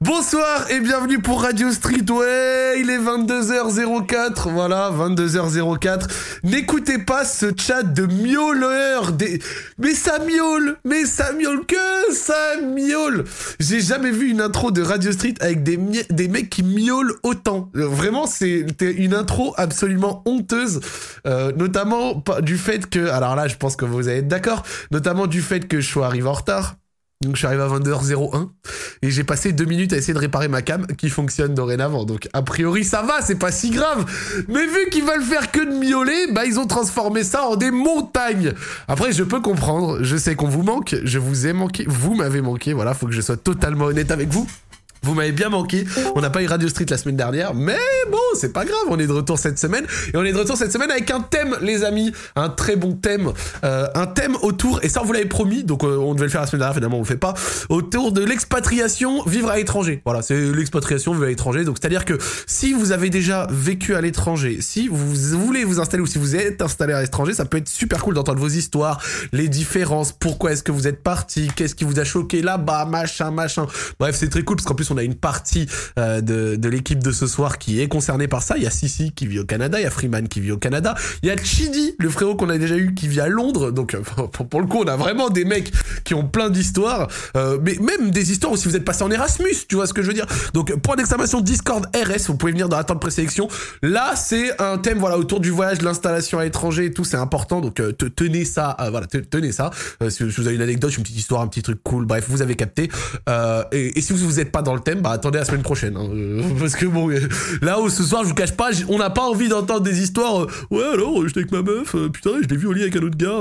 Bonsoir et bienvenue pour Radio Street. Ouais, il est 22h04. Voilà, 22h04. N'écoutez pas ce chat de miauleurs. Des... Mais ça miaule Mais ça miaule que ça miaule J'ai jamais vu une intro de Radio Street avec des, des mecs qui miaulent autant. Vraiment, c'était une intro absolument honteuse. Euh, notamment du fait que... Alors là, je pense que vous allez être d'accord. Notamment du fait que je sois arrivé en retard. Donc je suis arrivé à 22h01 et j'ai passé deux minutes à essayer de réparer ma cam qui fonctionne dorénavant. Donc a priori ça va, c'est pas si grave. Mais vu qu'ils veulent faire que de miauler, bah ils ont transformé ça en des montagnes. Après je peux comprendre, je sais qu'on vous manque, je vous ai manqué, vous m'avez manqué, voilà, faut que je sois totalement honnête avec vous. Vous m'avez bien manqué. On n'a pas eu Radio Street la semaine dernière, mais bon, c'est pas grave. On est de retour cette semaine et on est de retour cette semaine avec un thème, les amis, un très bon thème, euh, un thème autour. Et ça, on vous l'avait promis, donc euh, on devait le faire la semaine dernière. Finalement, on le fait pas. Autour de l'expatriation, vivre à l'étranger. Voilà, c'est l'expatriation, vivre à l'étranger. Donc, c'est-à-dire que si vous avez déjà vécu à l'étranger, si vous voulez vous installer ou si vous êtes installé à l'étranger, ça peut être super cool d'entendre vos histoires, les différences, pourquoi est-ce que vous êtes parti, qu'est-ce qui vous a choqué là-bas, machin, machin. Bref, c'est très cool parce qu'en plus on a une partie euh, de, de l'équipe de ce soir qui est concernée par ça. Il y a Sissi qui vit au Canada, il y a Freeman qui vit au Canada, il y a Chidi, le frérot qu'on a déjà eu qui vit à Londres. Donc euh, pour, le coup, on a vraiment des mecs qui ont plein d'histoires, euh, mais même des histoires où si vous êtes passé en Erasmus, tu vois ce que je veux dire. Donc point d'exclamation Discord RS, vous pouvez venir dans la tente présélection. Là, c'est un thème voilà autour du voyage, de l'installation à l'étranger et tout, c'est important. Donc tenez ça, voilà, tenez ça. si vous avez une anecdote, une petite histoire, un petit truc cool, bref, vous avez capté. Et, et, si vous n'êtes pas dans le thème, bah attendez la semaine prochaine. Hein, euh, parce que bon, là où ce soir, je vous cache pas, on n'a pas envie d'entendre des histoires. Euh, ouais, alors, j'étais avec ma meuf, euh, putain, je l'ai vu au lit avec un autre gars.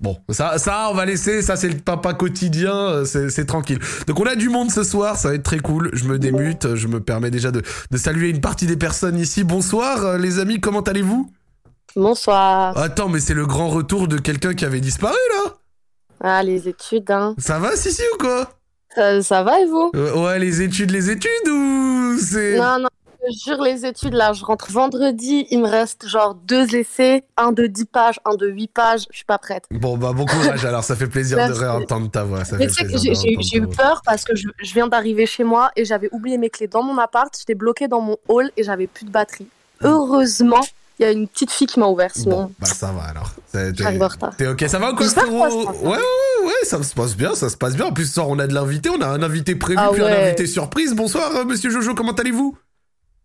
Bon, ça, ça, on va laisser, ça c'est le papa quotidien, c'est tranquille. Donc on a du monde ce soir, ça va être très cool. Je me démute, je me permets déjà de, de saluer une partie des personnes ici. Bonsoir les amis, comment allez-vous? Bonsoir. Attends, mais c'est le grand retour de quelqu'un qui avait disparu là? Ah, les études, hein. Ça va, Sissi, ou quoi? Ça, va et vous? Euh, Ouais, les études, les études ou c'est. Non, non, je jure, les études, là, je rentre vendredi, il me reste genre deux essais, un de 10 pages, un de 8 pages, je suis pas prête. Bon, bah, bon courage alors, ça fait plaisir de réentendre ta voix. J'ai eu peur parce que je, je viens d'arriver chez moi et j'avais oublié mes clés dans mon appart, j'étais bloquée dans mon hall et j'avais plus de batterie. Hmm. Heureusement, il y a une petite fille qui m'a ouvert, sinon. Bon, bah ça va alors. J'arrive en retard. T'es ok, ça va ou quoi, Ouais, ouais, ouais, ça se passe bien, ça se passe bien. En plus, ce soir, on a de l'invité, on a un invité prévu, ah puis un invité surprise. Bonsoir, euh, monsieur Jojo, comment allez-vous?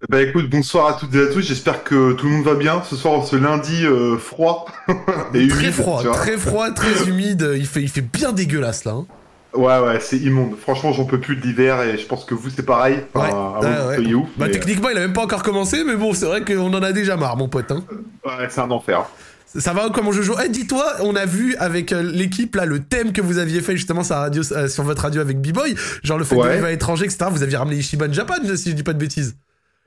Bah écoute, bonsoir à toutes et à tous, j'espère que tout le monde va bien ce soir, ce lundi euh, froid et Très froid, très froid, très humide, il fait, il fait bien dégueulasse là. Hein. Ouais, ouais, c'est immonde. Franchement, j'en peux plus de l'hiver et je pense que vous, c'est pareil. ouais, bah, techniquement, il a même pas encore commencé, mais bon, c'est vrai qu'on en a déjà marre, mon pote. Hein. Ouais, c'est un enfer. Ça va comment je joue? Eh, dis-toi, on a vu avec euh, l'équipe là le thème que vous aviez fait justement sur, radio, euh, sur votre radio avec B-Boy, genre le fait de vivre à l'étranger, etc. Vous aviez ramené Ishiban Japan, si je dis pas de bêtises.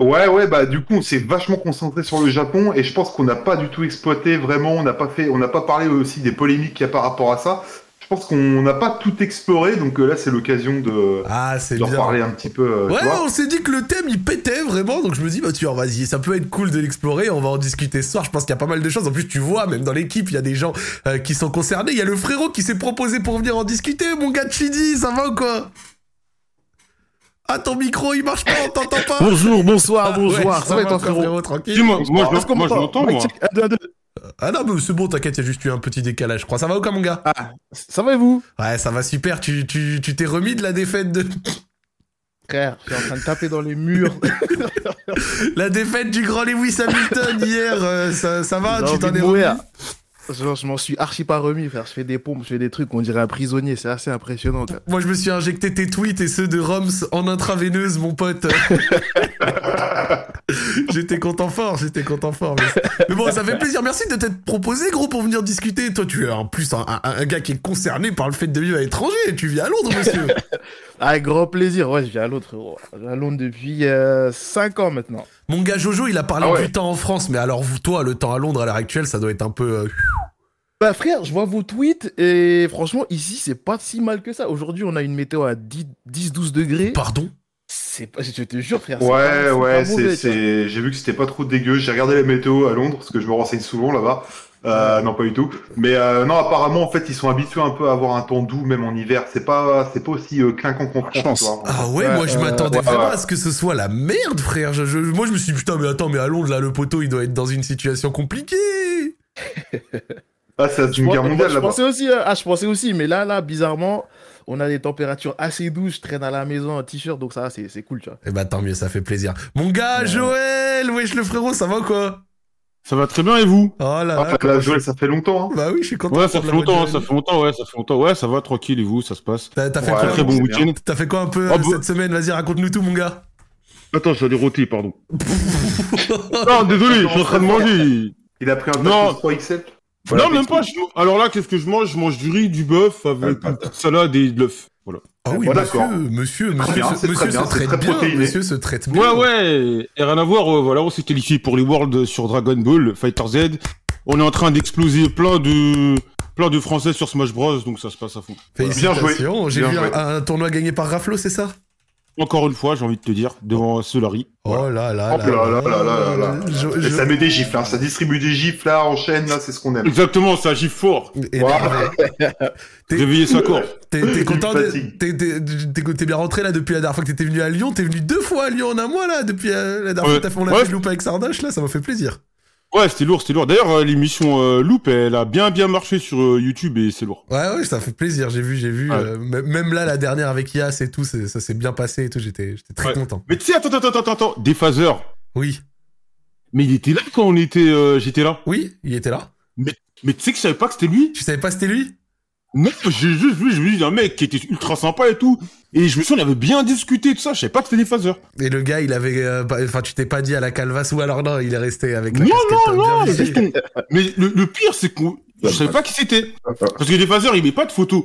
Ouais, ouais, bah du coup, on s'est vachement concentré sur le Japon et je pense qu'on n'a pas du tout exploité vraiment, on n'a pas fait, on n'a pas parlé aussi des polémiques qu'il y a par rapport à ça pense qu'on n'a pas tout exploré, donc euh, là c'est l'occasion de, ah, de reparler un petit peu. Euh, ouais, on s'est dit que le thème il pétait vraiment, donc je me dis bah tu vois vas-y, ça peut être cool de l'explorer, on va en discuter ce soir. Je pense qu'il y a pas mal de choses. En plus tu vois, même dans l'équipe il y a des gens euh, qui sont concernés. Il y a le frérot qui s'est proposé pour venir en discuter, mon gars Chidi, ça va ou quoi? Ah, ton micro, il marche pas, on t'entend pas. Bonjour, bonsoir, ah, bonsoir. ça, va, ton frérot, tranquille. Moi, moi, je m'entends, moi. Ah non, mais c'est bon, t'inquiète, il y a juste eu un petit décalage, je crois. Ça va ou quoi, mon gars? Ah, ça va et vous? Ouais, ça va super. Tu t'es tu, remis de la défaite de. Frère, je suis en train de taper dans les murs. la défaite du grand Lewis Hamilton hier, euh, ça, ça, va Tu t'en es remis? Je m'en suis archi pas remis, frère. Je fais des pompes, je fais des trucs, on dirait un prisonnier, c'est assez impressionnant. Moi, je me suis injecté tes tweets et ceux de Roms en intraveineuse, mon pote. j'étais content fort, j'étais content fort. Mais... bon, ça fait plaisir. Merci de t'être proposé, gros, pour venir discuter. Toi, tu es en plus un, gars qui est concerné par le fait de vivre à l'étranger. Tu vis à Londres, monsieur. Avec grand plaisir. Ouais, je vis à Londres, à Londres depuis 5 euh, ans maintenant. Mon gars Jojo, il a parlé ah du temps en France, mais alors toi, le temps à Londres à l'heure actuelle, ça doit être un peu. Euh, bah frère, je vois vos tweets et franchement, ici, c'est pas si mal que ça. Aujourd'hui, on a une météo à 10-12 degrés. Pardon? C'est pas, je te jure, frère. Ouais, ouais, c'est, j'ai vu que c'était pas trop dégueu. J'ai regardé la météo à Londres parce que je me renseigne souvent là-bas. Euh, non, pas du tout. Mais euh, non, apparemment, en fait, ils sont habitués un peu à avoir un temps doux, même en hiver. C'est pas, c'est pas aussi euh, clinquant tu vois. Ah ouais, Ouais, moi je m'attendais ouais, vraiment ouais. à ce que ce soit la merde, frère. Je- je- moi je me suis dit, putain, mais attends, mais à Londres, là, le poteau, il doit être dans une situation compliquée. Ah, c'est une guerre mondiale là-bas. Je pensais aussi, hein. ah, je pensais aussi, mais là, là, bizarrement, on a des températures assez douces. Je traîne à la maison en t-shirt, donc ça, c'est cool, tu vois. Eh bah, tant mieux, ça fait plaisir. Mon gars, ouais. Joël, wesh le frérot, ça va quoi? Ça va très bien et vous? Oh là ah, là, bah, là Joël, ça fait longtemps. Hein. Bah oui, je suis content. Ouais, ça fait longtemps, ça fait longtemps, ouais, ça fait longtemps. Ouais, ça va tranquille et vous, ça se passe? Bah, t'as fait quoi? Très bon week-end. T'as fait quoi un peu ah, euh, bah- cette semaine? Vas-y, raconte-nous tout, mon gars. Attends, j'allais rôter, pardon. non, désolé, je suis en train de manger. Il a pris un 3XL non, même pas. Je... Alors là, qu'est-ce que je mange? Je mange du riz, du bœuf avec une salade et de l'œuf. Voilà. Ah oui, monsieur, monsieur, monsieur, monsieur se bien, monsieur se traite. Ouais, ouais, et rien à voir, voilà, on s'est qualifié pour les Worlds sur Dragon Ball, Fighter Z. On est en train d'exploser plein de, plein de Français sur Smash Bros, donc ça se passe à fond. Félicitations, j'ai vu un, un, tournoi gagné par Raflo, c'est ça? Encore une fois, j'ai envie de te dire, devant Solari. Oh là là Oh là là là là là ça met des gifles, hein. ça distribue des gifles là en chaîne, là, c'est ce qu'on aime. Exactement, ça agit fort. Réveiller sa corps. T'es t'es content. T'es t'es- t'es- t'es bien rentré là depuis la dernière fois que t'étais venu à Lyon? T'es venu deux fois à Lyon en un mois là depuis euh, la dernière fois que t'as fait, on a Ouais. loop avec Sardoche là, ça m'a fait plaisir. Ouais, c'était lourd, c'était lourd. D'ailleurs, euh, l'émission euh, Loop, elle a bien bien marché sur euh, YouTube et c'est lourd. Ouais ouais, ça fait plaisir. J'ai vu, j'ai vu. Ouais. euh, même- là la dernière avec Yas et tout, ça s'est bien passé et tout. J'étais j'étais très Ouais. content. Mais tu sais, attends, attends, attends, attends, Déphaseur. Oui, Mais il était là quand on était, euh, j'étais là. oui, il était là. Mais tu sais que je savais pas que c'était lui? Tu savais pas c'était lui? Non, j'ai juste vu, je me dis un mec qui était ultra sympa et tout. Et je me souviens, on avait bien discuté de ça. Je savais pas que c'était Déphaseur. Et le gars, il avait, euh, enfin, tu t'es pas dit à la calvasse ou alors non, il est resté avec la Non, non, bien non, Mais le, le pire, c'est qu'on, je savais pas qui c'était. Parce que Déphaseur, il met pas de photos.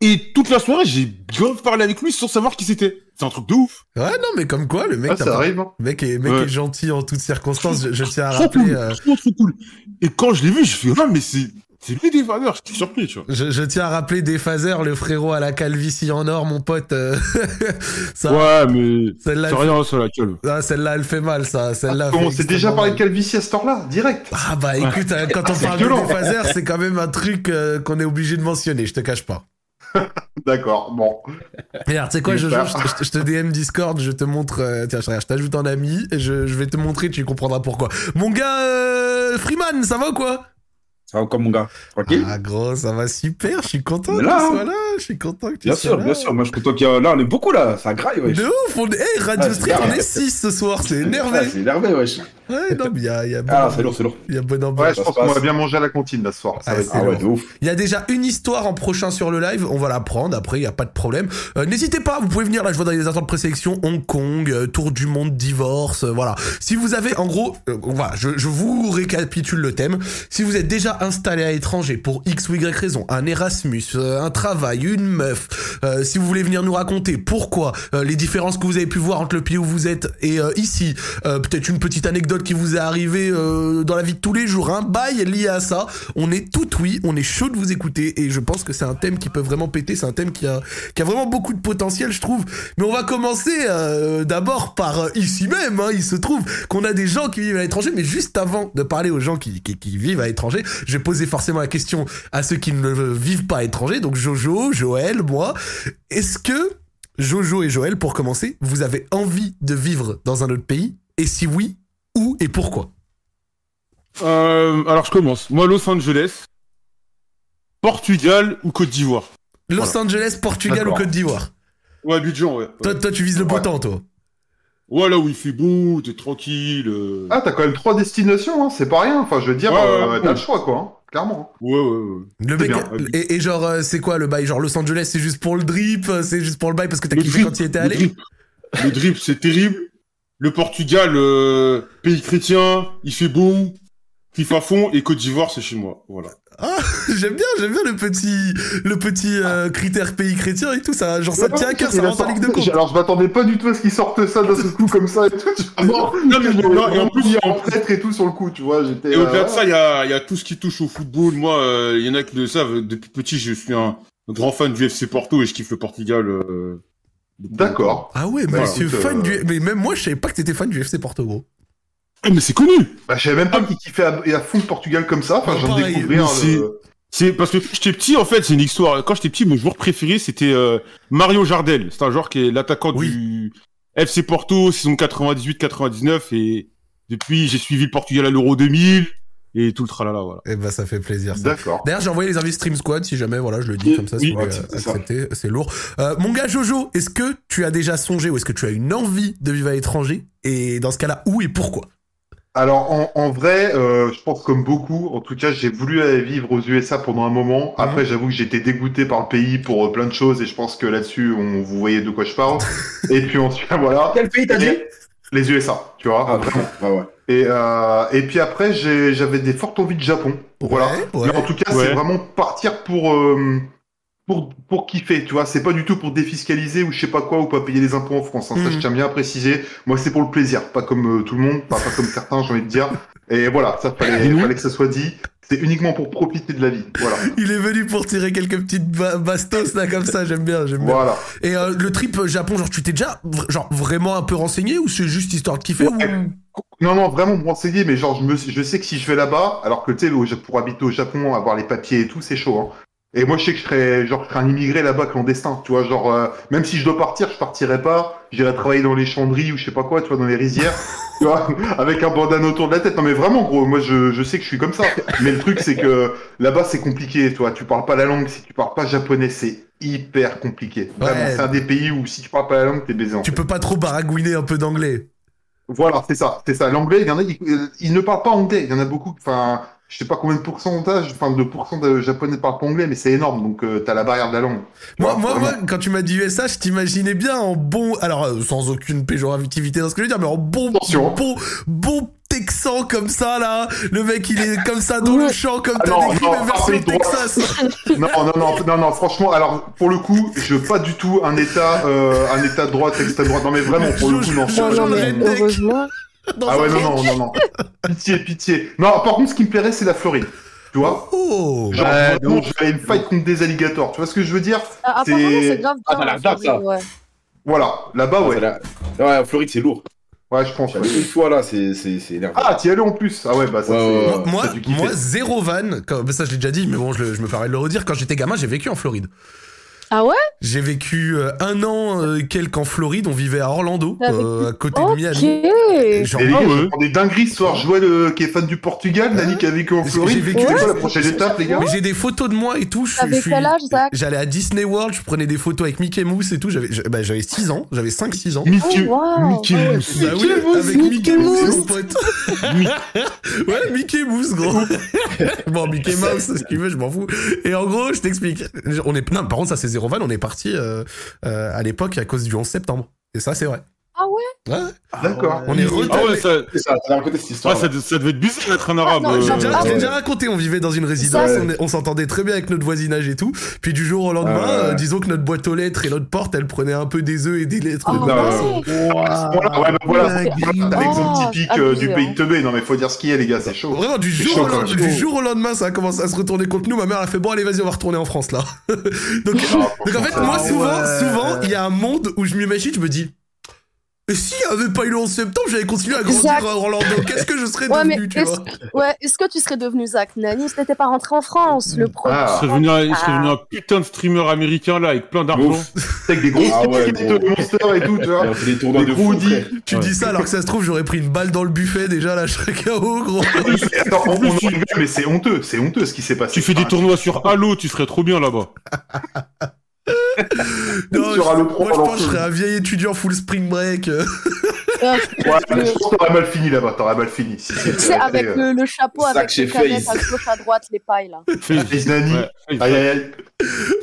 Et toute la soirée, j'ai grave parlé avec lui sans savoir qui c'était. C'est un truc de ouf. Ouais, non, mais comme quoi, le mec, Ah, t'as ça pas- arrive. hein. le mec est, mec Ouais. est gentil en toutes circonstances. Je, je tiens à rappeler. cool, euh, trop, trop cool. Et quand je l'ai vu, je fais, ah, mais c'est, c'est lui Déphaseur. J'étais surpris, tu vois. Je, je tiens à rappeler des phasers, le frérot à la calvitie en or, mon pote. euh, ça, Ouais, mais celle-là, c'est elle rien sur la gueule. fait- ah, celle-là, elle fait mal, ça. Celle-là. On fait s'est déjà parlé de calvitie à ce temps-là, direct. Ah bah écoute, euh, quand on c'est parle violent. de phasers, c'est quand même un truc euh, qu'on est obligé de mentionner. Je te cache pas. D'accord, bon. Regarde, tu sais quoi, je, je, te- je te DM Discord, je te montre. euh, tiens, je, regarde, je t'ajoute en ami et je, je vais te montrer, tu comprendras pourquoi. Mon gars, euh, Freeman, ça va ou quoi? Ça va comme mon gars? Tranquille? Ah gros, ça va super, je suis content On que tu là, hein. sois là, je suis content que tu Bien sois sûr, là. bien sûr. Moi, je suis content qu'il y a... Là, on est beaucoup, là. Ça graille, wesh. De ouf, on est... Hey, Radio Ah, Street, on est 6 ce soir, c'est Ah, énervé. c'est énervé, wesh. Ouais, non, mais il y a, il y, a Ah, c'est lourd, c'est lourd. il y a bonne Ouais, je ça pense se qu'on va bien manger à la cantine là ce soir. Ça Ah, va être Ah ouais, cool. de ouf. Il y a déjà une histoire en prochain sur le live, on va la prendre, après il y a pas de problème. Euh, N'hésitez pas, vous pouvez venir, là je vois dans les attentes de présélection, Hong Kong, euh, Tour du Monde, divorce, euh, voilà. Si vous avez, en gros, euh, voilà, je, je vous récapitule le thème. Si vous êtes déjà installé à l'étranger pour X ou Y raison, un Erasmus, euh, un travail, une meuf, euh, si vous voulez venir nous raconter pourquoi, euh, les différences que vous avez pu voir entre le pays où vous êtes et euh, ici, euh, peut-être une petite anecdote qui vous est arrivée euh, dans la vie de tous les jours, un bail lié à ça, on est tout oui, on est chaud de vous écouter et je pense que c'est un thème qui peut vraiment péter, c'est un thème qui a, vraiment beaucoup de potentiel je trouve. Mais on va commencer euh, d'abord par euh, ici même, hein, il se trouve qu'on a des gens qui vivent à l'étranger, mais juste avant de parler aux gens qui, qui, qui vivent à l'étranger, je vais poser forcément la question à ceux qui ne vivent pas à l'étranger, donc Jojo, Joël, moi, est-ce que Jojo et Joël, pour commencer, vous avez envie de vivre dans un autre pays? Et si oui, où et pourquoi? Euh, alors je commence. Moi, Los Angeles, Portugal ou Côte d'Ivoire. Los Voilà. Angeles, Portugal ou. Côte d'Ivoire? Ouais, Abidjan, ouais. toi, toi, tu vises le beau Ouais. temps, toi. Ouais, là où il fait beau, t'es tranquille. euh. Ah, t'as quand même trois destinations, hein, c'est pas rien. Enfin, je veux dire, Ouais, euh, ouais, t'as le choix, quoi. hein, Clairement. Ouais, ouais, ouais. Le mec, bien. et, et genre, euh, c'est quoi le bail? Genre, Los Angeles, c'est juste pour le drip, c'est juste pour le bail parce que t'as kiffé quand il était allé? drip. Le drip, c'est terrible. Le Portugal, euh, pays chrétien, il fait beau, kiffe à fond, et Côte d'Ivoire, c'est chez moi. Voilà. Ah, j'aime bien, j'aime bien le petit, le petit euh, critère pays chrétien et tout, ça, genre ça tient à cœur, ça Il a rentre en ligue de compte. Alors, je m'attendais pas du tout à ce qu'ils sortent ça d'un seul coup comme ça et tout. Ah bon Non, mais non, et en plus, en en- prêtre et tout sur le coup, tu vois. J'étais. Et au-delà euh, de ça, il y a, il y a tout ce qui touche au football. Moi, euh, il y en a qui le savent. Depuis petit, je suis un, un grand fan du FC Porto et je kiffe le Portugal. euh, D'accord. Ah ouais, Bah, monsieur écoute, fan euh, du, mais même moi, je savais pas que t'étais fan du FC Porto, gros. Ah, mais c'est connu Bah, je savais même pas qu'il kiffait à, à fond le Portugal comme ça. Enfin, Ah, j'en découvrir. mais c'est- le- C'est parce que j'étais petit, en fait, c'est une histoire. Quand j'étais petit, mon joueur préféré, c'était euh, Mario Jardel. C'est un joueur qui est l'attaquant Oui. du FC Porto, saison 98-99. Et depuis, j'ai suivi le Portugal à l'Euro 2000 et tout le tralala, voilà. Eh ben, ça fait plaisir. ça. D'accord. D'ailleurs, j'ai envoyé les invités Stream Squad, si jamais, voilà, je le dis comme ça, oui, si accepter, c'est lourd. Euh, mon gars Jojo, est-ce que tu as déjà songé ou est-ce que tu as une envie de vivre à l'étranger? Et dans ce cas-là, où et pourquoi? Alors en, en vrai, euh, je pense comme beaucoup, en tout cas j'ai voulu aller vivre aux USA pendant un moment. Après j'avoue que j'étais dégoûté par le pays pour euh, plein de choses et je pense que là-dessus on vous voyez de quoi je parle. et puis ensuite voilà. Quel pays t'as dit? Les, USA, tu vois. Ah, vraiment Ah ouais. Et, euh, et puis après j'ai- j'avais des fortes envies de Japon. Voilà. ouais. Mais en tout cas Ouais. c'est vraiment partir pour euh, pour pour kiffer, tu vois. C'est pas du tout pour défiscaliser ou je sais pas quoi ou pas payer les impôts en France. hein. Ça Mhm. je tiens bien à préciser. Moi c'est pour le plaisir, pas comme euh, tout le monde, pas, pas comme certains j'ai envie de dire. Et voilà, ça fallait, fallait que ça soit dit. C'est uniquement pour profiter de la vie. Voilà. Il est venu pour tirer quelques petites ba- bastos là comme ça, j'aime bien, j'aime bien. voilà. Et euh, le trip euh, Japon, genre tu t'es déjà genre vraiment un peu renseigné ou c'est juste histoire de kiffer Ouais. ou... Non, non, vraiment me renseigner, mais genre, je, me, je sais que si je vais là-bas, alors que tu sais, pour habiter au Japon, avoir les papiers et tout, c'est chaud. Hein. Et moi, je sais que je serais, genre, je serais un immigré là-bas clandestin, tu vois, genre, euh, même si je dois partir, je partirai pas, j'irai travailler dans les chanderies ou je sais pas quoi, tu vois, dans les rizières, tu vois, avec un bandana autour de la tête. Non, mais vraiment, gros, moi, je, je sais que je suis comme ça. Mais le truc, c'est que là-bas, c'est compliqué, tu vois, tu parles pas la langue, si tu parles pas japonais, c'est hyper compliqué. Vraiment, Ouais. c'est un des pays où si tu parles pas la langue, t'es baisé. en Tu fait. peux pas trop baragouiner un peu d'anglais. Voilà, c'est ça, c'est ça. L'anglais, il y en a, ils, ils ne parlent pas anglais. Il y en a beaucoup. Enfin, je sais pas combien de pourcentage, enfin de pourcent de japonais parlent pas anglais, mais c'est énorme. Donc euh, t'as la barrière de la langue. Moi, moi, moi, quand tu m'as dit USA, je t'imaginais bien en bon, alors euh, sans aucune péjorativité dans ce que je veux dire, mais en bon, Attention. bon, bon texan comme ça là. Le mec, il est comme ça dans le champ, comme Ah t'as non, décrit, version. Texas. non, non, non, non, non. Franchement, alors pour le coup, je veux pas du tout un état, euh, un état de droite, extrême droite. Non, mais vraiment, pour le coup, non. Je- Non, je- non, je- mais redneck. heureusement. Dans Ah ouais, non, non, non, non. Pitié, pitié. Non, par contre, ce qui me plairait, c'est la Floride. Tu vois Oh. Genre, Ouais, vraiment, donc. je vais aller me fight contre des alligators. Tu vois ce que je veux dire? Ah, C'est- c'est grave Ah, bien. t'as la date, ça. ouais. Voilà, là-bas, Ah, ouais. la- Ouais, en Floride, c'est lourd. Ouais, je pense. Ouais. Une fois là, c'est c'est- c'est énervant. Ah, t'y allais en plus. Ah ouais, bah ça, Ouais, Moi, moi, zéro van. Comme, ça, je l'ai déjà dit, mais bon, je, je me permets de le redire. Quand j'étais gamin, j'ai vécu en Floride. Ah ouais? J'ai vécu euh, un an euh, quelques en Floride. On vivait à Orlando, T'as euh, à côté de Miami. Ok. Genre, Et les Ah gars, ouais. j'entends des dingueries ce soir. Joël, euh, qui est fan du Portugal, Nani qui a vécu en J'ai Floride. vécu- C'est quoi la prochaine étape, les gars Mais j'ai des photos de moi et tout. J'allais à Disney World, je prenais des photos avec Mickey Mouse et tout. J'avais bah, j'avais 6 ans, j'avais 5-6 ans. Mickey, Oh, wow. Mickey Ah Mouse. Bah oui, Mouse, avec Mickey Mickey Mouse, Mouse. mon pote. ouais, Mickey Mouse, gros. bon, Mickey Mouse, si tu veux, je m'en fous. Et en gros, je t'explique. On est, non, par contre, ça c'est On est parti euh, euh, à l'époque à cause du 11 septembre. Et ça, c'est vrai. Ah ouais? Ouais. D'accord. On est Ah retourné. ouais, ça, C'est ça, t'as raconté cette histoire. ouais, ça, ça devait être bizarre d'être un arabe. non, euh, J'ai Ah, déjà, ah je l'ai ouais. déjà raconté, on vivait dans une résidence, Ça, on, s'entendait très bien avec notre voisinage et tout. Puis du jour au lendemain, Ah ouais. euh, disons que notre boîte aux lettres et notre porte, elle prenait un peu des œufs et des lettres Oh, dedans. ouais. Voilà, ouais, bah voilà, l'exemple typique euh, du pays de teubé. Non, mais faut dire ce qu'il y a, les gars, c'est chaud. Vraiment, du jour, chaud, au du jour au lendemain, ça a commencé à se retourner contre nous. Ma mère a fait bon, allez, vas-y, on va retourner en France là. donc, donc en fait, moi, Ah souvent, souvent, il y a un monde où je m'imagine, je me dis. Et s'il n'y avait pas eu le 11 septembre, j'avais continué à grandir Exact. à Orlando. Qu'est-ce que je serais Ouais, mais devenu, tu est-ce vois ouais, est-ce que tu serais devenu Zach Nani si t'étais pas rentré en France Le. Ah. Il serait devenu un, il serait devenu un putain de streamer américain là avec plein d'argent. Avec des gros Ah ouais, de monsters et tout, tu vois. on fait des tournois de gros fou. Tu dis ça alors que ça se trouve, j'aurais pris une balle dans le buffet déjà, là, je serais KO, gros. Attends, on, on rigole, mais c'est honteux, c'est honteux ce qui s'est passé. Tu fais des Enfin, tournois sur Halo, tu serais trop bien là-bas. Non, je- moi, je pense que je serais un vieil étudiant full spring break. Ouais, mais je pense que t'aurais mal fini là-bas, t'aurais mal fini. Si, sais, avec euh, le, le chapeau, avec chez les canettes à gauche, à droite, les pailles là. Face. Nani. Aïe, aïe, aïe.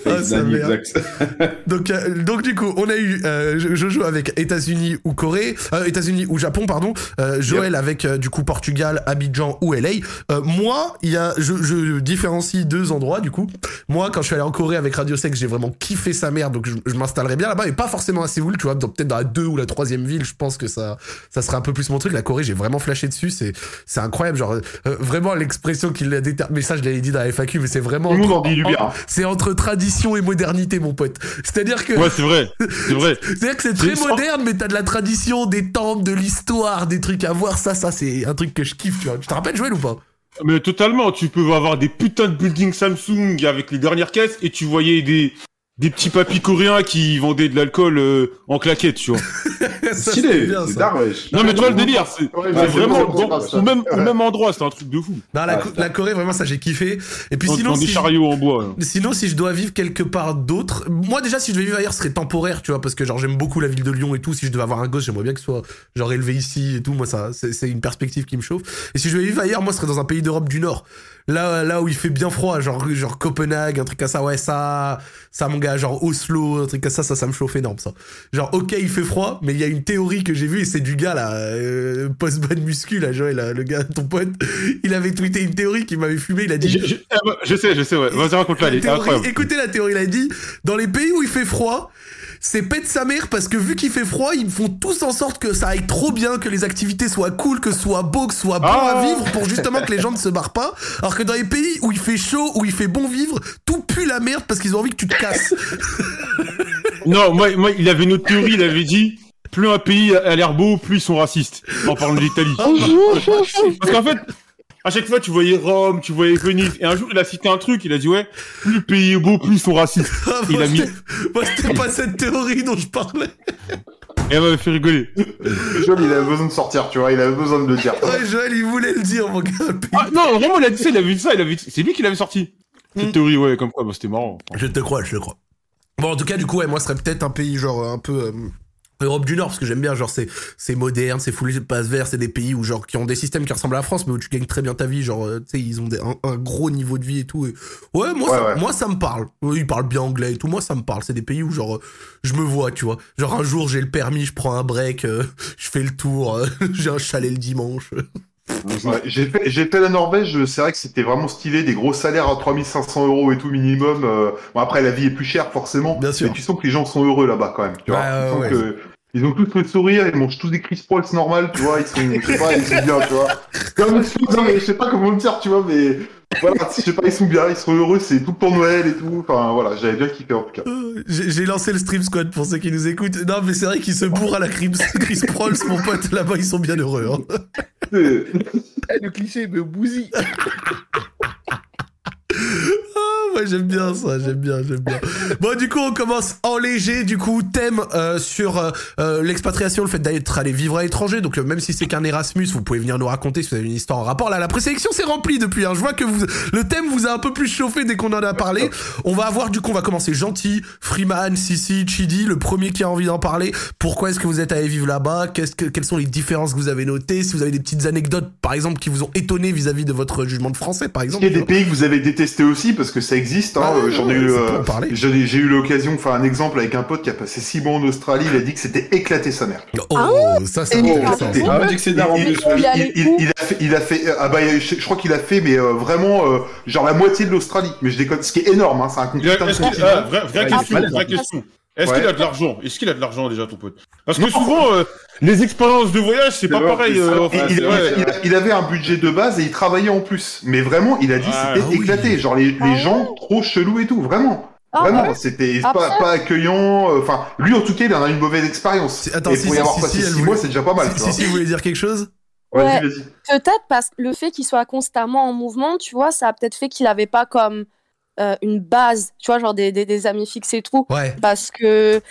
Ah, ça exact. Donc, euh, donc du coup, on a eu euh, Jojo avec États-Unis ou Corée, euh, États-Unis ou Japon, pardon. Euh, Joël avec euh, du coup Portugal, Abidjan ou LA. Euh, moi, il y a, je, je différencie deux endroits du coup. Moi, quand je suis allé en Corée avec Radio Sex, j'ai vraiment kiffé sa mère, donc je, je m'installerai bien là-bas, et pas forcément à Séoul, tu vois, donc peut-être dans la deux ou la troisième ville, je pense que ça, ça, ça serait un peu plus mon truc. La Corée, j'ai vraiment flashé dessus. C'est, c'est incroyable. Genre, euh, vraiment l'expression qu'il a déterminée. Mais ça, je l'avais dit dans la FAQ, mais c'est vraiment. Entre- du bien. C'est entre tradition et modernité, mon pote. C'est-à-dire que. Ouais, c'est vrai. C'est vrai. C'est-à-dire que c'est très moderne, mais t'as de la tradition, des temples, de l'histoire, des trucs à voir. Ça, ça, c'est un truc que je kiffe, tu vois. Tu te rappelles Joël ou pas? Mais totalement, tu peux avoir des putains de buildings Samsung avec les dernières caisses et tu voyais des, des petits papis coréens qui vendaient de l'alcool euh, en claquettes, tu vois. Stylé, c'est dark, wesh. Non mais tu vois le délire, c'est Ouais, vraiment bon, au, même, au même endroit, c'est un truc de fou. Non, la, Ah, Co- putain. la Corée, vraiment, ça, j'ai kiffé. Et puis Dans, sinon, dans des chariots en bois. hein. sinon, si je dois vivre quelque part d'autre, moi déjà, si je devais vivre ailleurs, ce serait temporaire, tu vois, parce que genre j'aime beaucoup la ville de Lyon et tout. Si je devais avoir un gosse, j'aimerais bien que ce soit genre élevé ici et tout. Moi, ça, c'est c'est une perspective qui me chauffe. Et si je devais vivre ailleurs, moi, ce serait dans un pays d'Europe du Nord. Là, là où il fait bien froid, genre, genre Copenhague, un truc comme ça, ouais, ça, ça, mon gars, genre Oslo, un truc comme ça, ça, ça me chauffe énorme, ça. Genre, ok, il fait froid, mais il y a une théorie que j'ai vue, et c'est du gars, là, euh, post-ban muscu, là, Joël, là, le gars, ton pote, il avait tweeté une théorie qui m'avait fumé, il a dit, Je, je- ah je sais, je sais, ouais. Vas-y, raconte-la, elle la est théorie- incroyable. écoutez la théorie, il a dit dans les pays où il fait froid, c'est pète sa mère parce que vu qu'il fait froid, ils font tous en sorte que ça aille trop bien, que les activités soient cool, que ce soit beau, que ce soit bon à vivre pour justement que les gens ne se barrent pas. Alors que dans les pays où il fait chaud, où il fait bon vivre, tout pue la merde parce qu'ils ont envie que tu te casses. Non, moi, moi, il avait une autre théorie, il avait dit, plus un pays a l'air beau, plus ils sont racistes. En parlant d'Italie. Parce qu'en fait, à chaque fois, tu voyais Rome, tu voyais Venise, et un jour, il a cité un truc, il a dit, ouais, plus le pays est beau, plus ils sont racistes. Ah, Il moi, a mis- c'était- Moi, c'était pas cette théorie dont je parlais. Et elle m'avait fait rigoler. Joël, il avait besoin de sortir, tu vois, il avait besoin de le dire. Ouais, Joël, il voulait le dire, mon gars. Ah, non, vraiment, il a dit ça, il avait dit ça, il avait dit- c'est lui qui l'avait sorti. Cette Hmm. théorie, ouais, comme quoi, bah, c'était marrant. Je te crois, je te crois. Bon, en tout cas, du coup, ouais, moi, ce serait peut-être un pays, genre, un peu. euh, Europe du Nord, parce que j'aime bien, genre, c'est, c'est moderne, c'est full passe vert, c'est des pays où, genre, qui ont des systèmes qui ressemblent à la France, mais où tu gagnes très bien ta vie, genre, euh, tu sais, ils ont des- un, un gros niveau de vie et tout. et- Ouais, moi, Ouais, ça, ouais. moi, ça me parle. Oui, Ils parlent bien anglais et tout, moi, ça me parle. C'est des pays où, genre, euh, je me vois, tu vois. Genre, un jour, j'ai le permis, je prends un break, euh, je fais le tour, euh, j'ai un chalet le dimanche. Ouais, j'ai fait, la Norvège, c'est vrai que c'était vraiment stylé, des gros salaires à 3500 euros et tout minimum. euh, Bon, après, la vie est plus chère, forcément. Bien sûr. Mais tu sens que les gens sont heureux là-bas, quand même. Tu vois. Ouais, Tu sens ouais, que Ils ont tous le sourire, ils mangent tous des Chris Pauls normal, tu vois, ils sont, je sais pas, ils sont bien, tu vois. Comme, non, mais je sais pas comment le dire, tu vois, mais voilà, je sais pas, ils sont bien, ils sont heureux, c'est tout pour Noël et tout. Enfin, voilà, j'avais bien kiffé en tout cas. Euh, J'ai lancé le stream squad pour ceux qui nous écoutent. Non, mais c'est vrai qu'ils se bourrent à la Chris, Chris Prolls, mon pote. Là-bas, ils sont bien heureux. hein. Eh, le cliché me bousille. Ah, ouais, j'aime bien ça, j'aime bien, j'aime bien. Bon, du coup, on commence en léger. Du coup, thème euh, sur euh, euh, l'expatriation, le fait d'être allé vivre à l'étranger. Donc, euh, même si c'est qu'un Erasmus, vous pouvez venir nous raconter si vous avez une histoire en rapport. Là, la présélection s'est remplie depuis. Hein. Je vois que vous, le thème vous a un peu plus chauffé dès qu'on en a parlé. On va avoir, du coup, on va commencer gentil. Freeman, Sissi, Chidi, le premier qui a envie d'en parler. Pourquoi est-ce que vous êtes allé vivre là-bas? Qu'est-ce que, Quelles sont les différences que vous avez notées? Si vous avez des petites anecdotes, par exemple, qui vous ont étonné vis-à- d'vis de votre jugement de français, par exemple. qu'il y a des pays que vous avez détestés aussi parce que ça existe. Hein, Ah, euh, J'en ai eu, ça euh, j'ai eu l'occasion, enfin un exemple avec un pote qui a passé six mois en Australie. Il a dit que c'était éclaté sa mère. Oh, ça c'est intéressant. Ah, que c'est en Il- a fait, il a fait, euh, ah bah, je, je crois qu'il a fait, mais euh, vraiment, euh, genre la moitié de l'Australie. Mais je déconne, ce qui est énorme, hein, c'est un continent. Vraie, Ouais, question, Est-ce Ouais. qu'il a de l'argent? Est-ce qu'il a de l'argent déjà, ton pote? Parce que souvent, euh, les expériences de voyage, c'est pas vrai, pareil. euh, enfin, il, c'est- il- ouais. il- il avait un budget de base et il travaillait en plus. Mais vraiment, il a dit Ah, c'était oui. éclaté. Genre les, les Ah gens trop chelous et tout, vraiment. Ah, Vraiment, ouais. c'était pas, pas accueillant. Enfin, lui en tout cas, il en a une mauvaise expérience. Attends, et si, pour y si, avoir si, passé si, elle six voulait- mois, c'est déjà pas mal. Si, si, vous voulez dire quelque chose? Ouais. Peut-être parce que le fait qu'il soit constamment en mouvement, tu vois, ça a peut-être fait qu'il avait pas comme euh, une base, tu vois, genre des, des, des amis fixes et tout. Ouais. Parce que,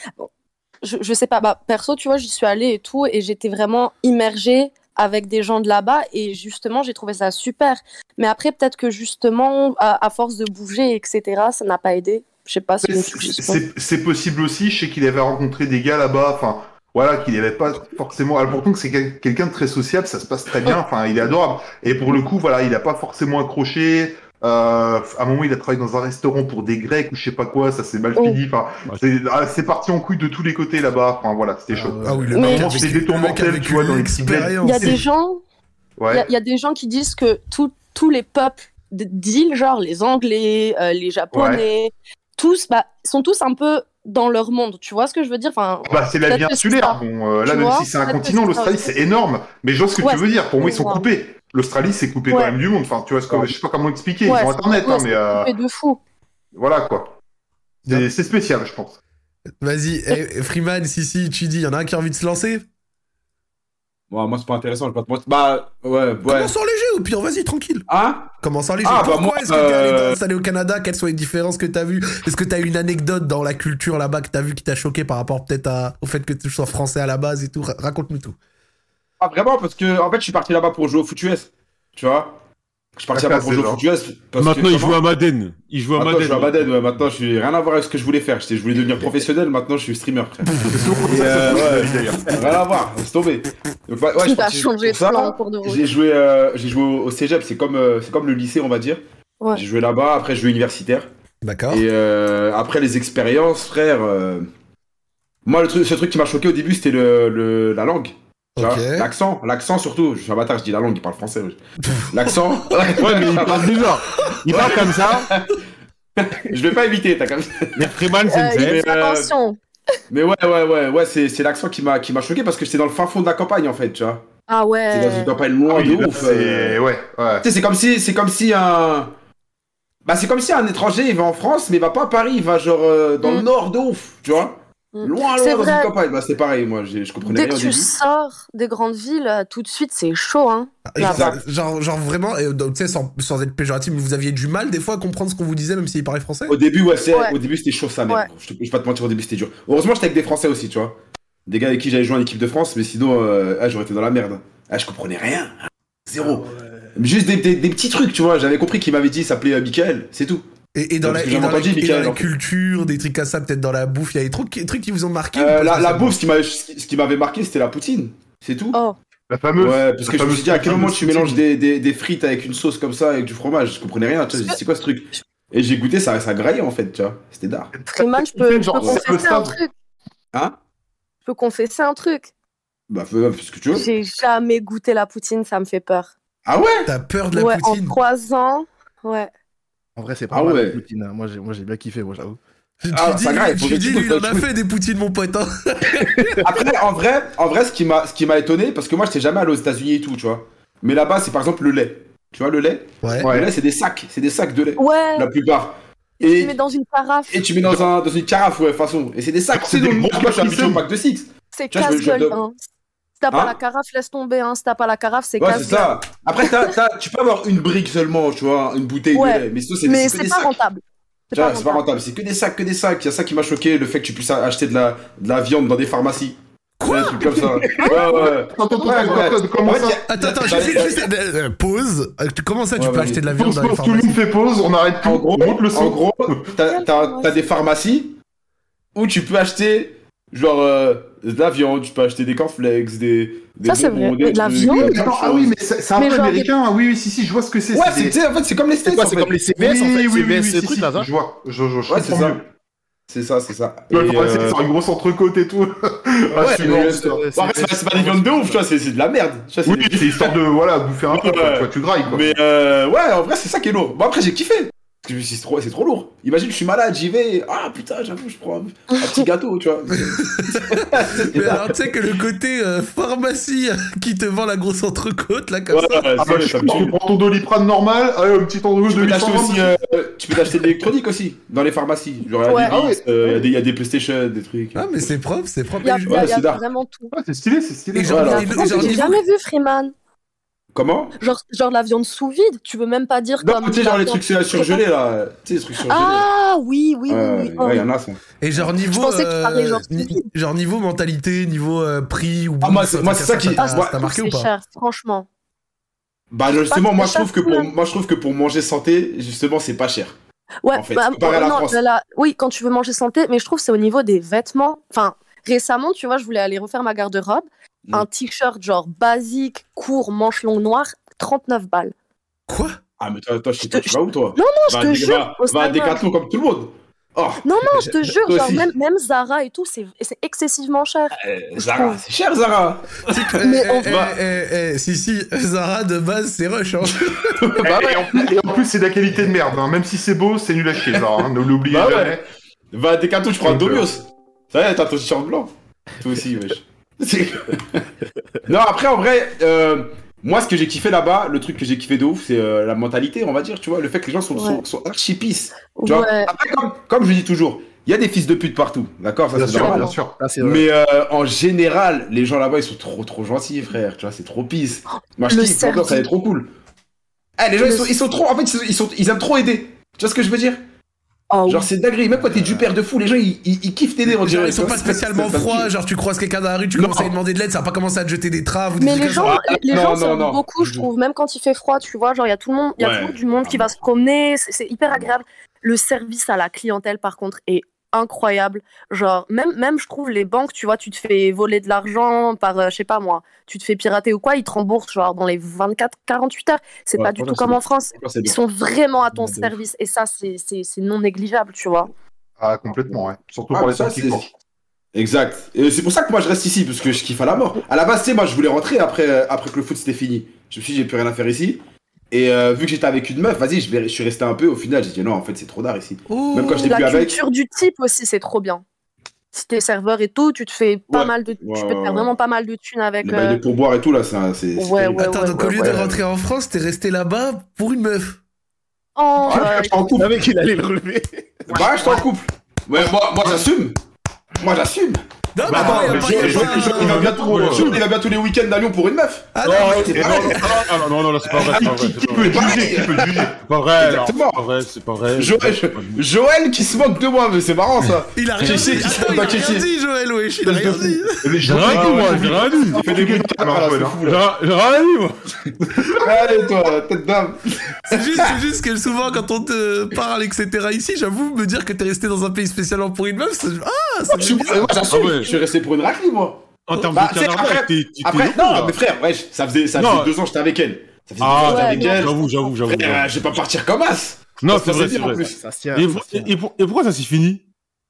je, je sais pas, bah, perso, tu vois, j'y suis allée et tout, et j'étais vraiment immergée avec des gens de là-bas, et justement, j'ai trouvé ça super. Mais après, peut-être que justement, à, à force de bouger, etc., ça n'a pas aidé. Je sais pas, c'est une C'est- possible aussi. Je sais qu'il avait rencontré des gars là-bas. Enfin, voilà, qu'il n'avait pas forcément. Alors, pourtant que c'est quel- quelqu'un de très sociable, ça se passe très bien. Enfin, il est adorable. Et pour le coup, voilà, il n'a pas forcément accroché. Euh, à un moment, il a travaillé dans un restaurant pour des Grecs ou je sais pas quoi. Ça s'est mal Oh. fini. Enfin, c'est ah, c'est parti en couille de tous les côtés là-bas. Enfin, voilà, c'était chaud. Ah oui, le Mais- avec- c'est des tours mortels, tu vois, dans l'expérience. Il y a des gens, il y Ouais. a- il y, a des gens qui disent que tout- tous les peuples d'îles, genre les Anglais, euh, les Japonais, tous bah, sont tous un peu dans leur monde. Tu vois ce que je veux dire? Enfin, Bah, c'est la vie insulaire. Bon, euh, là, Tu même si c'est un continent, l'Australie, c'est énorme. Mais je vois ce que Ouais, tu veux dire. Pour moi, ils sont coupés. L'Australie, c'est coupé Ouais. quand même du monde. Enfin, tu vois, ce que, je sais pas comment expliquer. Ouais, Ils ont Internet, hein, mais euh, coupé de fou. voilà, quoi. C'est spécial, je pense. Vas-y, eh, Freeman, si, si, tu dis, y en a un qui a envie de se lancer? Bon, moi, c'est pas intéressant, je vais pas te mentir. Bah, ouais, ouais. Commence en léger, au pire, vas-y, tranquille. Hein? Commence en léger. Ah, bah, Pourquoi moi, est-ce que t'es allé euh, au Canada? Quelles sont les différences que t'as vues? Est-ce que t'as une anecdote dans la culture là-bas que t'as vu qui t'a choqué par rapport peut-être au fait que tu sois français à la base et tout? Ra- Raconte-nous tout. Pas vraiment, parce que, en fait, je suis parti là-bas pour jouer au foot US. Tu vois? Je suis parti La là-bas pour jouer au foot US. Parce Maintenant, que, il joue à Madden. Il joue à Maintenant, je Madden. joue à Madden, ouais. Maintenant, je suis rien à voir avec ce que je voulais faire. Je voulais devenir professionnel, maintenant, je suis streamer, frère. C'est euh, ouais. Rien à voir. Donc, ouais, je suis Tout a changé de pour ça. plan de route. J'ai joué, euh, j'ai joué au au cégep, c'est comme, euh, c'est comme le lycée, on va dire. Ouais. J'ai joué là-bas, après, je joué universitaire. D'accord Et euh, après les expériences, frère. euh, Moi, le truc, ce truc qui m'a choqué au début, c'était le, le- la langue. Tu vois, Ok. L'accent, l'accent surtout. Je suis un bâtard, je dis la langue, il parle français. ouais. L'accent. Ouais, mais il parle bizarre. Il parle comme ça. je vais pas éviter, t'as comme Mais Freeman, c'est une euh, attention. Mais ouais, ouais, ouais, ouais, c'est, c'est l'accent qui m'a, qui m'a choqué parce que j'étais dans le fin fond de la campagne en fait, tu vois. Ah C'est dans une ouais. campagne loin Oui, de là, ouf. c'est... euh. Ouais, ouais. Tu sais, c'est comme si, c'est comme si un. Bah, c'est comme si un étranger, il va en France, mais il va pas à Paris, il va genre euh, dans le Mm. nord de ouf, tu vois. Mm. Loin, C'est loin dans vrai. une campagne. Bah, c'est pareil, moi, je comprenais Dès rien que au tu début. sors des grandes villes, euh, tout de suite, c'est chaud, hein. Exact. Genre, genre vraiment, et, donc, tu sais, sans, sans être péjoratif, mais vous aviez du mal des fois à comprendre ce qu'on vous disait, même s'il parlait français? Au début, ouais, c'est, Ouais. au début, c'était chaud mère. Ouais. Je, je vais pas te mentir, au début, c'était dur. Heureusement, j'étais avec des Français aussi, tu vois. Des gars avec qui j'avais joué en équipe de France, mais sinon, euh, ah, j'aurais été dans la merde. Ah, je comprenais rien. Zéro. Juste des, des- des petits trucs, tu vois. J'avais compris qu'il m'avait dit, il s'appelait euh, Michael, c'est tout. Et, et dans, la, et dans, et dans culture, des trucs comme ça, peut-être dans la bouffe, il y a des trucs, qui- trucs qui vous ont marqué Euh, la, bouffe, ce qui m'a- ce qui m'avait marqué, c'était la poutine. C'est tout. Oh. La fameuse. Ouais, parce que je me suis dit, à quel moment tu mélanges des, des, des frites avec une sauce comme ça, avec du fromage Je comprenais rien, C'est quoi ce truc? Et j'ai goûté, ça, ça graillait en fait, tu vois. C'était d'art. Freeman, je peux, je peux confesser un truc. Hein? Je peux confesser un truc. Bah, fais fais ce que tu veux. J'ai jamais goûté la poutine, ça me fait peur. Ah ouais? T'as peur de la ouais, poutine? en trois ans, ouais. En vrai, c'est pas Ah mal ouais. la poutine. hein. Moi, j'ai moi, j'ai bien kiffé, moi, j'avoue. Tu Ah, dis, ça grave, tu dis tu lui, il en a tu fait des poutines, mon pote. hein. Après, en vrai, en vrai, ce qui m'a, ce qui m'a étonné, parce que moi, j'étais jamais allé aux États-Unis et tout, tu vois. Mais là-bas, c'est par exemple le lait. Tu vois, le lait? Ouais. Ouais. Le lait, c'est des sacs, c'est des sacs de lait, Ouais, la plupart. tu Et, mets dans une carafe. et tu mets dans, un, dans une carafe, ouais, façon. Et c'est des sacs, C'est c'est des donc, gros moi, je suis habitué au pack de 6. C'est Tu je je casse-gueule. Hein. Si t'as pas Hein la carafe, laisse tomber. Hein. Si t'as pas la carafe, c'est Ouais, c'est ça. Après, tu peux avoir une brique seulement, tu vois, une bouteille Ouais. de lait. Mais c'est Mais c'est que c'est des pas sacs. rentable. C'est pas C'est pas rentable. c'est que des sacs, que des sacs. Il y a ça qui m'a choqué, le fait que tu puisses acheter de la, de la viande dans des pharmacies. Quoi Des trucs comme ça. Ouais, ouais. Attends, attends, Ouais, ouais. juste, juste, euh, pause. Euh, Comment ça, tu Ouais, peux acheter de la viande dans les pause, tout le pharmacies monde fait pause, on arrête tout. En gros, on monte le son. en gros, t'as des pharmacies où tu peux acheter genre euh, de la viande, tu peux acheter des cornflakes, des, des Ça, c'est vrai. des Mais de la viande Attends, ah choses. oui, mais c'est c'est un Mais peu genre des- américain. Ah Oui, oui, si, si, je vois ce que c'est. Ouais, c'est des- en fait, c'est comme les C'est en C'est fait. comme les CVS, en Oui, fait. oui, oui, CVS, oui, si, si, Je vois, je, je, je Ouais, c'est comprends ça. mieux. C'est ça, c'est ça. C'est euh, une grosse entrecôte et tout. Ah, Ouais, euh, c'est- en fait, c'est pas- des viandes de ouf, tu vois, c'est, c'est de la merde. Tu vois, c'est- Oui, c'est histoire de voilà, bouffer un peu, tu grailles, quoi. Mais euh, ouais, en vrai, c'est ça qui est lourd. Bon, après, j'ai kiffé. C'est trop, c'est trop lourd. Imagine, je suis malade, j'y vais. Ah putain, j'avoue, je prends un, un petit gâteau, tu vois. Mais alors, tu sais que le côté euh, pharmacie qui te vend la grosse entrecôte, là, comme Ouais, ça. ouais, Ah bah, je ça tue. prends ton doliprane normal, allez, un petit Tu de peux t'acheter 800 aussi, euh, tu peux t'acheter de l'électronique aussi dans les pharmacies. Genre, il y a Ouais. des Ah ouais. Euh, y y a PlayStation, des trucs. Ah, mais c'est propre, c'est propre. Il y a, y a- y vraiment tout. Ouais, c'est stylé, c'est stylé. J'ai jamais vu Freeman. Comment Genre, genre la viande sous vide, tu veux même pas dire Non, comme. tu sais, la genre les trucs surgelés là. Tu sais, les trucs surgelés. Ah oui, oui, oui, Ouais, oui. ouais, il y en a ça. Et genre niveau, pensais que tu parlais genre ni- genre niveau mentalité, niveau euh, prix ou Ah, moi, c'est- ça qui- t'a- Ah, je marqué ou c'est pas cher, franchement. Bah justement, moi je trouve que pour moi je trouve que pour manger santé, justement, c'est pas cher. Ouais, En fait, bah, comparé à la non, France. là, oui, quand tu veux manger santé, mais je trouve que c'est au niveau des vêtements. Enfin, récemment, tu vois, je voulais aller refaire ma garde-robe. Mm. Un t-shirt genre basique, court, manche longue noire, 39 balles. Quoi? Ah mais toi, toi, je te- tu vas où toi? Non, non, je te jure, va- à. Decathlon comme tout le monde. Oh, Non, non, je te jure, genre, même, même Zara et tout, c'est c'est excessivement cher. euh, Zara, c'est cher Zara. Mais Eh, on eh, va- eh, eh, eh, si, si, Zara de base, c'est rush. Hein. bah et, ouais. en plus, et en plus, c'est de la qualité de merde. hein. Même si c'est beau, c'est nul à chier, ça. Hein. Ne l'oubliez Bah ouais. jamais. Va à Decathlon, je prends un Domios. Ça y est, t'as ton t-shirt blanc. Toi aussi, wesh. Non, après, en vrai, euh, moi, ce que j'ai kiffé là-bas, le truc que j'ai kiffé de ouf, c'est euh, la mentalité, on va dire, tu vois, le fait que les gens sont, sont, Ouais. sont archi peace. Tu vois. Après, comme, comme je dis toujours, il y a des fils de pute partout, d'accord Ça, Bien c'est sûr, normal. bien sûr. Mais euh, en général, les gens là-bas, ils sont trop trop gentils, frère. Tu vois, c'est trop peace. Moi, je Le kiffe, est service. trop cool. Eh, les gens, Le- ils sont, ils sont trop. En fait, ils, sont- ils, sont, ils aiment trop aider. Tu vois ce que je veux dire? Oh, oui. Genre, c'est dinguerie. Même quand t'es du père de fou, les gens, ils, ils, ils kiffent t'aider. on Genre, dirait, ils sont pas spécialement froids, genre tu croises quelqu'un dans la rue, tu Non. commences à lui demander de l'aide, ça va pas commencer à te jeter des traves ou des Mais les comme gens, ça. Ah, les non, gens non. beaucoup, je trouve, même quand il fait froid, tu vois, genre il y a tout le monde, il y a Ouais. toujours du monde qui va se promener, c'est c'est hyper agréable. Le service à la clientèle, par contre, est incroyable. Genre, même, même je trouve les banques, tu vois, tu te fais voler de l'argent par, euh, je sais pas moi, tu te fais pirater ou quoi, ils te remboursent genre dans les 24-48 heures. C'est Ouais, pas du tout comme en France. Ils sont vraiment à ton service et ça, c'est non négligeable, tu vois. Ah, complètement, ouais. Surtout Ah, pour les ça. Exact. Et c'est pour ça que moi, je reste ici, parce que je kiffe à la mort. À la base, tu sais, moi, je voulais rentrer après, après que le foot c'était fini. Je me suis dit, j'ai plus rien à faire ici. Et euh, vu que j'étais avec une meuf, vas-y, je, vais- je suis resté un peu. Au final, j'ai dit, non, en fait, c'est trop d'art ici. Même quand j'étais La plus avec. culture du type aussi, c'est trop bien. Si t'es serveur et tout, tu te fais pas Ouais. mal de, tu peux te faire vraiment pas mal de thunes avec. Les euh, pourboire et tout, là, c'est. un- c'est- c'est Ouais, terrible. ouais, Attends, donc au lieu ouais, de ouais. rentrer en France, t'es resté là-bas pour une meuf. Oh, Ah, euh, je t'en Je couple. savais qu'il allait le relever. Bah, je t'en couple. Ouais, moi, moi j'assume. Moi, j'assume. Non, Bah, mais attends, non, Il va bien tous- Ouais. il va bien tous les week-ends à Lyon pour une meuf. Ah non, Non, ah, non, non, c'est pas vrai, c'est pas vrai. Qui peut juger Qui peut juger C'est pas vrai, Exactement. c'est pas vrai, c'est pas vrai. Joël, Joël qui se moque de moi, mais c'est marrant ça. Il a rien dit. il a rien dit, Joël, wesh. Il a rien dit. J'ai rien dit, moi, j'ai rien dit. Il fait des bruits de Ah, hein. fou, J'ai rien- dit, moi. Allez, toi, tête d'âme. C'est juste, que souvent, quand on te parle, etc., ici, j'avoue, me dire que t'es resté dans un pays spécialement pour une meuf, ça- ah, ça bizarre. moi, j'assume. Je suis resté pour une raclée, moi. En termes Bah, de canardage, après- t'es t'es- Après, non, là. mais frère, ouais, ça faisait, ça Non. deux ans que j'étais avec elle. Ça faisait deux Ah, ans que j'étais ouais, avec elle. J'avoue, j'avoue, j'avoue. Je vais pas partir comme as. Non, Ça c'est vrai, c'est bien, en vrai. plus. Ça tient. Et, ça pour- se tient. et, pour- et pourquoi ça s'est fini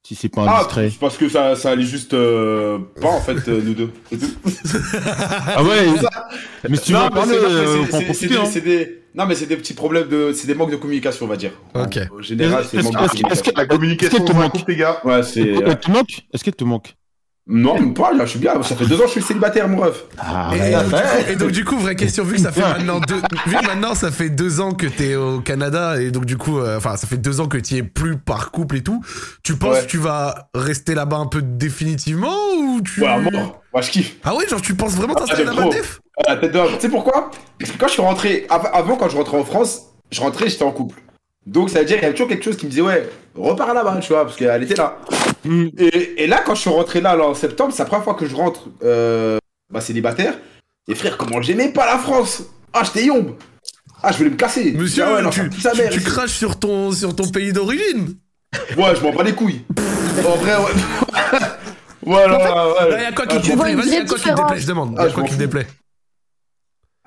Si c'est pas Ah, indiscret. parce que ça, ça allait juste euh, pas en fait euh, nous deux. Ah ouais Mais si tu veux Non, en mais parler, c'est- euh, c'est- on peut en c'est- c'est profiter. des- hein. c'est des- Non, mais c'est des petits problèmes de, c'est des manques de communication, on va dire. Ok. En général, c'est Est-ce- manque de communication. La communication Est-ce qu'elle te dans un manque couple, les gars? Ouais, c'est. euh, Elle te manque? Est-ce qu'elle te manque? Non, même pas, là, je suis bien. Ça fait deux ans que je suis célibataire, mon ref. Ah, Et, donc, du coup, et donc, du coup, vraie question, vu que ça fait maintenant deux, vu que maintenant ça fait deux ans que t'es au Canada et donc du coup, euh, enfin, ça fait deux ans que tu es plus par couple et tout, tu penses Ouais. que tu vas rester là-bas un peu définitivement ou tu... Ouais, à mort. Moi, je kiffe. Ah ouais, genre tu penses vraiment t'installer j'aime là-bas, trop. Def? Ah, tête d'homme. Tu sais pourquoi? Parce que quand je suis rentré, av- avant, quand je rentrais en France, je rentrais, j'étais en couple. Donc, ça veut dire qu'il y avait toujours quelque chose qui me disait, ouais, repars là-bas, tu vois, parce qu'elle était là. Hmm. Et, et là, quand je suis rentré là, là, en septembre, c'est la première fois que je rentre euh, bah, célibataire. Et frère, comment j'aimais pas la France Ah, j'étais yombe Ah, je voulais me casser Monsieur, Ah ouais, non, tu, ça mère tu craches sur ton, sur ton pays d'origine Ouais, je m'en bats les couilles. en vrai, ouais. voilà, ouais. Il y a quoi qui Ah, te m'en déplaît Vas-y, y a quoi qui te déplaît. Je demande. Ah, y a quoi m'en qui te fous. déplaît?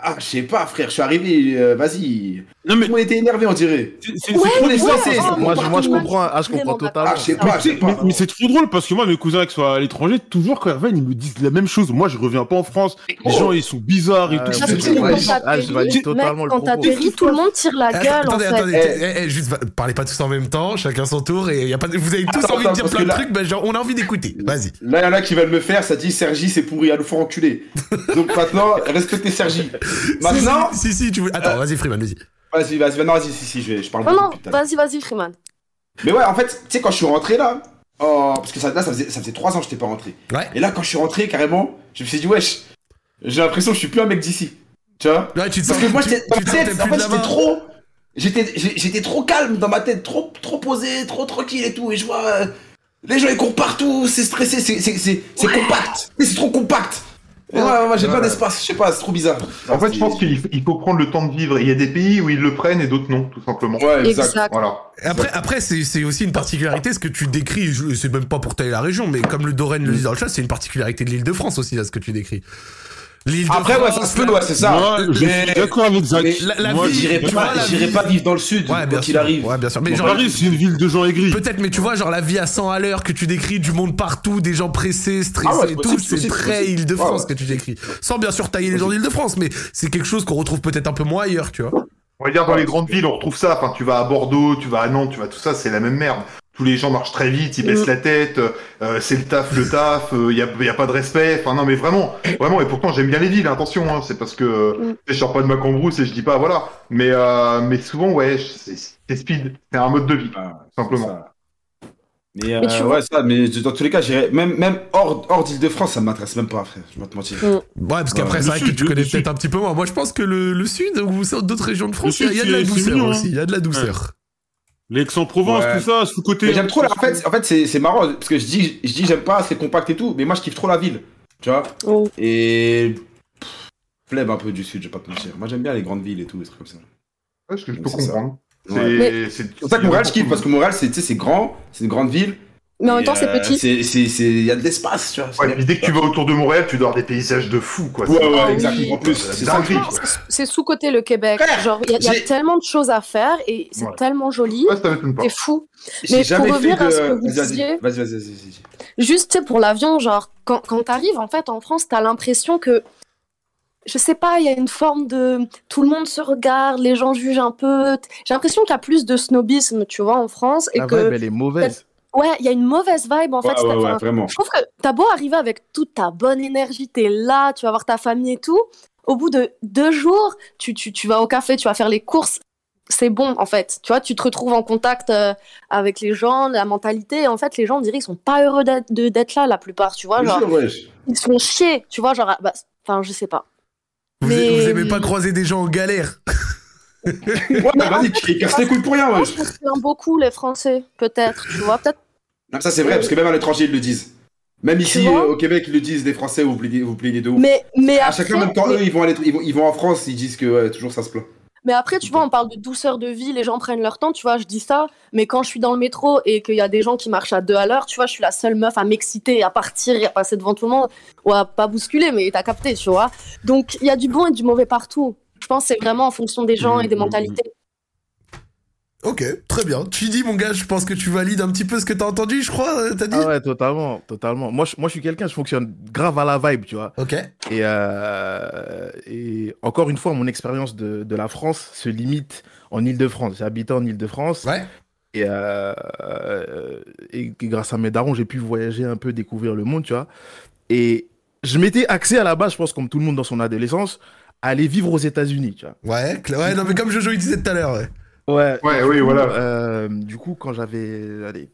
Ah, je sais pas, frère, je suis arrivé, euh, vas-y. Non mais Tout le monde était énervé, on dirait. c'est Ouais, trop oh, Moi, je, moi, je comprends, ah, je comprends d'accord. Ah, totalement. je sais Mais, pas, je tu sais sais, pas. mais- mais c'est trop drôle parce que moi mes cousins qui sont à l'étranger toujours quand ils reviennent ils me disent la même chose moi je reviens pas en France les Oh. gens ils sont bizarres et Ah, tout Parce ouais, que quand Ah, je valide mec, totalement le quand propos. t'atterris, tout le monde tire la Attends, gueule, en Attendez, fait. attendez, Eh. eh, eh, juste va- parlez pas tous en même temps, chacun son tour et y a pas, de- vous avez tous envie de dire plein de trucs, ben genre on a envie d'écouter. Vas-y. Là, il y en a qui veulent me faire, ça dit Sergi, c'est pourri, à nous faire enculer. Donc maintenant, respectez Sergi. Maintenant, Si, si, si, tu veux. Attends, vas-y, Freeman, vas-y. vas-y, vas-y, maintenant, vas-y, si, si, je, parle Non, beaucoup non, vas-y, vas-y, Freeman. Mais ouais, en fait, tu sais, quand je suis rentré là, oh, parce que ça, là, ça faisait, ça faisait trois ans que j'étais pas rentré. Ouais. Et là, quand je suis rentré, carrément, je me suis dit, wesh, j'ai l'impression que je suis plus un mec d'ici. Tu vois? Ouais, tu te Parce sens. que moi, j'étais, en fait, j'étais trop. J'étais, trop calme dans ma tête, trop, trop posé, trop tranquille et tout. Et je vois, euh, les gens ils courent partout, c'est stressé, c'est, c'est, c'est, c'est compact. Mais c'est trop compact. Ouais, ouais, moi j'ai Ouais. pas d'espace, je sais pas, c'est trop bizarre. En fait, je pense qu'il faut- prendre le temps de vivre. Il y a des pays où ils le prennent et d'autres non, tout simplement. Ouais, exact. Exact. Voilà. Après, après c'est c'est aussi une particularité, ce que tu décris, je- c'est même pas pour tailler la région, mais comme le Dorène le dit dans le chat, c'est une particularité de l'île de France aussi, là, ce que tu décris. L'île de Après, ouais, France, ça se peut, ouais, c'est ça. moi je mais- suis d'accord avec Zach mais la- la Moi, J'irai pas, vie- pas vivre dans le sud Ouais, bien quand il sûr. arrive. Ouais, bien sûr. Mais Bon, genre, Paris c'est une ville de gens aigris peut-être, mais tu vois, genre la vie à 100 à l'heure que tu décris, du monde partout, des gens pressés, stressés Ah ouais, c'est et tout, c'est très. Île-de-France Ouais, que tu décris. Sans bien sûr tailler les gens d'Île-de-France, mais c'est quelque chose qu'on retrouve peut-être un peu moins ailleurs, tu vois. On va dire dans les grandes villes, on retrouve ça. Enfin, tu vas à Bordeaux, tu vas à Nantes, tu vas tout ça, c'est la même merde. Tous les gens marchent très vite, ils baissent Mm. la tête, euh, c'est le taf, le taf, il y, a, y a pas de respect. Enfin non mais vraiment, vraiment. Et pourtant j'aime bien les villes, attention. Hein, c'est parce que Mm. je sors pas de ma cambrousse et je dis pas voilà. Mais euh, mais souvent ouais, c'est c'est speed, c'est un mode de vie. Ah, Simplement. ça. Mais, euh, Mais tu ouais, vois- ça, mais dans tous les cas, j'irais, même, même hors, hors d'Île-de-France, ça m'intéresse même pas, frère. Je vais pas te mentir. Mm. Ouais, parce qu'après, Ouais. c'est vrai que sud, tu le- connais peut-être un petit peu moins. Moi, je pense que le, le sud ou d'autres régions de France, il y, a- il y a de la douceur aussi. Il y a de la douceur. L'Aix-en-Provence, Ouais. tout ça, sous côté. Mais j'aime trop la, en fait, en fait, c'est, c'est marrant, parce que je dis, je dis, j'aime pas, c'est compact et tout, mais moi, je kiffe trop la ville. Tu vois? Oh. Et, pff, flemme un peu du sud, je vais pas te mentir. Moi, j'aime bien les grandes villes et tout, des trucs comme ça. Ouais, ce que je peux c'est ça. comprendre. C'est pour ça que Montréal, je kiffe, parce que Montréal, c'est grand, c'est une grande ville. Mais en même temps, c'est euh, petit. C'est, c'est, c'est, il y a de l'espace, tu vois. Ouais, dès que tu vas autour de Montréal, tu dois avoir des paysages de fou quoi. Ouais, C'est- ouais, Ah exactement. oui. Plus, C'est sous-côté le Québec. Genre, il y a, y tellement de choses à faire et c'est Ouais. tellement joli. Ouais. C'est fou. Mais pour revenir à ce que vous Vas-y, vas-y, disiez- Vas-y, vas-y, vas-y, vas-y. Juste, pour l'avion, genre, quand, quand t'arrives, en fait, en France, t'as l'impression que, je sais pas, il y a une forme de... Tout le monde se regarde, les gens jugent un peu. J'ai l'impression qu'il y a plus de snobisme, tu vois, en France. Et La que, vibe, elle est mauvaise. Ouais, il y a une mauvaise vibe, en fait. Ouais, ouais, ouais, enfin, vraiment. Je trouve que t'as beau arriver avec toute ta bonne énergie, t'es là, tu vas voir ta famille et tout. Au bout de deux jours, tu, tu, tu vas au café, tu vas faire les courses. C'est bon, en fait. Tu vois, tu te retrouves en contact euh, avec les gens, la mentalité. En fait, les gens, on dirait, ils sont pas heureux d'être de- d'être là, la plupart, tu vois. Genre, ils sont chiés, tu vois. Genre, ah, bah, enfin, je sais pas. Vous, Mais- vous aimez pas croiser des gens en galère Ouais, mais vas-y, les couilles pour rien, je me plains beaucoup, les Français, peut-être, tu vois. Peut-être. Non, ça c'est vrai, parce que même à l'étranger, ils le disent. Même ici, euh, au Québec, ils le disent, les Français, vous plaignez, vous plaignez de ouf. Mais, mais à après, chacun, même quand mais- eux, ils vont, aller, ils, vont, ils vont en France, ils disent que ouais, toujours ça se plaint. Mais après, tu vois, on parle de douceur de vie, les gens prennent leur temps, tu vois, je dis ça, mais quand je suis dans le métro et qu'il y a des gens qui marchent à deux à l'heure, tu vois, je suis la seule meuf à m'exciter, à partir et à passer devant tout le monde, ou à pas bousculer, mais t'as capté, tu vois. Donc, il y a du bon et du mauvais partout. Je pense que c'est vraiment en fonction des gens et des Mhm. mentalités. Ok, très bien. Tu dis, mon gars, je pense que tu valides un petit peu ce que t'as entendu, je crois, euh, t'as dit Ah ouais, totalement, totalement. Moi, je, moi, je suis quelqu'un, je fonctionne grave à la vibe, tu vois. Ok. Et, euh, et encore une fois, mon expérience de, de la France se limite en Ile-de-France. J'ai habité en Ile-de-France. Ouais. Et, euh, et grâce à mes darons, j'ai pu voyager un peu, découvrir le monde, tu vois. Et je m'étais axé à la base, je pense, comme tout le monde dans son adolescence, aller vivre aux États-Unis, tu vois. Ouais, ouais, non, mais comme Jojo il disait tout à l'heure, ouais. Ouais, oui, coup, voilà. euh, du coup, quand j'avais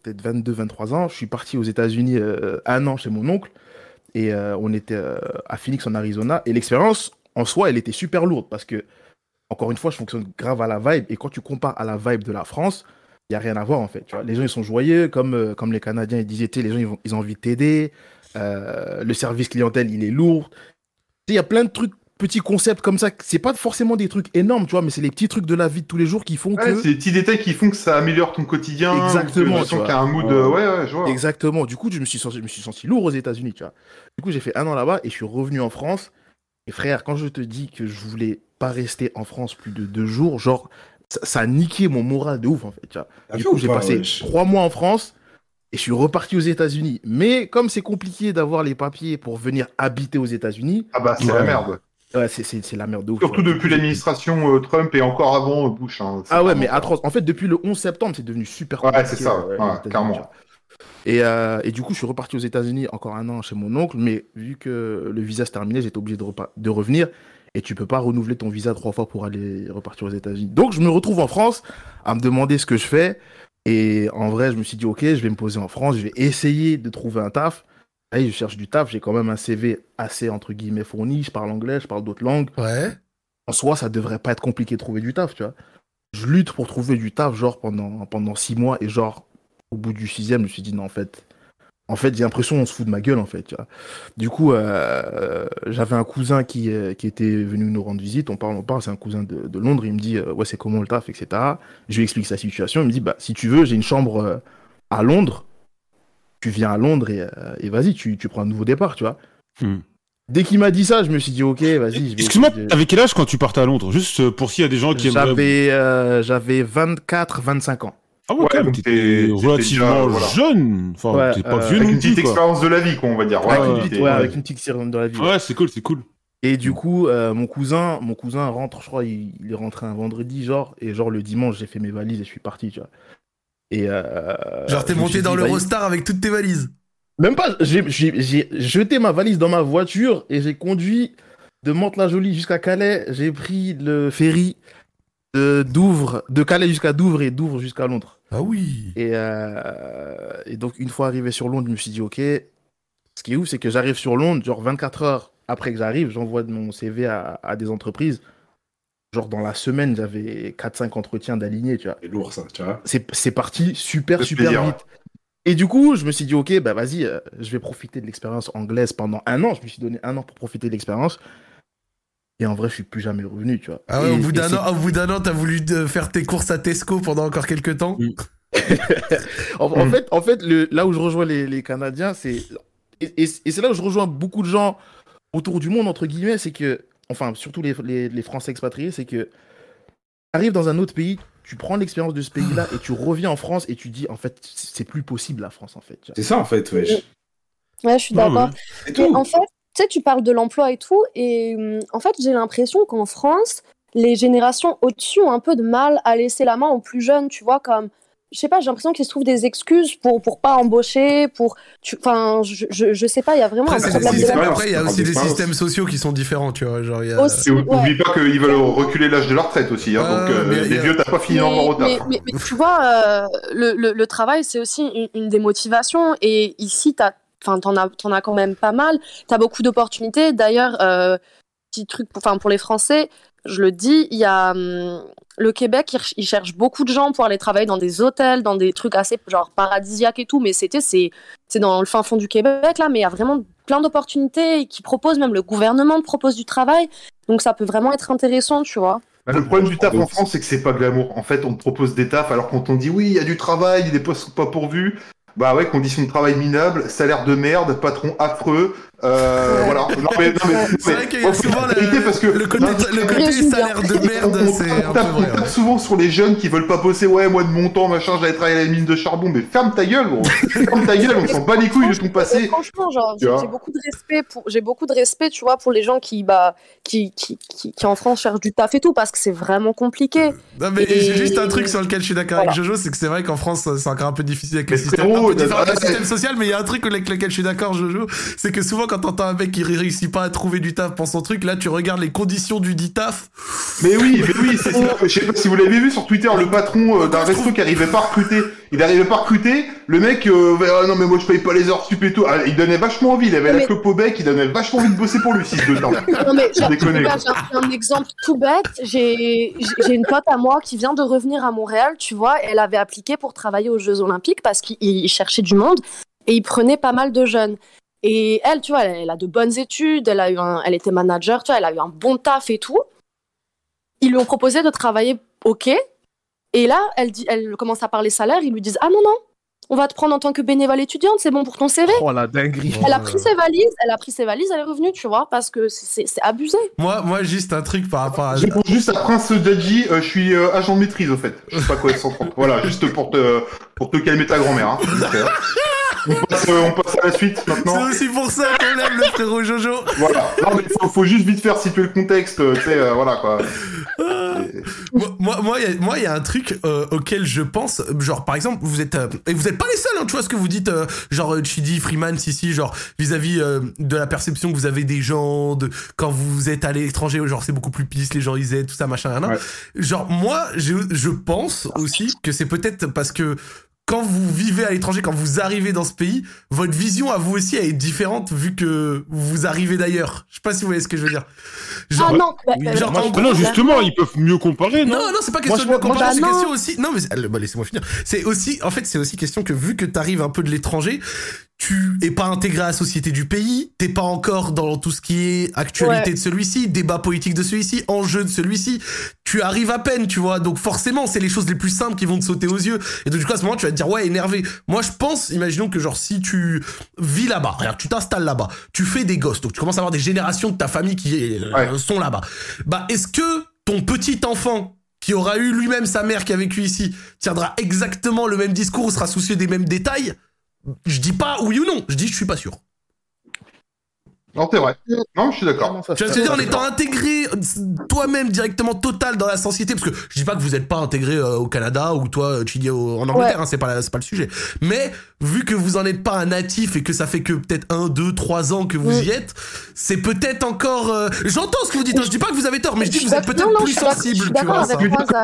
peut-être 22, 23 ans, je suis parti aux États-Unis euh, un an chez mon oncle. Et euh, on était euh, à Phoenix, en Arizona. Et l'expérience, en soi, elle était super lourde parce que, encore une fois, je fonctionne grave à la vibe. Et quand tu compares à la vibe de la France, il n'y a rien à voir, en fait. Tu vois. Les gens, ils sont joyeux, comme, euh, comme les Canadiens, ils disaient, tu sais, les gens, ils, vont- ils ont envie de t'aider. Euh, le service clientèle, il est lourd. Tu sais, Il y a plein de trucs, petits concepts comme ça. C'est pas forcément des trucs énormes, tu vois, mais c'est les petits trucs de la vie de tous les jours qui font Ouais, que. c'est les petits détails qui font que ça améliore ton quotidien. Exactement, tu vois. qu'il y a un mood. Ouais, ouais, je vois. Exactement. Du coup, je me suis senti, je me suis senti lourd aux États-Unis, tu vois. Du coup, j'ai fait un an là-bas et je suis revenu en France. Et frère, quand je te dis que je voulais pas rester en France plus de deux jours, genre, ça, ça a niqué mon moral de ouf, en fait, tu vois. T'as Du coup, ou j'ai pas, passé trois mois en France et je suis reparti aux États-Unis. Mais comme c'est compliqué d'avoir les papiers pour venir habiter aux États-Unis, Ah bah, c'est Ouais. la merde. Ouais, c'est- la merde de ouf. Surtout depuis l'administration euh, Trump et encore avant euh, Bush. hein. Ah ouais, mais atroce. En fait, depuis le 11 septembre, c'est devenu super Ouais, c'est ça, euh, ouais, clairement. Et, euh, et du coup, je suis reparti aux États-Unis encore un an chez mon oncle, mais vu que le visa se terminait, j'étais obligé de, de revenir. Et tu peux pas renouveler ton visa trois fois pour aller repartir aux États-Unis. Donc, je me retrouve en France à me demander ce que je fais. Et en vrai, je me suis dit, ok, je vais me poser en France, je vais essayer de trouver un taf. Allez, je cherche du taf, j'ai quand même un CV assez, entre guillemets, fourni. Je parle anglais, je parle d'autres langues Ouais. en soi, ça devrait pas être compliqué de trouver du taf, tu vois. Je lutte pour trouver du taf, genre, pendant, pendant six mois, et genre, au bout du sixième, je me suis dit, non, en fait, en fait, j'ai l'impression qu'on se fout de ma gueule, en fait, tu vois. Du coup, euh, j'avais un cousin qui, euh, qui était venu nous rendre visite, on parle, on parle, c'est un cousin de, de Londres, il me dit, euh, ouais, c'est comment le taf, etc. Je lui explique sa situation, il me dit, bah, si tu veux, j'ai une chambre à Londres, tu viens à Londres et, euh, et vas-y, tu, tu prends un nouveau départ, tu vois. Hmm. Dès qu'il m'a dit ça, je me suis dit, ok, vas-y, je vais Excuse-moi, de- t'avais quel âge quand tu partais à Londres? Juste euh, pour s'il y a des gens qui aiment. J'avais euh, j'avais 24, 25 ans. Ah ouais, Ouais, quand même, donc t'étais t'es- relativement déjà, voilà. jeune. Enfin, Ouais, t'es pas euh, vieux Avec non une petite quoi. expérience de la vie, quoi, on va dire. avec, Ouais, une petite, avec une petite sirène dans la vie. Ouais, c'est cool, c'est cool. Et du coup, euh, mon cousin, mon cousin rentre, je crois, il, il est rentré un vendredi, genre, et genre le dimanche, j'ai fait mes valises et je suis parti, tu vois. Et euh, Genre, t'es monté dans vas-y. l'Eurostar avec toutes tes valises. Même pas, j'ai jeté ma valise dans ma voiture et j'ai conduit de Mantes-la-Jolie jusqu'à Calais. J'ai pris le ferry de Douvres, de Calais jusqu'à Douvres et Douvres jusqu'à Londres. Ah oui. Et, euh, et donc, une fois arrivé sur Londres, je me suis dit, ok, ce qui est ouf, c'est que j'arrive sur Londres, genre 24 heures après que j'arrive, j'envoie mon CV à, à des entreprises. Genre, dans la semaine, j'avais 4-5 entretiens d'alignés, tu vois. C'est lourd ça, tu vois. C'est c'est parti super, super plaisir, vite. Et du coup, je me suis dit, ok, bah vas-y, euh, je vais profiter de l'expérience anglaise pendant un an. Je me suis donné un an pour profiter de l'expérience. Et en vrai, je suis plus jamais revenu, tu vois. Ah ouais, Et- au bout d'un an, au bout d'un an, t'as voulu euh, faire tes courses à Tesco pendant encore quelques temps. En, en Mm. fait, en fait le, là où je rejoins les, les Canadiens, c'est. Et, et- et c'est là où je rejoins beaucoup de gens autour du monde, entre guillemets, c'est que. Enfin, surtout les, les, les Français expatriés, c'est que. Arrives dans un autre pays, tu prends l'expérience de ce pays-là et tu reviens en France et tu dis, en fait, c'est plus possible la France, en fait. C'est ça en fait, wesh. Ouais, je suis Ouais, d'accord. ouais. Mais en fait, tu sais, tu parles de l'emploi et tout, et hum, en fait, j'ai l'impression qu'en France, les générations au-dessus ont un peu de mal à laisser la main aux plus jeunes, tu vois, comme, je sais pas, j'ai l'impression qu'ils se trouvent des excuses pour, pour pas embaucher, pour, tu- enfin, je, je, je sais pas, il y a vraiment Après, un des problème de systèmes- la... d'expérience, après, il y a aussi des systèmes sociaux qui sont différents, tu vois. Genre, il y a... Aussi, Et ouais. oublie pas qu'ils veulent reculer l'âge de la retraite aussi. Hein, Ah, donc, euh, mais il y les a- vieux, t'as pas fini en retard. mais, mais- mais tu vois, euh, le, le, le travail, c'est aussi une, une des motivations. Et ici, t'as, enfin, t'en as, t'en as quand même pas mal. T'as beaucoup d'opportunités. D'ailleurs, euh, petit truc, pour, enfin, pour les Français, je le dis, il y a hum, le Québec, il, ch- il cherche beaucoup de gens pour aller travailler dans des hôtels, dans des trucs assez genre paradisiaques et tout. Mais c'était, c'est, c'est dans le fin fond du Québec là, mais il y a vraiment plein d'opportunités qui proposent, même le gouvernement propose du travail. Donc ça peut vraiment être intéressant, tu vois. Bah, le problème du taf en France, c'est que c'est pas glamour. En fait, on te propose des tafs alors qu'on t'en dit oui, il y a du travail, les postes sont pas pourvus. Bah ouais, conditions de travail minables, salaire de merde, patron affreux. Euh, voilà. Non, mais, non, mais, C'est vrai qu'il y a souvent la vérité le, parce que le côté, Non, le côté Résume bien. salaire de merde, on, c'est on un tape, peu on vrai. tape ouais. souvent sur les jeunes qui veulent pas bosser. Ouais, moi de mon temps, machin, j'allais travailler à la mine de charbon. Mais ferme ta gueule, gros. ferme ta gueule, on s'en bat les couilles de ton passé. franchement, genre, j'ai beaucoup de respect pour, j'ai beaucoup de respect, tu vois, pour les gens qui, bah, qui, qui, qui, qui en France cherchent du taf et tout, parce que c'est vraiment compliqué. Non, mais Et- j'ai juste un truc sur lequel je suis d'accord avec. Jojo, c'est que c'est vrai qu'en France, c'est encore un peu difficile avec le système, frérot, un peu différent avec le euh, système social, mais il y a un truc avec lequel je suis d'accord, Jojo, c'est que souvent quand t'entends un mec qui réussit pas à trouver du taf pour son truc, là tu regardes les conditions du dit taf. Mais oui, mais oui, c'est ça. Je sais pas si vous l'avez vu sur Twitter, le patron euh, d'un resto qui arrivait pas à recruter. Il arrivait pas à recruter. Le mec, euh, ah non mais moi je paye pas les heures sup et tout. Ah, il donnait vachement envie. Il avait la Mais- clope au bec. Il donnait vachement envie de bosser pour lui, si de temps. Non, mais j'ai déconner, regarde, j'ai un, exemple tout bête. J'ai une pote à moi qui vient de revenir à Montréal, tu vois. Elle avait appliqué pour travailler aux Jeux Olympiques parce qu'il il cherchait du monde et il prenait pas mal de jeunes. Et elle, tu vois, elle, elle a de bonnes études, elle, a eu un, elle était manager, tu vois, elle a eu un bon taf et tout. Ils lui ont proposé de travailler au quai. Et là, elle, dit, elle commence à parler salaire. Ils lui disent Ah non, non, on va te prendre en tant que bénévole étudiante, c'est bon pour ton CV. Oh la dinguerie. Elle a pris ses valises, elle a pris ses valises, elle est revenue, tu vois, parce que c'est- abusé. Moi, moi, juste un truc par rapport à. Je juste à Prince Dadji. euh, je suis euh, agent de maîtrise au fait. Je sais pas quoi être 130. Voilà, juste pour te pour te calmer ta grand-mère. Hein. On passe, euh, on passe à la suite C'est maintenant. aussi pour ça qu'on le frérot Jojo. Voilà. Non mais faut, faut juste vite faire situer le contexte. euh, Tu sais, euh, voilà quoi. Et- Moi, moi, moi, il y a- moi, il y a un truc euh, auquel je pense, genre par exemple, vous êtes euh, et vous êtes pas les seuls, hein, tu vois ce que vous dites, euh, genre Chidi, Freeman, Sissi, genre vis-à-vis euh, de la perception que vous avez des gens, de quand vous êtes à l'étranger, genre c'est beaucoup plus pisse, les gens ils aident, tout ça, machin, nan. Ouais. Genre moi, je, je pense aussi que c'est peut-être parce que quand vous vivez à l'étranger, quand vous arrivez dans ce pays, votre vision à vous aussi elle est différente vu que vous arrivez d'ailleurs. Je sais pas si vous voyez ce que je veux dire. Genre, ah non, bah, oui, bah, genre, bah, Ah non, justement, ils peuvent mieux comparer, non? Non, non, c'est pas question Moi, de me comparer, moi, c'est bah, question non. aussi. Non, mais bah, laissez-moi finir. C'est aussi, en fait, c'est aussi question que vu que t'arrives un peu de l'étranger, tu es pas intégré à la société du pays, t'es pas encore dans tout ce qui est actualité Ouais. de celui-ci, débat politique de celui-ci, enjeu de celui-ci. Tu arrives à peine, tu vois. Donc forcément, c'est les choses les plus simples qui vont te sauter aux yeux. Et donc du coup, à ce moment, tu vas te dire ouais, énervé. Moi, je pense, imaginons que genre si tu vis là-bas, regarde, tu t'installes là-bas, tu fais des gosses, donc tu commences à avoir des générations de ta famille qui euh, Ouais. sont là-bas. Bah, est-ce que ton petit enfant qui aura eu lui-même sa mère qui a vécu ici tiendra exactement le même discours ou sera soucieux des mêmes détails? Je dis pas oui ou non, je dis je suis pas sûr. Non, c'est vrai. Non, je suis d'accord. Tu vas te dire en étant intégré euh, toi-même directement total dans la société, parce que je dis pas que vous êtes pas intégré euh, au Canada ou toi tu dis au- en Angleterre, Ouais. hein, c'est pas la- c'est pas le sujet. Mais vu que vous en êtes pas un natif et que ça fait que peut-être un, deux, trois ans que vous Mm. y êtes, c'est peut-être encore. euh, J'entends ce que vous dites. hein, je dis pas que vous avez tort, mais je dis que vous êtes peut-être plus sensible.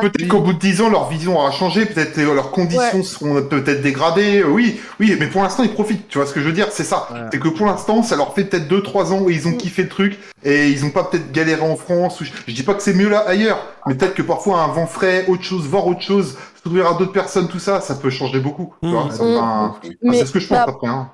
que peut-être qu'au bout de 10 ans, leur vision aura changé, peut-être euh, leurs conditions seront peut-être dégradées. Oui, oui, mais pour l'instant, ils profitent. Tu vois ce que je veux dire C'est ça. C'est que pour l'instant, ça leur fait peut-être 2-3 ans où ils ont kiffé le truc et ils ont pas peut-être galéré en France. Ou je... je dis pas que c'est mieux là ailleurs, mais peut-être que parfois un vent frais, autre chose, voir autre chose, s'ouvrir à d'autres personnes, tout ça, ça peut changer beaucoup. Mmh. c'est Mmh. enfin, c'est ce que je pense bah, après. Hein.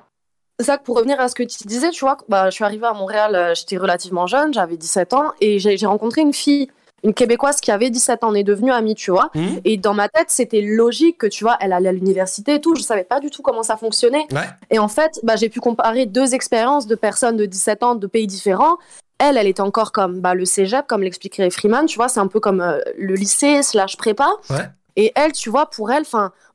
Zach, pour revenir à ce que tu disais, tu vois, bah, je suis arrivée à Montréal, euh, j'étais relativement jeune, j'avais 17 ans, et j'ai rencontré une fille, une Québécoise qui avait 17 ans, on est devenue amie, tu vois. Mhm. Et dans ma tête, c'était logique que, tu vois, elle allait à l'université et tout, je savais pas du tout comment ça fonctionnait. Ouais. Et en fait, bah, j'ai pu comparer deux expériences de personnes de 17 ans de pays différents. Elle, elle était encore comme bah, le cégep, comme l'expliquerait Freeman, tu vois, c'est un peu comme euh, le lycée slash prépa. Ouais. Et elle, tu vois, pour elle,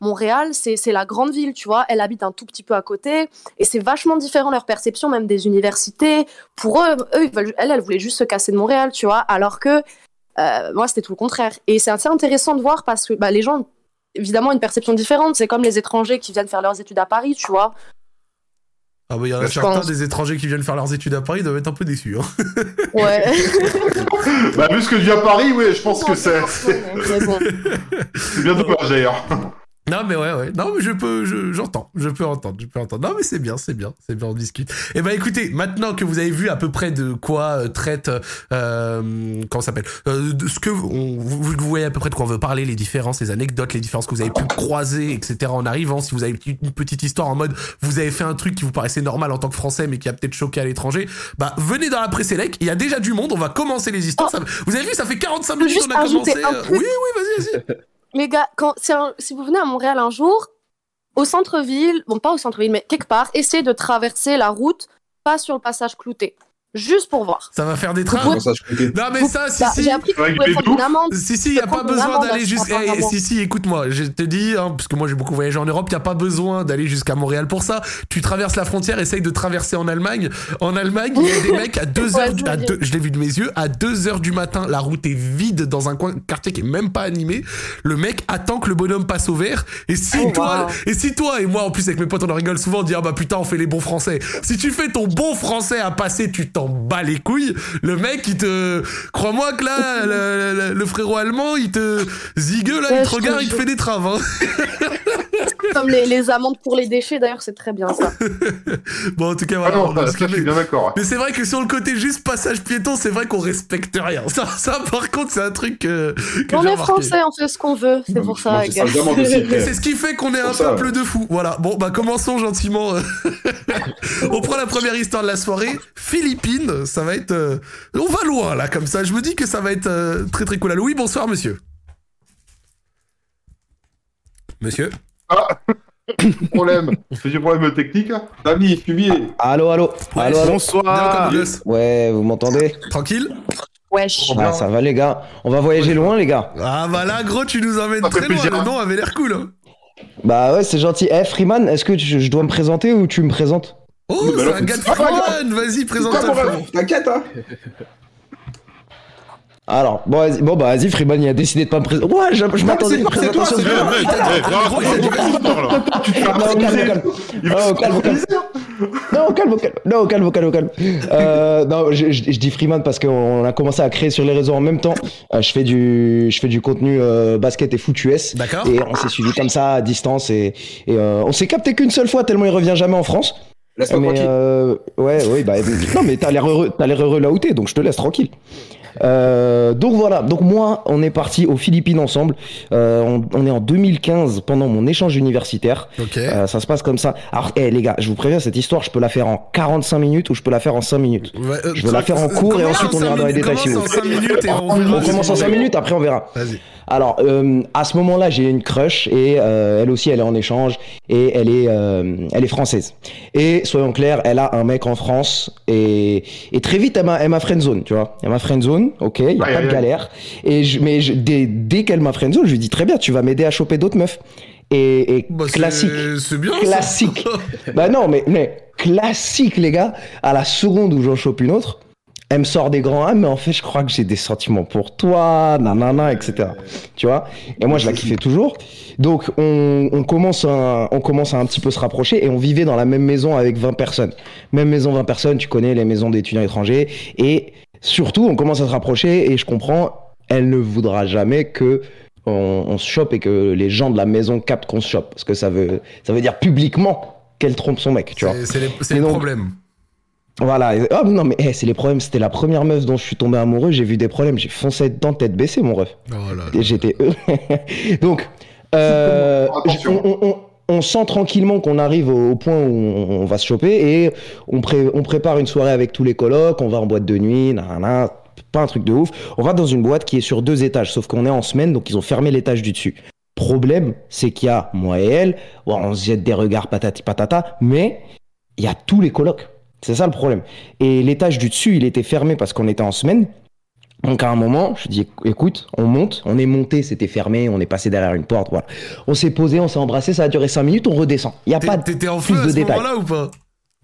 Montréal, c'est la grande ville, tu vois. Elle habite un tout petit peu à côté, et c'est vachement différent leur perception, même des universités. Pour eux, eux, elle, elle voulait juste se casser de Montréal, tu vois. Alors que euh, moi, c'était tout le contraire. Et c'est assez intéressant de voir parce que bah, les gens, évidemment, une perception différente. C'est comme les étrangers qui viennent faire leurs études à Paris, tu vois. Ah bah il y en a Je certains pense. des étrangers qui viennent faire leurs études à Paris doivent être un peu déçus. Hein. Ouais. Bah, vu ce que dis à Paris, oui, je pense que c'est c'est bien dommage d'ailleurs. Non mais ouais ouais. Non mais je peux je- j'entends. Je peux entendre je peux entendre. Non mais c'est bien c'est bien c'est bien on discute. Et ben écoutez maintenant que vous avez vu à peu près de quoi euh, traite euh, comment ça s'appelle euh, de ce que on, vous, vous voyez à peu près de quoi on veut parler les différences les anecdotes les différences que vous avez pu croiser etc en arrivant si vous avez une petite histoire en mode vous avez fait un truc qui vous paraissait normal en tant que français mais qui a peut-être choqué à l'étranger bah venez dans la pré-sélect il y a déjà du monde on va commencer les histoires. Ça- vous avez vu ça fait 45 minutes juste on a commencé euh, oui oui vas-y vas-y Les gars, quand, si, vous venez à Montréal un jour, au centre-ville, bon, pas au centre-ville, mais quelque part, essayez de traverser la route, pas sur le passage clouté. Juste pour voir. ça va faire des trains non mais ça si Bah, si J'ai appris que Avec vous pouvez des prendre une amende. Si, si, il n'y a pas besoin d'aller jusqu'à. 100 eh, Si, si, écoute-moi, je te dis, hein, parce que moi j'ai beaucoup voyagé en Europe, il n'y a pas besoin d'aller jusqu'à Montréal pour ça. Tu traverses la frontière, essaye de traverser en Allemagne. En Allemagne, il y a des mecs à 2 Ouais, heures, je à deux- l'ai vu de mes yeux, à 2 heures du matin, la route est vide dans un coin, quartier qui est même pas animé. Le mec attend que le bonhomme passe au vert. Et si Oh, toi, wow. et si toi et moi, en plus avec mes potes, on en rigole souvent, on dit, ah bah putain, on fait les bons français. Si tu fais ton bon français à passer, tu t'en bats les couilles. Le mec, il te, crois-moi que là, le, le- le frérot allemand, il te zigue là, Ouais, il te regarde, il te fait des traves. Hein. Comme les, les amendes pour les déchets, d'ailleurs, c'est très bien ça. Bon, en tout cas, Ah voilà. non, on a ça, ce ça, je qu'il suis met. bien d'accord. ouais. Mais c'est vrai que sur le côté juste passage piéton, c'est vrai qu'on respecte rien. Ça, ça par contre, c'est un truc que, que on est remarqué. français, on fait ce qu'on veut. C'est pour ça, les c'est gars. ce qui fait qu'on est un ça, peuple de fous. Voilà. Bon, bah commençons gentiment. on prend la première histoire de la soirée. Philippines, ça va être. euh, On va loin là, comme ça. Je me dis que ça va être euh, très très cool. Allô, oui, bonsoir, monsieur. Monsieur. Problème. C'est du problème technique. là Dami, fumier. Allô, allô, Ouais, allô, allô. Bonsoir. Ouais, vous m'entendez? Tranquille? Wesh. Ah, ça va les gars. On va voyager loin les gars. Ah bah là, gros, tu nous emmènes très loin. Le hein. nom avait l'air cool. hein. Bah ouais, c'est gentil. Eh Freeman, est-ce que tu- je dois me présenter ou tu me présentes? Oh, Mais c'est un gars de Freeman. Vas-y, présente-toi, T'inquiète, hein Alors, bon, vas-y, bon bah vas-y, Freeman, il a décidé de pas me présenter. Ouais, je, je m'attendais à une c'est toi, présentation. c'est de-. Non, calme, calme. Calme, calme. Non, calme, calme. Non, calme, calme, calme. Euh, non, je, je- je dis Freeman parce qu'on a commencé à créer sur les réseaux en même temps. Euh, je fais du, je fais du contenu euh, basket et foot US. D'accord. Et on s'est suivi comme ça à distance et, et euh, on s'est capté qu'une seule fois tellement il revient jamais en France. Laisse-moi mais tranquille. euh, ouais, oui, bah non, mais t'as l'air heureux, t'as l'air heureux là où t'es, donc je te laisse tranquille. Euh, donc voilà, donc moi, on est parti aux Philippines ensemble. Euh, on, on est en 2015 pendant mon échange universitaire. Ok. Euh, ça se passe comme ça. Alors, eh les gars, je vous préviens, cette histoire, je peux la faire en 45 minutes ou je peux la faire en 5 minutes. Ouais, euh, je vais la faire en cours et commence ensuite en on ira dans les détails si commence vous en 5 minutes et on. On commence en 5 minutes, après on verra. Vas-y. Alors, euh, à ce moment-là, j'ai une crush et euh, elle aussi, elle est en échange et elle est, euh, elle est française. Et soyons clairs, elle a un mec en France et, et très vite, elle m'a, elle m'a friendzone, tu vois. Elle m'a friendzone, ok, il y a pas de galère. Et je, mais je- dès, dès qu'elle m'a friendzone, je lui dis très bien, tu vas m'aider à choper d'autres meufs. Et, et Bah, classique. C'est bien. Classique. Bah non, mais, mais classique, les gars. À la seconde où j'en chope une autre, elle me sort des grands A, mais en fait, je crois que j'ai des sentiments pour toi, nanana, etc. Tu vois? Et moi, je la kiffais toujours. Donc, on, on, commence à, on commence à un petit peu se rapprocher et on vivait dans la même maison avec 20 personnes. Même maison, 20 personnes, tu connais les maisons d'étudiants étrangers. Et surtout, on commence à se rapprocher et je comprends, elle ne voudra jamais que on, on se chope et que les gens de la maison captent qu'on se chope. Parce que ça veut, ça veut dire publiquement qu'elle trompe son mec, tu vois. C'est- C'est les, Voilà. Oh non, mais eh, c'est les problèmes. C'était la première meuf dont je suis tombé amoureux. J'ai vu des problèmes. J'ai foncé dedans, tête baissée, mon ref. Oh J'étais. Donc, euh, on, on- on- on sent tranquillement qu'on arrive au, au point où on, on va se choper et on, pré- on prépare une soirée avec tous les colocs. On va en boîte de nuit, nanana, pas un truc de ouf. On va dans une boîte qui est sur deux étages, sauf qu'on est en semaine, donc ils ont fermé l'étage du dessus. Problème, c'est qu'il y a moi et elle. Bon, on se jette des regards patati patata, mais il y a tous les colocs. C'est ça le problème. Et l'étage du dessus, il était fermé parce qu'on était en semaine. Donc à un moment, je dis écoute, on monte, on est monté, c'était fermé, on est passé derrière une porte, voilà. On s'est posé, on s'est embrassé, ça a duré 5 minutes, on redescend. Il y a pas de... T'étais en plus à de ce détails. moment-là ou pas?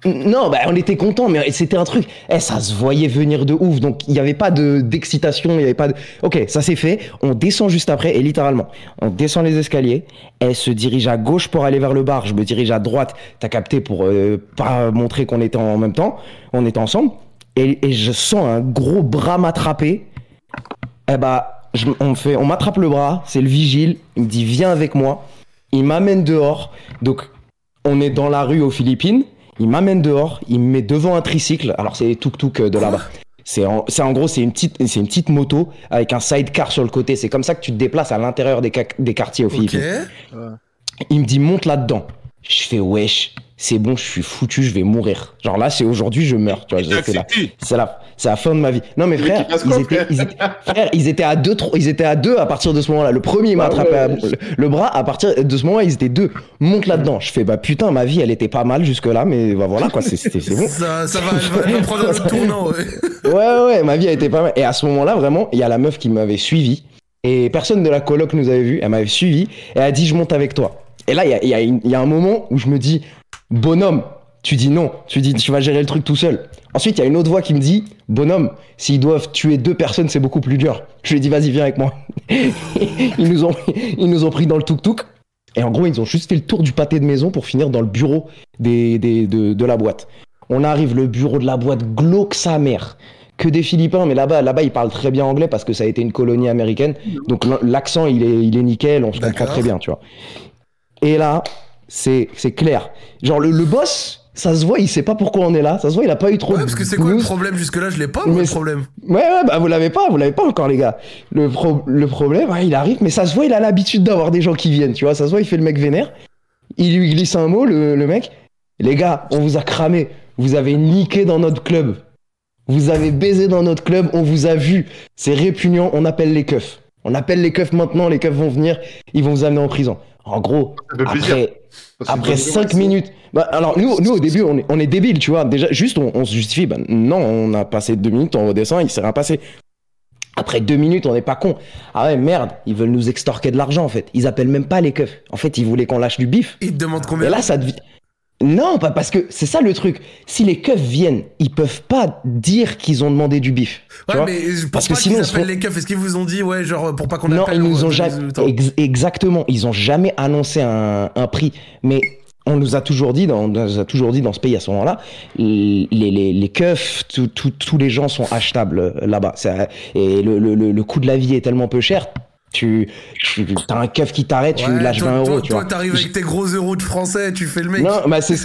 Non, bah on était contents, mais c'était un truc. Eh, ça se voyait venir de ouf, donc il n'y avait pas de d'excitation, il n'y avait pas. Ok, ça c'est fait. On descend juste après et littéralement, on descend les escaliers. Elle se dirige à gauche pour aller vers le bar. Je me dirige à droite. T'as capté pour euh, pas montrer qu'on était en même temps. On était ensemble et, je sens un gros bras m'attraper. Eh bah, on fait, on m'attrape le bras. C'est le vigile. Il me dit viens avec moi. Il m'amène dehors. Donc on est dans la rue aux Philippines. Il m'amène dehors, il me met devant un tricycle. Alors c'est les tuk-tuk euh, de là-bas. C'est en, c'est en gros c'est une petite c'est une petite moto avec un sidecar sur le côté. C'est comme ça que tu te déplaces à l'intérieur des, ca- des quartiers aux. Philippines. Il me dit monte là-dedans. Je fais wesh, c'est bon, je suis foutu, je vais mourir. Genre là c'est aujourd'hui je meurs. Tu vois, J'ai c'est la, c'est la, c'est la fin de ma vie. Non mais frère, ils quoi, étaient, frère ils étaient- frère, ils étaient à deux, trois- ils étaient à deux à partir de ce moment-là. Le premier il m'a Ah attrapé ouais. à- le, le bras. À partir de ce moment-là, ils étaient deux. Monte là-dedans. Je fais bah putain, ma vie elle était pas mal jusque là, mais bah voilà quoi, c'est c'est- c'est bon. Ça, ça va, elle va, elle prendre un tournant, ouais. Ouais, ouais, ma vie a été pas mal. Et à ce moment-là, vraiment, il y a la meuf qui m'avait suivi. Et personne de la coloc nous avait vu. Elle m'avait suivi. Et elle a dit, je monte avec toi. Et là, il y a, il y a une- il y a un moment où je me dis, bonhomme, tu dis non. Tu dis, tu vas gérer le truc tout seul. Ensuite, il y a une autre voix qui me dit, bonhomme, s'ils doivent tuer deux personnes, c'est beaucoup plus dur. Je lui ai dit, vas-y, viens avec moi. ils, nous ont, ils nous ont pris dans le tuk-tuk. Et en gros, ils ont juste fait le tour du pâté de maison pour finir dans le bureau des, des- de, de la boîte. On arrive, le bureau de la boîte glauque sa mère. Que des Philippins, mais là-bas, là-bas, ils parlent très bien anglais parce que ça a été une colonie américaine. Donc l'accent, il est, il est nickel, on se comprend très bien, tu vois. Et là, c'est, c'est clair. Genre le, le boss, ça se voit, il sait pas pourquoi on est là. Ça se voit, il a pas eu trop Ouais, de parce que c'est quoi le problème jusque-là? Je l'ai pas, moi, Mais le problème. Ouais, ouais, bah vous l'avez pas, vous l'avez pas encore, les gars. Le, pro- le problème, ouais, il arrive, mais ça se voit, il a l'habitude d'avoir des gens qui viennent, tu vois. Ça se voit, il fait le mec vénère. Il lui glisse un mot, le, le mec. Les gars, on vous a cramé. Vous avez niqué dans notre club. Vous avez baisé dans notre club, on vous a vu. C'est répugnant, on appelle les keufs. On appelle les keufs maintenant, les keufs vont venir, ils vont vous amener en prison. En gros, Ça fait plaisir. Après, Ça, c'est une après bonne 5 raison. minutes. Bah, alors, nous, nous, au début, on est, on est débiles, tu vois. Déjà, juste, on, on se justifie. Bah, non, on a passé 2 minutes, on redescend, il s'est rien passé. Après 2 minutes, on n'est pas con. Ah ouais, merde, ils veulent nous extorquer de l'argent, en fait. Ils appellent même pas les keufs. En fait, ils voulaient qu'on lâche du bif. Il te demande combien Et là, ça devient. Non, pas parce que c'est ça le truc. Si les keufs viennent, ils peuvent pas dire qu'ils ont demandé du bif. Ouais, mais Parce que sinon, ils appellent les keufs, est-ce qu'ils vous ont dit, ouais, genre, pour pas qu'on Non, appelle ils nous on- ont jamais. ex- exactement, ils ont jamais annoncé un, un prix. Mais on nous a toujours dit, dans, on nous a toujours dit dans ce pays à ce moment-là, les, les, les keufs, tous les gens sont achetables euh, là-bas. Et le, le, le, le coût de la vie est tellement peu cher. Tu, tu as un keuf qui t'arrête, tu lâches toi, 20 euros. Toi, tu toi, t'arrives avec tes gros euros de français, tu fais le mec. Non, bah c'est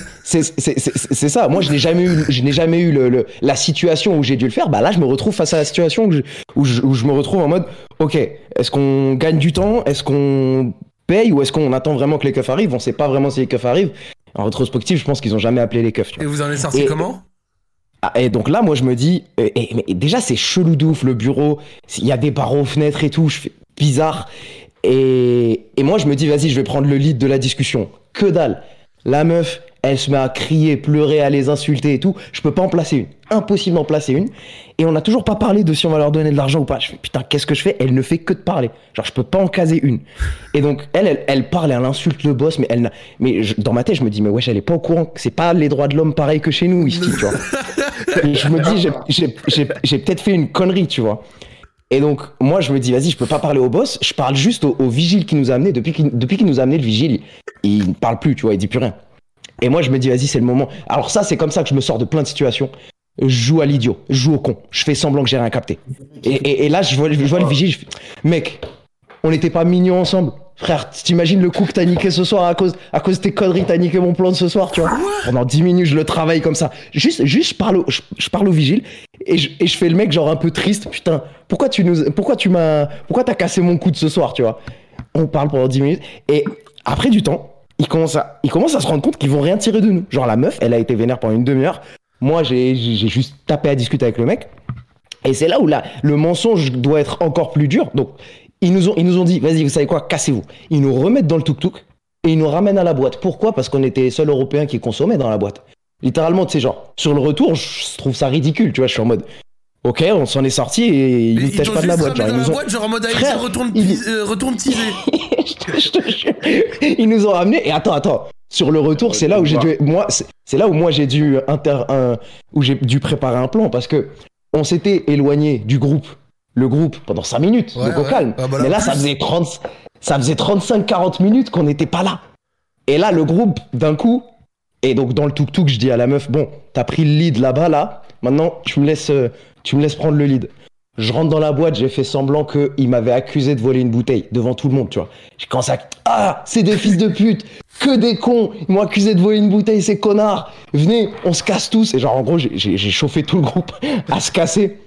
ça. Moi, je n'ai jamais eu, je n'ai jamais eu le, le- la situation où j'ai dû le faire. Bah là, je me retrouve face à la situation où je, où je, où je me retrouve en mode, ok, est-ce qu'on gagne du temps, est-ce qu'on paye? Ou est-ce qu'on attend vraiment que les keufs arrivent? On sait pas vraiment si les keufs arrivent. En rétrospective, je pense qu'ils ont jamais appelé les keufs. tu vois. Et vous en êtes sorti Et- comment? Ah, et donc là, moi, je me dis, et, déjà, c'est chelou de ouf, le bureau. Il y a des barreaux aux fenêtres et tout. Je fais bizarre. Et, et moi, je me dis, vas-y, je vais prendre le lead de la discussion. Que dalle. La meuf, Elle se met à crier, pleurer, à les insulter et tout. Je peux pas en placer une. Impossible d'en placer une. Et on n'a toujours pas parlé de si on va leur donner de l'argent ou pas. Je fais, putain, qu'est-ce que je fais? Elle ne fait que de parler. Genre, je peux pas en caser une. Et donc, elle, elle, elle parle elle insulte le boss, mais elle n'a- mais je- dans ma tête, je me dis, mais wesh, elle est pas au courant que c'est pas les droits de l'homme pareil que chez nous ici, tu vois. Et je me dis, j'ai- j'ai- j'ai j'ai peut-être fait une connerie, tu vois. Et donc, moi, je me dis, vas-y, je peux pas parler au boss, je parle juste au, au vigile qui nous a amené. Depuis qu'il depuis qu'il nous a amené le vigile, il, ne parle plus, tu vois, il dit plus rien. Et moi, je me dis, vas-y, c'est le moment. Alors, ça, c'est comme ça que je me sors de plein de situations. Je joue à l'idiot, je joue au con, je fais semblant que j'ai rien capté. Et, et- et là, je vois, je vois le vigile, je fais, mec, on n'était pas mignons ensemble. Frère, t'imagines le coup que t'as niqué ce soir à cause, à cause de tes conneries, t'as niqué mon plan de ce soir, tu vois. Pendant 10 minutes, je le travaille comme ça. Juste, juste, je parle au, je, je parle au vigile et je, et je fais le mec genre un peu triste. Putain, pourquoi tu nous, pourquoi tu m'as, pourquoi t'as cassé mon coup de ce soir, tu vois? On parle pendant 10 minutes et après du temps, ils commencent à, ils commencent à se rendre compte qu'ils vont rien tirer de nous. Genre la meuf, elle a été vénère pendant une demi-heure. Moi, j'ai, juste tapé à discuter avec le mec. Et c'est là où là, le mensonge doit être encore plus dur. Donc, ils nous ont, ils nous ont dit, vas-y, vous savez quoi, cassez-vous. Ils nous remettent dans le tuk-tuk et ils nous ramènent à la boîte. Pourquoi? Parce qu'on était les seuls Européens qui consommaient dans la boîte. Littéralement, tu sais, genre, sur le retour, je trouve ça ridicule, tu vois, je suis en mode, ok, on s'en est sorti et ils ils tèchent t'ont pas de la boîte. Genre, ils nous ont, boîte, genre en mode, allez, Frère, retourne, il- pis- euh, retourne teaser. je te- je te jure. Ils nous ont ramenés. Et attends, attends. Sur le retour, c'est là où j'ai dû, moi, c'est là où moi j'ai dû inter, un- où j'ai dû préparer un plan parce que on s'était éloigné du groupe, le groupe pendant 5 minutes, Ouais, donc au ouais. calme. Ah bah là, Mais là, plus. ça faisait 30, ça faisait 35-40 minutes qu'on n'était pas là. Et là, le groupe, d'un coup, et donc dans le tuk-tuk, je dis à la meuf, bon, t'as pris le lead là-bas, là, maintenant, tu me laisses, euh, tu me laisses prendre le lead. Je rentre dans la boîte, j'ai fait semblant qu'il m'avait accusé de voler une bouteille devant tout le monde, tu vois. J'ai commencé à... Ah, c'est des fils de pute, que des cons, ils m'ont accusé de voler une bouteille, ces connards. Venez, on se casse tous. Et genre, en gros, j'ai chauffé tout le groupe à se casser.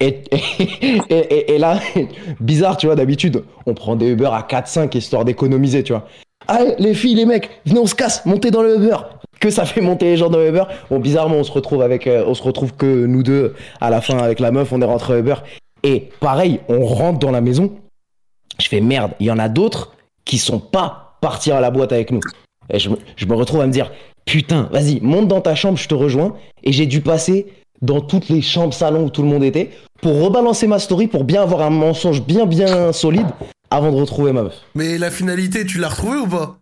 Et, là, bizarre, tu vois, d'habitude, on prend des Uber à 4-5 histoire d'économiser, tu vois. Allez, les filles, les mecs, venez, on se casse, montez dans le Uber. Que ça fait monter les gens dans le Uber. Bon, bizarrement, on se retrouve avec, euh, on se retrouve que nous deux à la fin avec la meuf, on est rentré au Uber. Et pareil, on rentre dans la maison. Je fais merde, il y en a d'autres qui sont pas partis à la boîte avec nous. Et je je me retrouve à me dire, putain, vas-y, monte dans ta chambre, je te rejoins. Et j'ai dû passer dans toutes les chambres, salons où tout le monde était, pour rebalancer ma story, pour bien avoir un mensonge bien, bien solide avant de retrouver ma meuf. Mais la finalité, tu l'as retrouvée ou pas?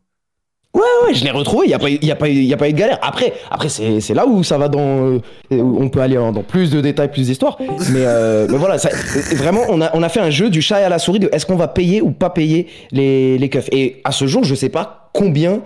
Ouais, ouais, je l'ai retrouvé, il n'y a, pas y a, pas eu- y a pas eu de galère. Après, après c'est là où ça va dans. euh, où on peut aller dans plus de détails, plus d'histoires. Mais, euh, mais voilà, ça- vraiment, on a, on a fait un jeu du chat et à la souris de est-ce qu'on va payer ou pas payer les, les keufs? Et à ce jour, je sais pas combien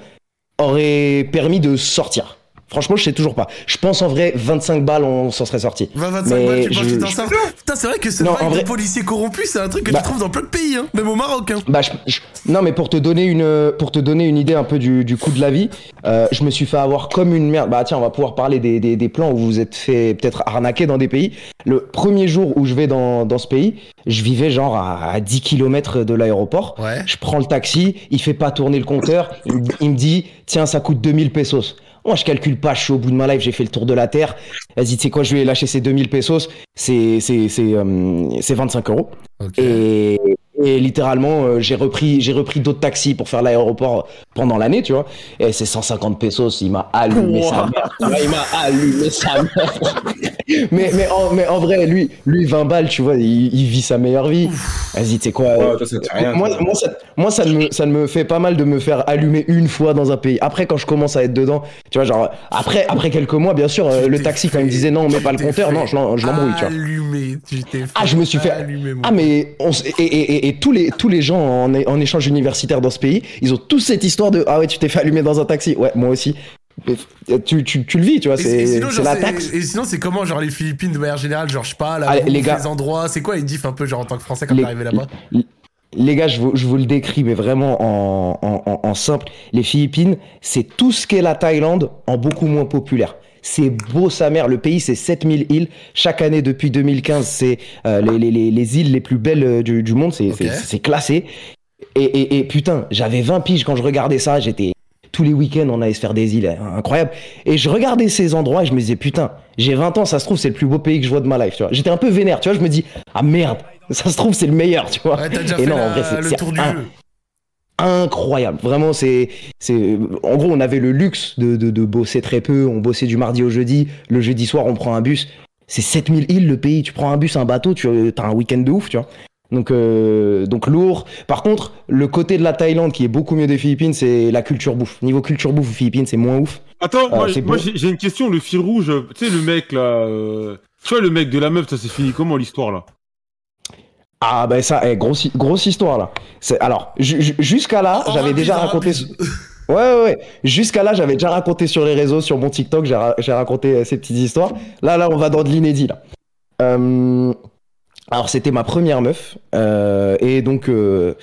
aurait permis de sortir. Franchement, je sais toujours pas. Je pense en vrai, 25 balles, on s'en serait sorti. 20, 25 Mais balles, tu penses je- que t'en sors Putain, c'est vrai que ce Non, en de vrai- policier corrompu, c'est un truc que Bah- tu trouves dans plein de pays, hein, même au Maroc. Hein. Bah, je- je- non, mais pour te donner une, pour te donner une idée un peu du, du coût de la vie, euh, je me suis fait avoir comme une merde. Bah tiens, on va pouvoir parler des, des, des plans où vous vous êtes fait peut-être arnaquer dans des pays. Le premier jour où je vais dans, dans ce pays, je vivais genre à, à 10 km de l'aéroport. Ouais. Je prends le taxi, il fait pas tourner le compteur, il, il me dit tiens ça coûte 2000 pesos. Moi je calcule pas, je suis au bout de ma life, j'ai fait le tour de la terre. Vas-y, tu sais quoi, je vais lâcher ces 2000 pesos, c'est c'est c'est euh, c'est 25 euros. Et, et littéralement, euh, j'ai repris, j'ai repris d'autres taxis pour faire l'aéroport pendant l'année, tu vois. Et c'est 150 pesos, il m'a allumé sa mère. Il m'a allumé sa mère. mais, mais, en, mais en vrai, lui, lui, 20 balles, tu vois, il, il vit sa meilleure vie. Vas-y, tu sais quoi. Ouais, toi, ça te fait rien, moi, ça, moi ça, ne me, ça ne me fait pas mal de me faire allumer une fois dans un pays. Après, quand je commence à être dedans, tu vois, genre, après, après quelques mois, bien sûr, euh, le taxi, quand il me disait non, on met pas le compteur, non, je l'embrouille, tu vois. Allumé, tu t'es fait Ah, je me suis fait- allumer, mon Ah mais on s- et, et- et- et tous les tous les gens en, échange universitaire dans ce pays, ils ont tous cette histoire de ah ouais tu t'es fait allumer dans un taxi. Ouais moi aussi. Euh, Tu, tu, tu le vis tu vois c'est la taxe. Et sinon, c'est comment, genre, les Philippines de manière générale, genre, je sais pas, Allez, les gars. les endroits, c'est quoi, ils diffent un peu, genre, en tant que Français, quand Les- t'es arrivé là-bas Les gars je vous, je vous le décris mais vraiment en, en, en- en simple. Les Philippines c'est tout ce qu'est la Thaïlande en beaucoup moins populaire. C'est beau sa mère, le pays c'est 7000 îles. Chaque année depuis 2015 c'est euh, les, les, les, les îles les plus belles euh, du, du monde, c'est Ok. c'est- c'est classé. Et, et, et putain, j'avais 20 piges quand je regardais ça, j'étais tous les week-ends on allait se faire des îles, hein, incroyable. Et je regardais ces endroits et je me disais putain, j'ai 20 ans, ça se trouve c'est le plus beau pays que je vois de ma life, tu vois. J'étais un peu vénère, tu vois, je me dis ah merde, ça se trouve c'est le meilleur, tu vois. Ouais, déjà et fait non, la- en vrai c'est le tour du un- jeu. Incroyable. Vraiment, c'est, c'est, en gros, on avait le luxe de, de, de bosser très peu. On bossait du mardi au jeudi. Le jeudi soir, on prend un bus. C'est 7000 îles le pays. Tu prends un bus, un bateau, tu as un week-end de ouf, tu vois. Donc, euh, donc lourd. Par contre, le côté de la Thaïlande qui est beaucoup mieux des Philippines, c'est la culture bouffe. Niveau culture bouffe aux Philippines, c'est moins ouf. Attends, Ah, moi, j'ai une question. Le fil rouge, euh, tu sais, le mec là. euh, Tu vois, le mec de la meuf, ça s'est fini comment l'histoire là? Ah ben ça, eh, grosse, grosse histoire là. C'est- Alors, ju- ju- jusqu'à là, Oh, j'avais déjà raconté... Ouais, ouais, ouais. Jusqu'à là, j'avais déjà raconté sur les réseaux, sur mon TikTok, j'ai ra- j'ai raconté euh, ces petites histoires. Là, là, on va dans de l'inédit, là. Euh, Alors, c'était ma première meuf. euh, et donc, euh,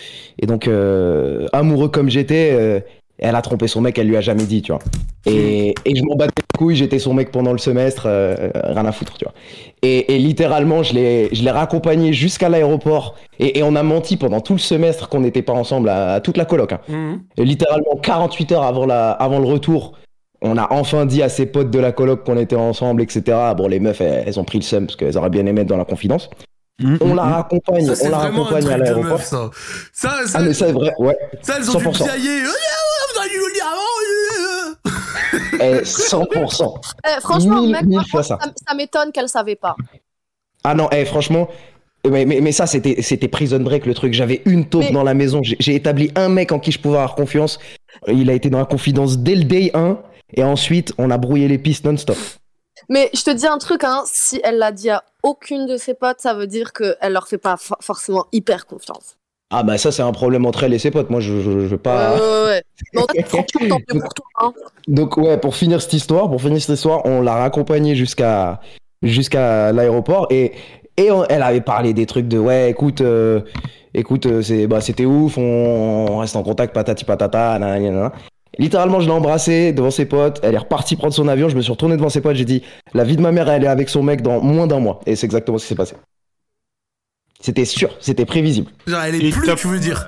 et donc euh, amoureux comme j'étais, elle a trompé son mec, elle lui a jamais dit, tu vois. Et, et je m'en battais les couilles, j'étais son mec pendant le semestre, euh, rien à foutre, tu vois. Et, et littéralement, je l'ai je l'ai raccompagné jusqu'à l'aéroport. Et, et on a menti pendant tout le semestre qu'on n'était pas ensemble, à, à toute la coloc. hein. Mhm. Et littéralement 48 heures avant, la, avant le retour, on a enfin dit à ses potes de la coloc qu'on était ensemble, etc. Bon, les meufs, elles, elles ont pris le seum parce qu'elles auraient bien aimé être dans la confidence. On la raccompagne, Ça, c'est on la raccompagne à l'aéroport. ça. Ça, ça, Ah, mais ça, c'est vrai, ouais. ça, elles ont dû 100%. piailler. Ah, vous avez dû avant. Eh, 100%. Eh, franchement, Mille- mec, mille moi, fois ça. ça, ça m'étonne qu'elle savait pas. Ah non, eh, franchement. Mais, mais, mais ça, c'était, c'était prison break le truc. J'avais une taupe Mais- dans la maison. J'ai, établi un mec en qui je pouvais avoir confiance. Il a été dans la confidence dès le day 1. Et ensuite, on a brouillé les pistes non-stop. Mais je te dis un truc, hein, si elle l'a dit à aucune de ses potes, ça veut dire qu'elle leur fait pas for- forcément hyper confiance. Ah bah ça, c'est un problème entre elle et ses potes. Moi, je, je, je veux pas... Ouais, ouais, ouais. Donc, pour toi. Hein. Ouais, pour finir cette histoire, pour finir cette histoire, on l'a raccompagnée jusqu'à jusqu'à l'aéroport et et on- elle avait parlé des trucs de ouais, écoute, euh, écoute, euh, c'est bah c'était ouf, on, on reste en contact, patati patata, nanana, nanana. Littéralement, je l'ai embrassée devant ses potes. Elle est repartie prendre son avion. Je me suis retourné devant ses potes. J'ai dit, la vie de ma mère, elle est avec son mec dans moins d'un mois. Et c'est exactement ce qui s'est passé. C'était sûr, c'était prévisible. Genre, elle est Et plus, tu veux dire.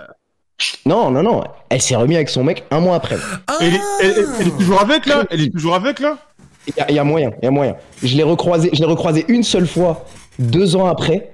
Non, non, non. Elle s'est remise avec son mec un mois après. Ah elle, est, elle- elle- elle est toujours avec là? Elle est toujours avec là? Il y, a- il y a moyen, il y a moyen. Je l'ai recroisé, je l'ai recroisé une seule fois, deux ans après,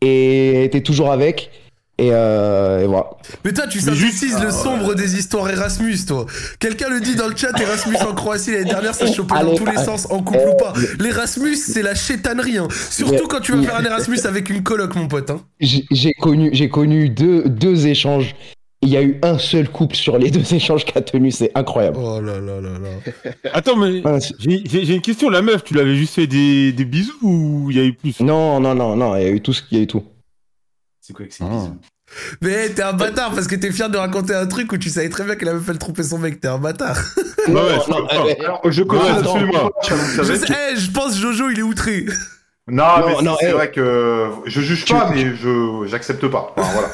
et elle était toujours avec. Et, euh, et voilà. Mais toi, tu synthétises le sombre des histoires Erasmus, toi. Quelqu'un le dit dans le chat, Erasmus en Croatie l'année dernière, ça chopait dans tous les sens, en couple ou pas. L'Erasmus, c'est la chétanerie, hein. Surtout quand tu vas faire un Erasmus avec une coloc, mon pote, hein. J'ai connu, j'ai connu deux, deux échanges. Il y a eu un seul couple sur les deux échanges qu'a tenu, c'est incroyable. Oh là là là là. Attends, mais seul- j'ai j'ai- j'ai une question. La meuf, tu l'avais juste fait des, des bisous ou il y a eu plus? Non, non, non, non, il y a eu tout ce qu'il y a eu tout. C'est quoi que c'est Ah. bisous Mais t'es un bâtard parce que t'es fier de raconter un truc où tu savais très bien qu'elle avait fait le tromper son mec, t'es un bâtard. Ouais, ouais, Non, je non, Alors, je connais absolument Je, avec. sais, eh, je pense Jojo, il est outré. Non, Non, mais c'est- non, c'est vrai que je juge Tu- pas, mais je j'accepte pas. Enfin, voilà.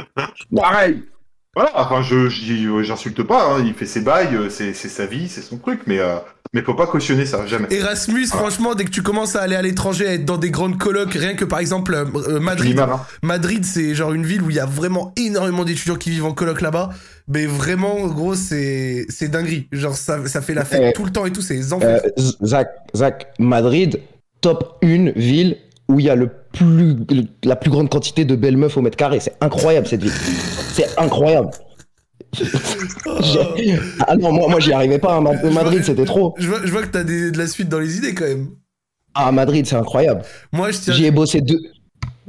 Pareil Voilà, enfin, je j'insulte pas. hein, Il fait ses bails, euh, c'est c'est sa vie, c'est son truc, mais euh, mais faut pas cautionner ça, jamais. Erasmus, franchement, dès que tu commences à aller à l'étranger, à être dans des grandes colocs, rien que par exemple euh, euh, Madrid, hein. Madrid, c'est genre une ville où il y a vraiment énormément d'étudiants qui vivent en coloc là-bas. Mais vraiment, gros, c'est c'est dinguerie. Genre, ça, ça fait la fête Eh. tout le temps et tout, c'est les Euh, Zach, Zach, Madrid, top 1 ville où il y a le plus, le- la plus grande quantité de belles meufs au mètre carré. C'est incroyable cette ville. C'est incroyable. Ah non, moi, moi j'y arrivais pas. hein. Ma- Madrid, c'était trop. Je vois, je vois que t'as des- de la suite dans les idées quand même. Ah, Madrid, c'est incroyable. Moi, J'y ai bossé deux.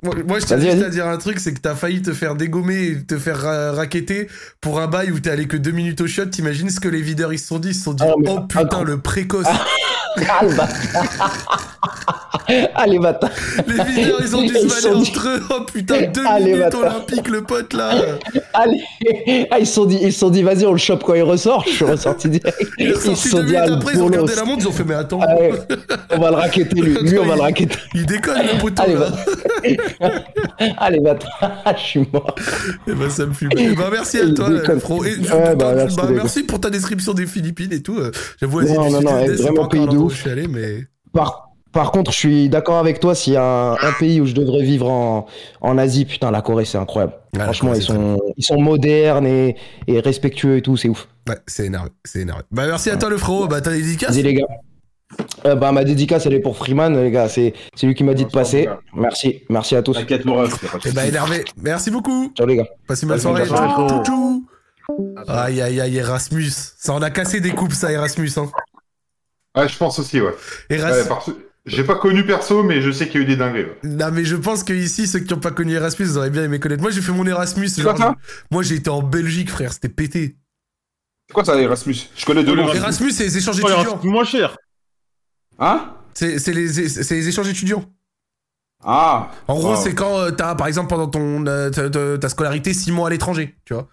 Moi, moi, je tiens juste à dire un truc, c'est que t'as failli te faire dégommer et te faire ra- raqueter pour un bail où t'es allé que deux minutes au shot. T'imagines ce que les videurs ils se sont dit? Ils se sont dit Ah, Oh putain, ah, le précoce. Ah, le bâtard. Allez, bâtard. les videurs ils ont dû Ils se sont valer dit- entre eux. Oh putain, deux Allez, minutes olympiques, le pote là. Allez. Ah, ils se sont dit, ils sont dit, vas-y, on le chope quand il ressort. Je suis ressorti direct. Ils se sont deux dit, ah, après, ils ont regardé la montre, ils ont fait Mais attends, Ah on va le raqueter, lui. Lui, on va le raqueter. il déconne le poteau Allez, là. Allez, bâtard. Je suis mort. Eh ben, ça me fume. Eh ben, merci à toi. Fro. Et, Ouais, bah, bah, merci, bah, pour ta description des Philippines et tout. Euh, J'avoue, Non, non, non, c'est vraiment pays de ouf. je suis allé, mais. Par, par contre, je suis d'accord avec toi. S'il y a un, un pays où je devrais vivre en, en Asie, putain, la Corée, c'est incroyable. La Franchement, Corée, ils sont, ils sont modernes et, et respectueux et tout, c'est ouf. Ouais, c'est énervé, c'est énervé. Bah, merci à toi, le frérot. Bah, t'as des dédicaces Vas-y, les gars. Euh, bah, ma dédicace, elle est pour Freeman, les gars. C'est c'est lui qui m'a dit de passer. Merci. Merci à tous. T'inquiète, mon de Eh ben, souci. énervé. Merci beaucoup. Ciao, les gars. Passez une bonne soirée. tchou. Aïe, aïe, aïe, Erasmus. Ça en a cassé des coupes, ça, Erasmus. Hein. Ouais, je pense aussi, ouais. Eras- Ouais, parce- J'ai pas connu perso, mais je sais qu'il y a eu des dingueries. ouais. Non, mais je pense que ici, ceux qui n'ont pas connu Erasmus, ils auraient bien aimé connaître. Moi, j'ai fait mon Erasmus. C'est genre, quoi ça je- Moi, j'ai été en Belgique, frère. C'était pété. C'est quoi ça, Erasmus? Je connais deux noms. Erasmus. Erasmus, c'est les échanges Oh, étudiants. moins cher. Hein C'est les, échanges étudiants. Ah En gros, Wow. c'est quand euh, t'as, par exemple, pendant ton, euh, ta, ta- ta scolarité, 6 mois à l'étranger, tu vois.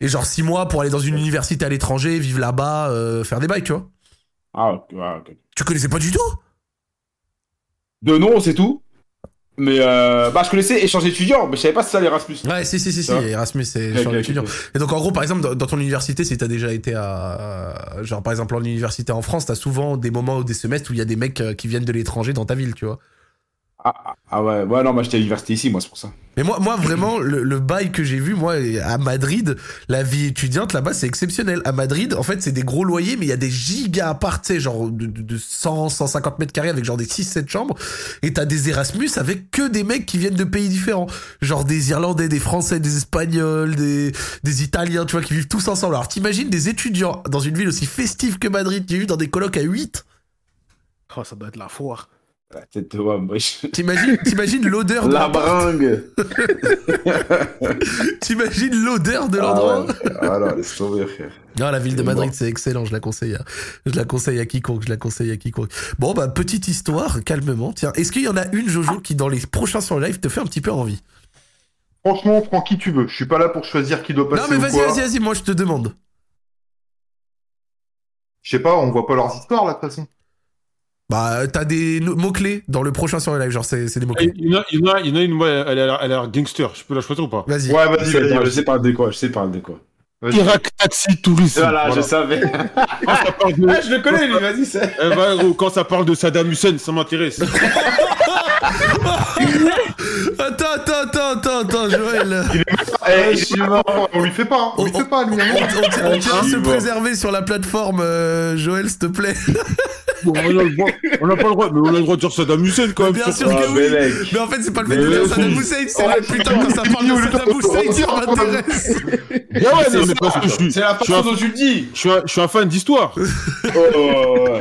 Et genre 6 mois pour aller dans une université à l'étranger, vivre là-bas, euh, faire des bails, tu vois. Ah, ok. Tu connaissais pas du tout? De nom, c'est tout? Mais euh, bah, je connaissais échange étudiant, mais je savais pas si ça l'Erasmus. Ouais, si, si, si, si. Erasmus, c'est échange étudiant. Et donc, en gros, par exemple, dans, dans ton université, si t'as déjà été à. Genre, par exemple, en université en France, t'as souvent des moments ou des semestres où il y a des mecs euh, qui viennent de l'étranger dans ta ville, tu vois. Ah, ah, ah ouais, ouais, non, moi j'étais à l'université ici, moi, c'est pour ça. Mais moi, moi vraiment, le, le bail que j'ai vu, moi, à Madrid, la vie étudiante là-bas, c'est exceptionnel. À Madrid, en fait, c'est des gros loyers, mais il y a des gigas apparts, tu sais, genre de, de, de 100, 150 mètres carrés avec genre des 6-7 chambres. Et t'as des Erasmus avec que des mecs qui viennent de pays différents. Genre des Irlandais, des Français, des Espagnols, des, des Italiens, tu vois, qui vivent tous ensemble. Alors t'imagines des étudiants dans une ville aussi festive que Madrid qui vivent dans des colocs à 8 Oh, ça doit être la foire. La tête de. T'imagines, t'imagines l'odeur de La bringue T'imagines l'odeur de Ah l'endroit ouais, ah non, laisse tomber, frère. Non, la ville de Madrid, c'est excellent, je la conseille. à- Je la conseille à quiconque, je la conseille à quiconque. Bon, bah, petite histoire, calmement. Tiens, est-ce qu'il y en a une, Jojo, qui dans les prochains sur le live te fait un petit peu envie? Franchement, prends qui tu veux. Je suis pas là pour choisir qui doit passer Non, mais vas-y, vas-y, vas-y, moi je te demande. Je sais pas, on voit pas leurs histoires, là, de toute façon. Bah, t'as des mots-clés dans le prochain sur le live, genre c'est des Il mots-clés. y en a, il y en a, il y en a une, moi, elle a l'air- elle a l'air gangster. Je peux la choisir ou pas? Vas-y. Ouais, Je vas-y, sais, vas-y, pas, je sais parler de quoi, je sais parler de quoi. Irak Taxi Tourisme. Voilà, Voilà. je savais. Quand ça parle de... Ah, je le connais, lui, vas-y, c'est. Eh ben, gros, quand ça parle de Saddam Hussein, ça m'intéresse. Attends, attends, attends, attends, attends, Joël. Eh, je il est suis pas- mort. On lui fait pas, hein. on lui Oh, fait pas, lui. On, hein. on- on tient- on tient à se préserver sur la plateforme, euh, Joël, s'il te plaît. Bon, on a le droit, on n'a pas le droit, mais on a le droit de dire Saddam Hussein quand même. Bien sûr que Ah, oui. Mais en fait, c'est pas le fait Mais de dire. Saddam Hussein, c'est là, putain, quand ça parle de Saddam Hussein, ça m'intéresse. Ah ouais, non, mais parce que je suis, C'est la façon un, dont tu le dis. je suis un, fan d'histoire. Je Oh,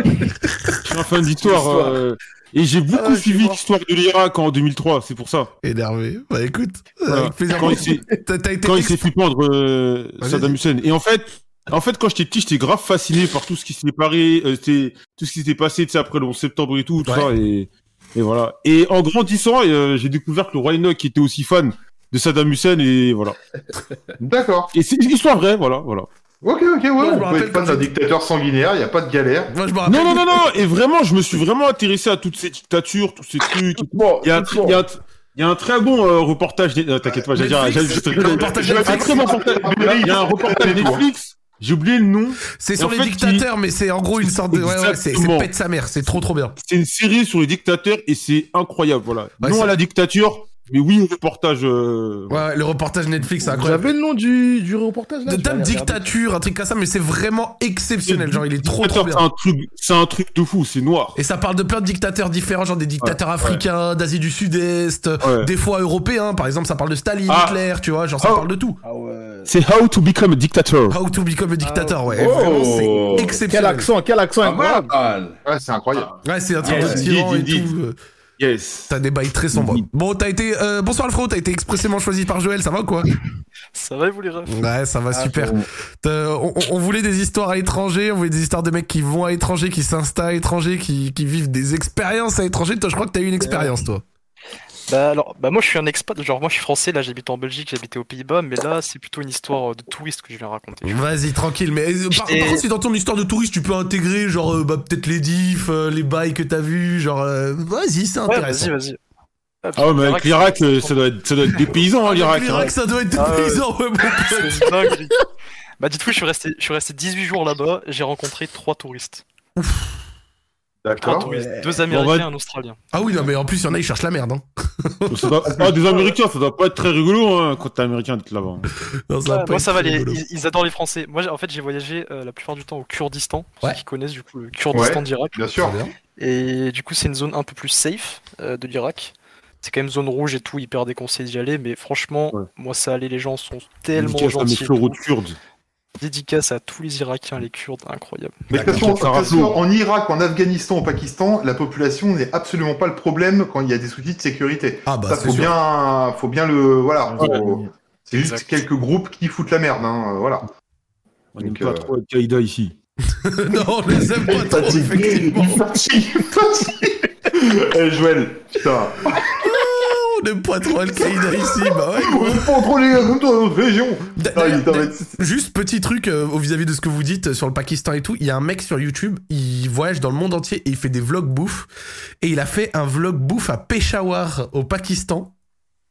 suis un fan d'histoire. Euh, et j'ai beaucoup Ah, suivi l'histoire de l'Irak en 2003, c'est pour ça. Énervé. Bah écoute, Voilà. avec plaisir. Quand il s'est- ex- fait pendre euh. Saddam Hussein. Et en fait, en fait, quand j'étais petit, j'étais grave fasciné par tout ce qui s'est paré, euh, tout ce qui s'était passé, tu sais, après le 11 septembre et tout, tout Ouais. ça. Et, et voilà. Et en grandissant, euh, j'ai découvert que le roi Enoch était aussi fan de Saddam Hussein et voilà. D'accord. Et c'est une histoire vraie, voilà, voilà. Ok, ok, ouais, Moi, je me on peut rappelle être fan quand d'un j'ai- dictateur sanguinaire, y a pas de galère. Moi, je me rappelle. Non, non, non, non. Et vraiment, je me suis vraiment intéressé à toutes ces dictatures, tous ces trucs. Bon, Il y a un, tr- il y a un tr- il y a un très bon euh, reportage. euh, T'inquiète pas, j'allais dire. Netflix, j'allais juste- le reportage Un Netflix. très bon reportage. Il y a un reportage Netflix. J'ai oublié le nom. C'est sur en les fait, dictateurs, mais c'est en gros une sorte de. Ouais, ouais, c'est c'est Exactement. pète sa mère, c'est trop trop bien. C'est une série sur les dictateurs et c'est incroyable, voilà. Ouais, non c'est- à la dictature, mais oui reportage. euh, Ouais, ouais, le reportage Netflix, c'est incroyable. avez le nom du, du reportage là De tape dictature, un truc comme ça, mais c'est vraiment exceptionnel. Genre, il est trop trop bien. C'est un truc, c'est un truc de fou, c'est noir. Et ça parle de plein de dictateurs différents, genre des dictateurs Ouais, africains, d'Asie du Sud-Est, Ouais. des fois européens. Par exemple, ça parle de Staline, Ah. Hitler, tu vois, genre ça Oh. parle de tout. Ah ouais. C'est How to Become a Dictator. How to become a dictator, ouais. Oh. Vraiment, c'est Quel exceptionnel. accent, quel accent incroyable. mal. Ouais, c'est incroyable. Ouais, c'est un truc de tyran et tout. Yes. T'as des bails très sombres. Bon, t'as été. euh, bonsoir Alfred, t'as été expressément choisi par Joël, ça va ou quoi? Ça va vous les refs? Ouais, ça va Ah, super. On, on- on voulait des histoires à l'étranger, on voulait des histoires de mecs qui vont à l'étranger, qui s'installent à l'étranger, qui, qui vivent des expériences à l'étranger. Toi, je crois que t'as eu une expérience, toi. Bah alors, bah moi je suis un expat, genre moi je suis français, là j'habite en Belgique, j'habitais aux Pays-Bas, mais là c'est plutôt une histoire euh, de touriste que je viens raconter. Vas-y, tranquille. Mais euh, par, par contre, si dans ton histoire de touriste, tu peux intégrer, genre, euh, bah, peut-être les diffs, euh, les bails que t'as vus, genre, euh, vas-y, c'est Ouais, intéressant. vas-y, vas-y. Ah ouais, mais avec l'Irak, ça doit être, ça doit être des paysans, hein, l'Irak. L'Irak, hein. ça doit être des Ah ouais. paysans, ouais, mon pote. Bah dites-vous, je suis resté, je suis resté 18 jours là-bas, j'ai rencontré trois touristes. Trois D'accord. ouais. deux Bon, Américains bah- un Australien. Ah oui, non, mais en plus, il y en a, ils cherchent la merde. Hein. Doit- Ah, des Américains, ça doit pas être très rigolo hein, quand t'es américain d'être là-bas. Non, ça va Ouais, pas moi ça va, les- ils, ils adorent les Français. Moi en fait j'ai voyagé euh, la plupart du temps au Kurdistan, pour Ouais. ceux qui connaissent du coup le Kurdistan Ouais. d'Irak. Bien sûr. Et du coup c'est une zone un peu plus safe euh, de l'Irak. C'est quand même zone rouge et tout, hyper déconseillé d'y aller, mais franchement, Ouais. moi ça allait, les gens sont tellement gentils. et Dédicace à tous les Irakiens, les Kurdes, incroyable. Mais de toute façon, en Irak, en Afghanistan, au Pakistan, la population n'est absolument pas le problème quand il y a des soucis de sécurité. Ah bah Ça, faut sûr. bien, faut bien le, voilà. Ouais. faut- C'est juste Exact. quelques groupes qui foutent la merde, hein, euh, voilà. On n'aime pas euh, trop Al-Qaïda ici. non, on les aime pas trop, effectivement. Eh, Joël, putain. On n'aime pas trop Al-Qaïda ici, bah ouais. On pas comme toi dans notre région. D- Ah, Juste petit truc euh, au vis-à-vis de ce que vous dites euh, sur le Pakistan et tout. Il y a un mec sur YouTube, il voyage dans le monde entier et il fait des vlogs bouffe. Et il a fait un vlog bouffe à Peshawar au Pakistan.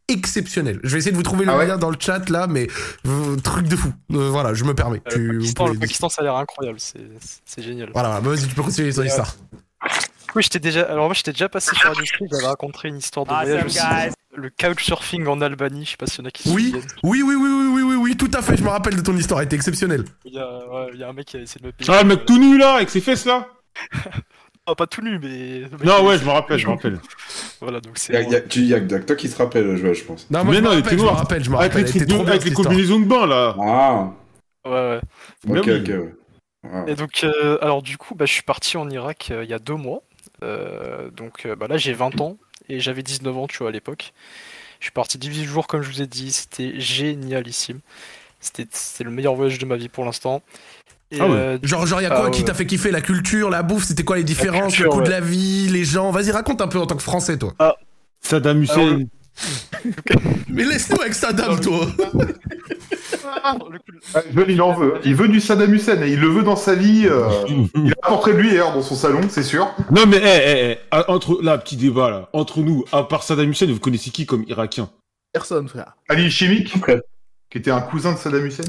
Exceptionnel. Je vais essayer de vous trouver le Ah ouais lien dans le chat là, mais euh, truc de fou. Euh, voilà, je me permets. Euh, Tu- le, Pakistan, pouvez- le Pakistan, ça a l'air incroyable, c'est génial. Voilà. Bah, vas-y, tu peux continuer sur Et, l'histoire. Oui, j'étais déjà. Alors moi, j'étais déjà passé sur Street, j'avais raconté une histoire de voyage aussi. Le couchsurfing en Albanie, je sais pas s'il y en a qui se Oui, souviennent. oui, oui, oui, oui, oui, oui, oui, tout à fait. Je me rappelle de ton histoire. Elle était exceptionnelle. Il y, a, ouais, il y a un mec qui a essayé de me payer. Ah, le mec tout nu là, avec ses fesses là Ah, pas tout nu, mais. Non, il- ouais, je me rappelle, je me rappelle. Voilà, donc Il c'est. y a, y a- tu- y a que toi qui se rappelle, Joël, je pense. Non, moi, Mais je, non, rappelle, était je me rappelle, je me Avec rappelle. les, trop avec les cette histoire. combinaisons de bain là. Ah, Ouais, ouais. Mais ok, oui. ok, ouais. Ah. Et donc, euh, alors du coup, bah, je suis parti en Irak euh, il y a deux mois. Euh, donc euh, bah, là, j'ai 20 ans et j'avais 19 ans, tu vois, à l'époque. Je suis parti 18 jours, comme je vous ai dit. C'était génialissime. C'était le meilleur voyage de ma vie pour l'instant. Et, Ah ouais. euh, Genre, genre, y a quoi Ah, qui ouais. t'a fait kiffer La culture, la bouffe? C'était quoi les différences culture, Le coût de la vie, les gens? Vas-y, raconte un peu en tant que français, toi. Saddam Hussein. Mais laisse-nous avec Saddam, toi. Ah, Joël, il en veut. Il veut du Saddam Hussein et il le veut dans sa vie. euh, Il a un portrait de lui d'ailleurs dans son salon, c'est sûr. Non mais, eh, eh, eh, ah, entre, là, petit débat là, entre nous, à part Saddam Hussein, vous connaissez qui comme Irakien? Personne, frère. Ali Chimique, qui était un cousin de Saddam Hussein,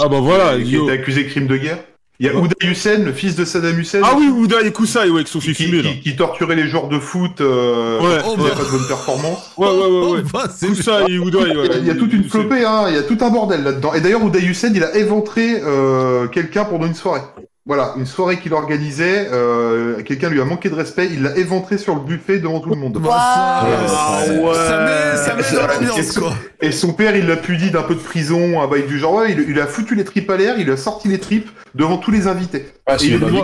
Ah bah voilà, qui yo. était accusé de crime de guerre. Il y a Ouais. Ouda Hussein, le fils de Saddam Hussein. Ah oui, Ouda et Koussaï, ouais, qui sont qui, qui- qui torturait les joueurs de foot euh, Ouais, quand il n'y a pas de bonne performance. Ouais, ouais, ouais, ouais. Oh, bah, c'est Koussaï et Ouda, Il y, a, il y a toute une flopée, hein, il y a tout un bordel là-dedans. Et d'ailleurs, Ouda Hussein, il a éventré euh, quelqu'un pendant une soirée. Voilà, une soirée qu'il organisait, euh, quelqu'un lui a manqué de respect, il l'a éventré sur le buffet devant tout le monde. Ça, Ouais, ouais. ça met, ça met dans Et l'ambiance, son- quoi. Et son père, il l'a puni d'un peu de prison, un bail du genre, ouais, il, il a foutu les tripes à l'air, il a sorti les tripes devant tous les invités. Ah, il- moi,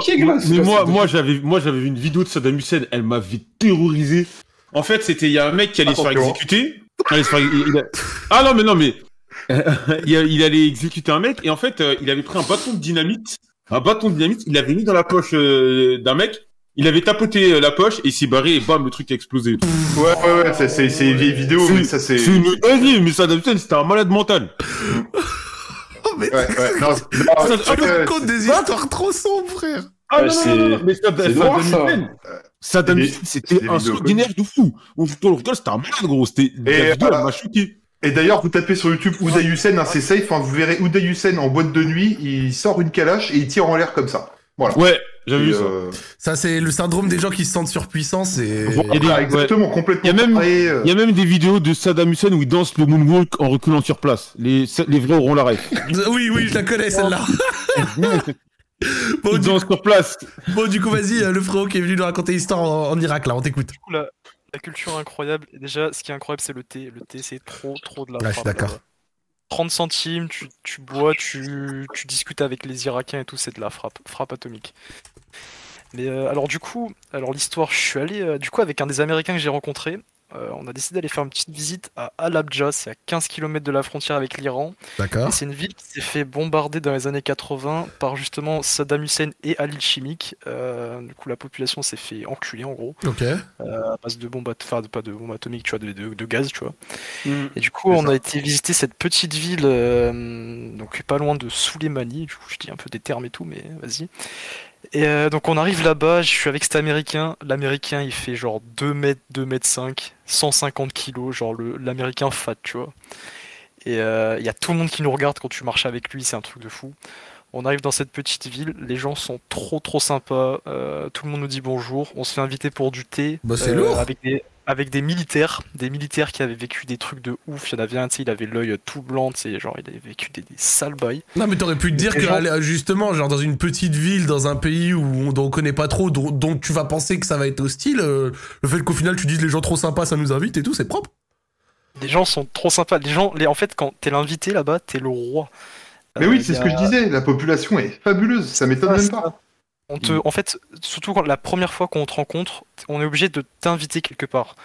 mais moi, moi, j'avais, moi, j'avais vu une vidéo de Saddam Hussein, elle m'avait terrorisé. En fait, c'était, il y a un mec qui allait se faire exécuter. Allait se faire- il- il a- Ah non, mais non, mais, il allait exécuter un mec, et en fait, euh, il avait pris un bâton de dynamite, un bâton de dynamite, il l'avait mis dans la poche euh, d'un mec, il avait tapoté euh, la poche, et il s'est barré, et bam, le truc a explosé. Ouais, ouais, ouais, c'est- c'est c'est une vieille vidéo, C'est- mais ça c'est... C'est une dinguerie, mais Saddam Hussein, c'était un malade mental. Oh, mais Ouais, ouais, non, c'est- non, Ça- ouais, racontes des histoires trop sombres, frère. Ah Ouais, non, non, c'est- non, non, mais Saddam, c'est noir, Saddam ça. Hussein, Saddam Hussein, c'est c'était un sanguinaire de fou. On tout le rigole, c'était un malade, gros. C'était, la vidéo, elle m'a choqué. Et d'ailleurs, vous tapez sur YouTube Ouda Hussein, hein, c'est safe, hein, vous verrez Ouda Hussein en boîte de nuit, il sort une calache et il tire en l'air comme ça. Voilà. Ouais, Et, vu ça. euh, Ça, c'est le syndrome des gens qui se sentent surpuissants. Bon, Il y a des- voilà, ouais. exactement, complètement. Il y a même- pareil, euh, Il y a même des vidéos de Saddam Hussein où il danse le moonwalk en reculant sur place. Les, les vrais auront la rêve. Oui, oui, je la connais celle-là. Bon, Il du, danse sur place. bon, du coup, vas-y, euh, le frérot qui est venu nous raconter l'histoire en, en Irak, là, on t'écoute. Du coup, la, la culture incroyable. Déjà, ce qui est incroyable, c'est le thé. Le thé, c'est trop, trop de la Ouais, je suis frappe, d'accord. là-bas. 30 centimes, tu, tu bois, tu, tu discutes avec les Irakiens et tout, c'est de la frappe, frappe atomique. Mais euh, alors du coup, alors l'histoire, je suis allé euh, du coup avec un des Américains que j'ai rencontré. Euh, on a décidé d'aller faire une petite visite à Al-Abja, c'est à 15 km de la frontière avec l'Iran. D'accord. Et c'est une ville qui s'est fait bombarder dans les années 80 par justement Saddam Hussein et Ali Chimique. Euh, du coup, la population s'est fait enculer en gros Ok. à base de bombes, at- enfin de- pas de bombes atomiques, tu vois, de, de- de gaz, tu vois. Mm. Et du coup, on ça. a été visiter cette petite ville, euh, donc pas loin de Souleymanie. Du coup, je dis un peu des termes et tout, mais vas-y. Et euh, donc on arrive là-bas, je suis avec cet américain. L'américain, il fait genre 2 mètres, 2 mètres 5, 150 kilos, genre le- l'américain fat, tu vois. Et euh, il y a tout le monde qui nous regarde quand tu marches avec lui, c'est un truc de fou. On arrive dans cette petite ville, les gens sont trop trop sympas, euh, tout le monde nous dit bonjour, on se fait inviter pour du thé. Bah, c'est lourd. Avec des, avec des militaires, des militaires qui avaient vécu des trucs de ouf. Il y en avait un, tu sais, il avait l'œil tout blanc, tu sais, genre il avait vécu des, des sales bails. Non, mais t'aurais pu te dire que, gens- justement, genre dans une petite ville, dans un pays où on, dont on connaît pas trop, dont, dont tu vas penser que ça va être hostile, euh, le fait qu'au final tu dises les gens trop sympas, ça nous invite et tout, c'est propre. Les gens sont trop sympas. Les gens, les, en fait, quand t'es l'invité là-bas, t'es le roi. Mais Euh, oui, c'est il ce que je disais, la population est fabuleuse, ça m'étonne Ah, même ça. pas. On te, en fait, surtout quand la première fois qu'on te rencontre, on est obligé de t'inviter quelque part.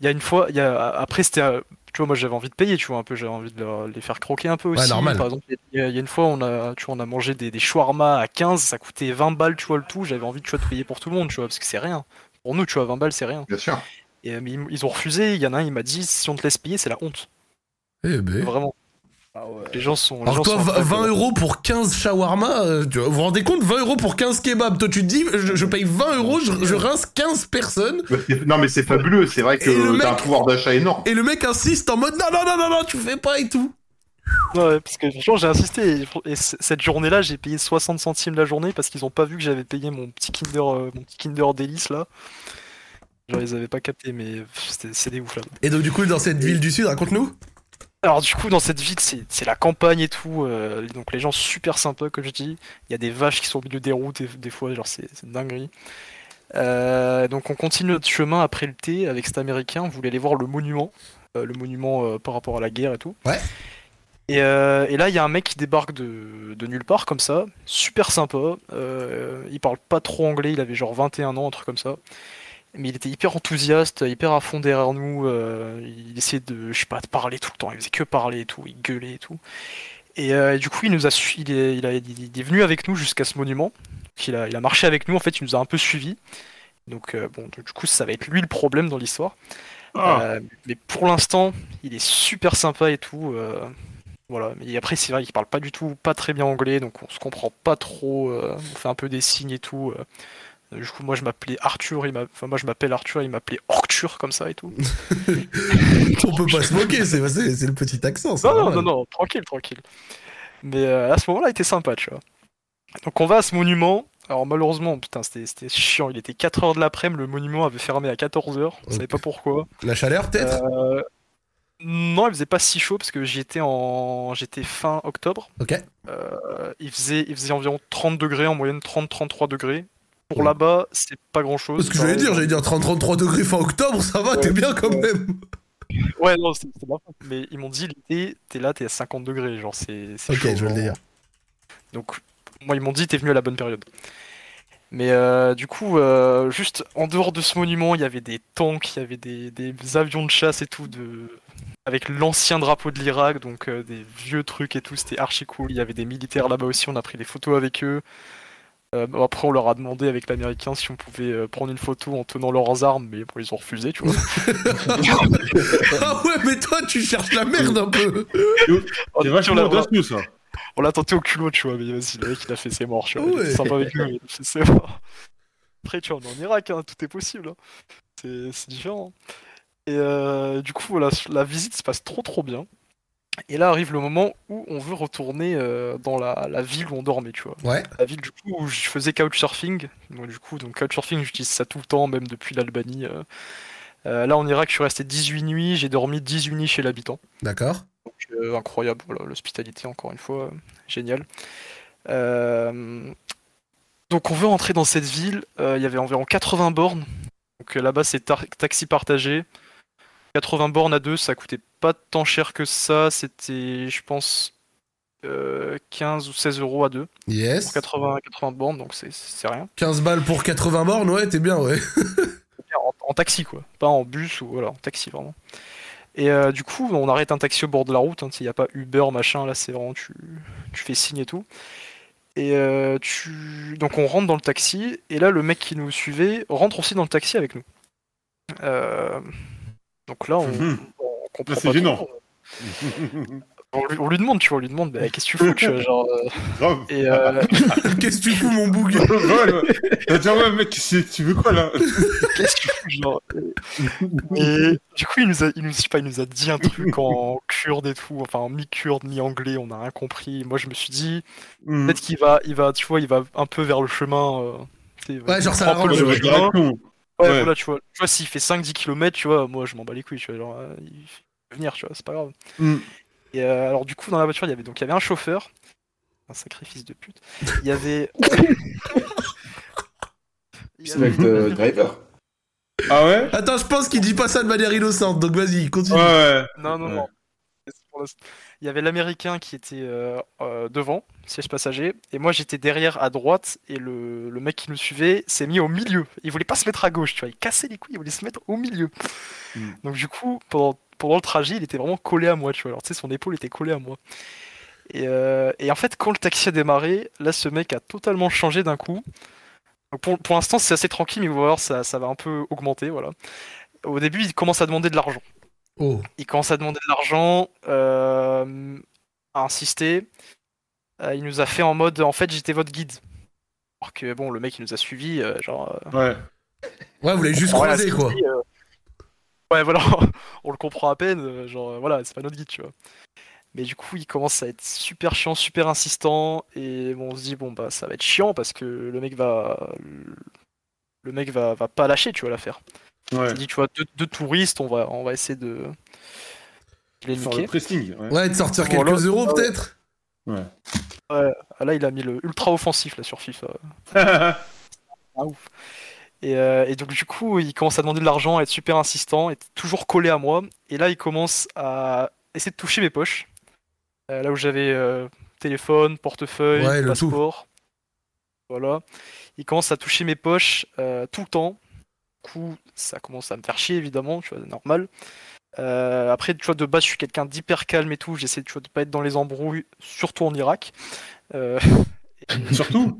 Il y a une fois, il y a, après c'était, euh, tu vois, moi j'avais envie de payer, tu vois, un peu, j'avais envie de leur- les faire croquer un peu aussi. normal. Par exemple, il y, a il y a une fois, on a, tu vois, on a mangé des, des shawarma à 15, ça coûtait 20 balles, tu vois, le tout. J'avais envie, tu vois, de payer pour tout le monde, tu vois, parce que c'est rien. Pour nous, tu vois, 20 balles, c'est rien. Bien sûr. Et euh, mais ils, ils ont refusé. Il y en a un, il m'a dit, si on te laisse payer, c'est la honte. Eh ben. Vraiment. Les gens sont. les Alors gens toi, sont v- incroyables. 20 euros pour 15 shawarma, euh, tu vois, vous vous rendez compte 20 euros pour 15 kebabs, toi tu te dis, je, je paye 20 euros, je, je rince 15 personnes, Non, mais c'est fabuleux, c'est vrai que t'as un pouvoir d'achat énorme. et le mec insiste en mode non, non, non, non, non, tu fais pas et tout. Ouais, parce que franchement, j'ai insisté. Et, cette journée-là, j'ai payé 60 centimes la journée parce qu'ils ont pas vu que j'avais payé mon petit Kinder, euh, mon petit Kinder Délice là. Genre, ils avaient pas capté, mais c'est des ouf là. Et donc du coup, dans cette ville du sud, raconte-nous. Alors, du coup, dans cette ville, c'est c'est la campagne et tout. euh, donc, les gens super sympas, comme je dis. Il y a des vaches qui sont au milieu des routes, des, des fois, genre, c'est dinguerie. Euh, donc, on continue notre chemin après le thé avec cet américain. On voulait aller voir le monument. euh, le monument par rapport à la guerre et tout. Ouais. Et, et là, il y a un mec qui débarque de, de nulle part comme ça, super sympa. Il parle pas trop anglais, il avait genre 21 ans, un truc comme ça. Mais il était hyper enthousiaste, hyper à fond derrière nous. euh, il essayait de, je sais pas, de parler tout le temps. Il faisait que parler et tout, il gueulait et tout. Et, euh, et du coup, il nous a, su- il est, il a- il est venu avec nous jusqu'à ce monument. Il a, il a marché avec nous. En fait, il nous a un peu suivis. Donc euh, bon, du coup, ça va être lui le problème dans l'histoire. Ah. Euh, mais pour l'instant, il est super sympa et tout. euh, voilà. Mais après, c'est vrai qu'il parle pas du tout, pas très bien anglais, donc on se comprend pas trop. on fait un peu des signes et tout. Euh. Du coup, moi, je m'appelais Arthur. Il enfin, moi, je m'appelle Arthur. Il m'appelait Orcture comme ça et tout. On peut pas se moquer, c'est le petit accent. c'est Non, non, non, non, tranquille, tranquille. Mais euh, à ce moment-là, il était sympa, tu vois. Donc on va à ce monument. Alors malheureusement, putain, c'était c'était chiant. Il était 4h de l'après-midi, le monument avait fermé à 14h. On savait pas pourquoi. La chaleur peut-être? Euh, Non, il faisait pas si chaud parce que j'y étais en j'étais fin octobre. Ok. Euh, il faisait il faisait environ 30 degrés en moyenne 30 33 degrés. Pour là-bas, c'est pas grand-chose. Parce que j'allais dire, j'allais dire 30-33 degrés fin octobre, ça va, t'es Ouais. bien quand Ouais. même. Ouais, non, c'est ma faute. Mais ils m'ont dit l'été, t'es là, t'es à 50 degrés, genre c'est Ok, chaud, je veux le dire. Donc, moi, ils m'ont dit, t'es venu à la bonne période. Mais euh, du coup, euh, juste en dehors de ce monument, il y avait des tanks, il y avait des, des avions de chasse et tout, de... avec l'ancien drapeau de l'Irak, donc euh, des vieux trucs et tout, c'était archi cool. Il y avait des militaires là-bas aussi, on a pris des photos avec eux. Euh, après, on leur a demandé avec l'américain si on pouvait euh, prendre une photo en tenant leurs armes, mais bon, ils ont refusé, tu vois. Ah ouais, mais toi, tu cherches la merde un peu. C'est vachement on l'a- audacieux, ça. On l'a tenté au culot, tu vois, mais vas-y, le mec il a fait ses morts, tu vois. Ouais. sympa avec nous, mais il a fait ses morts. Après, tu vois, on est en Irak, hein, tout est possible. hein. C'est c'est différent. Et euh, du coup, voilà, la visite se passe trop trop bien. Et là arrive le moment où on veut retourner euh, dans la, la ville où on dormait, tu vois. Ouais. La ville du coup où je faisais couchsurfing. Donc du coup, donc couchsurfing, j'utilise ça tout le temps, même depuis l'Albanie. euh. Euh, là en Irak, je suis resté 18 nuits, j'ai dormi 18 nuits chez l'habitant. D'accord. Donc, euh, incroyable, voilà, l'hospitalité encore une fois, euh, génial. Donc on veut rentrer dans cette ville, il y avait environ 80 bornes. Donc là-bas c'est taxi partagé. 80 bornes à deux, ça coûtait pas tant cher que ça, c'était je pense euh, 15 ou 16 euros à deux. Pour Yes. 80, 80 bornes, donc c'est- rien. 15 balles pour 80 bornes, ouais, t'es bien, ouais. En, en taxi quoi, pas en bus ou voilà, en taxi vraiment. Et euh, du coup, on arrête un taxi au bord de la route, il n'y a pas Uber, machin, là c'est vraiment tu, tu fais signe et tout. Et euh, tu... donc on rentre dans le taxi, et là le mec qui nous suivait rentre aussi dans le taxi avec nous. Euh, Donc là on, Mhm. on comprend Là, c'est pas gênant. trop. On lui, on lui demande, tu vois, on lui demande, bah, qu'est-ce que tu fous, tu vois, genre. euh, Grave. Et euh, Qu'est-ce que tu fous, mon boug ouais, ouais. T'as dit, ouais, mec, tu veux quoi, là? Qu'est-ce que tu fous, genre. euh, Et du coup, il nous a, il nous, je sais pas, il nous a dit un truc en kurde et tout, enfin en mi-kurde, mi-anglais, on n'a rien compris. Moi, je me suis dit, Hmm. peut-être qu'il va, il va, tu vois, il va un peu vers le chemin. euh, Ouais, genre, ça prend un peu arrange le chemin. Ouais, Ouais. voilà, tu vois, tu vois s'il fait 5-10 km, tu vois, moi je m'en bats les couilles, tu vois, genre, euh, il fait venir, tu vois, c'est pas grave. Mm. Et euh, alors, du coup, dans la voiture, il y avait donc il y avait un chauffeur, un sacrifice de pute. Il y avait. il y avait- Select euh, driver. Ah ouais? Attends, je pense qu'il dit pas ça de manière innocente, donc vas-y, continue. Ouais. Non, non, Ouais. non. Il y avait l'américain qui était euh, euh, devant, siège passager, et moi j'étais derrière à droite, et le, le mec qui nous suivait s'est mis au milieu. Il voulait pas se mettre à gauche, tu vois, il cassait les couilles, il voulait se mettre au milieu. Mm. Donc du coup, pendant, pendant le trajet, il était vraiment collé à moi, tu vois. Alors tu sais, son épaule était collée à moi. Et, euh, et en fait, quand le taxi a démarré, là ce mec a totalement changé d'un coup. Donc pour, pour l'instant, c'est assez tranquille, mais vous allez voir, ça, ça va un peu augmenter, voilà. Au début, il commence à demander de l'argent Oh. il commence à demander de l'argent, euh, à insister. Euh, il nous a fait en mode en fait j'étais votre guide. Alors que bon le mec il nous a suivis euh, genre. euh, Ouais. Ouais, vous l'avez juste croisé, quoi. dit, euh, Ouais voilà, on le comprend à peine, euh, genre euh, voilà c'est pas notre guide tu vois. Mais du coup il commence à être super chiant, super insistant et bon, on se dit bon bah ça va être chiant parce que le mec va le mec va, va pas lâcher tu vois l'affaire. Ouais. Dit tu vois deux, deux touristes on va on va essayer de de les niquer. le pressing. Ouais. Ouais, de sortir quelques euros, Ah ouais. peut-être Ah, là, il a mis le ultra offensif là sur FIFA. Ah, ouf. Et, euh, et donc, du coup, il commence à demander de l'argent, à être super insistant, être toujours collé à moi. Et là, il commence à essayer de toucher mes poches. Euh, là où j'avais euh, téléphone, portefeuille, Ouais, le passeport. Voilà. Il commence à toucher mes poches euh, tout le temps. Du coup, ça commence à me faire chier, évidemment, tu vois, c'est normal. Euh, après, tu vois, de base, je suis quelqu'un d'hyper calme et tout. J'essaie tu vois, de pas être dans les embrouilles, surtout en Irak. Euh, Surtout.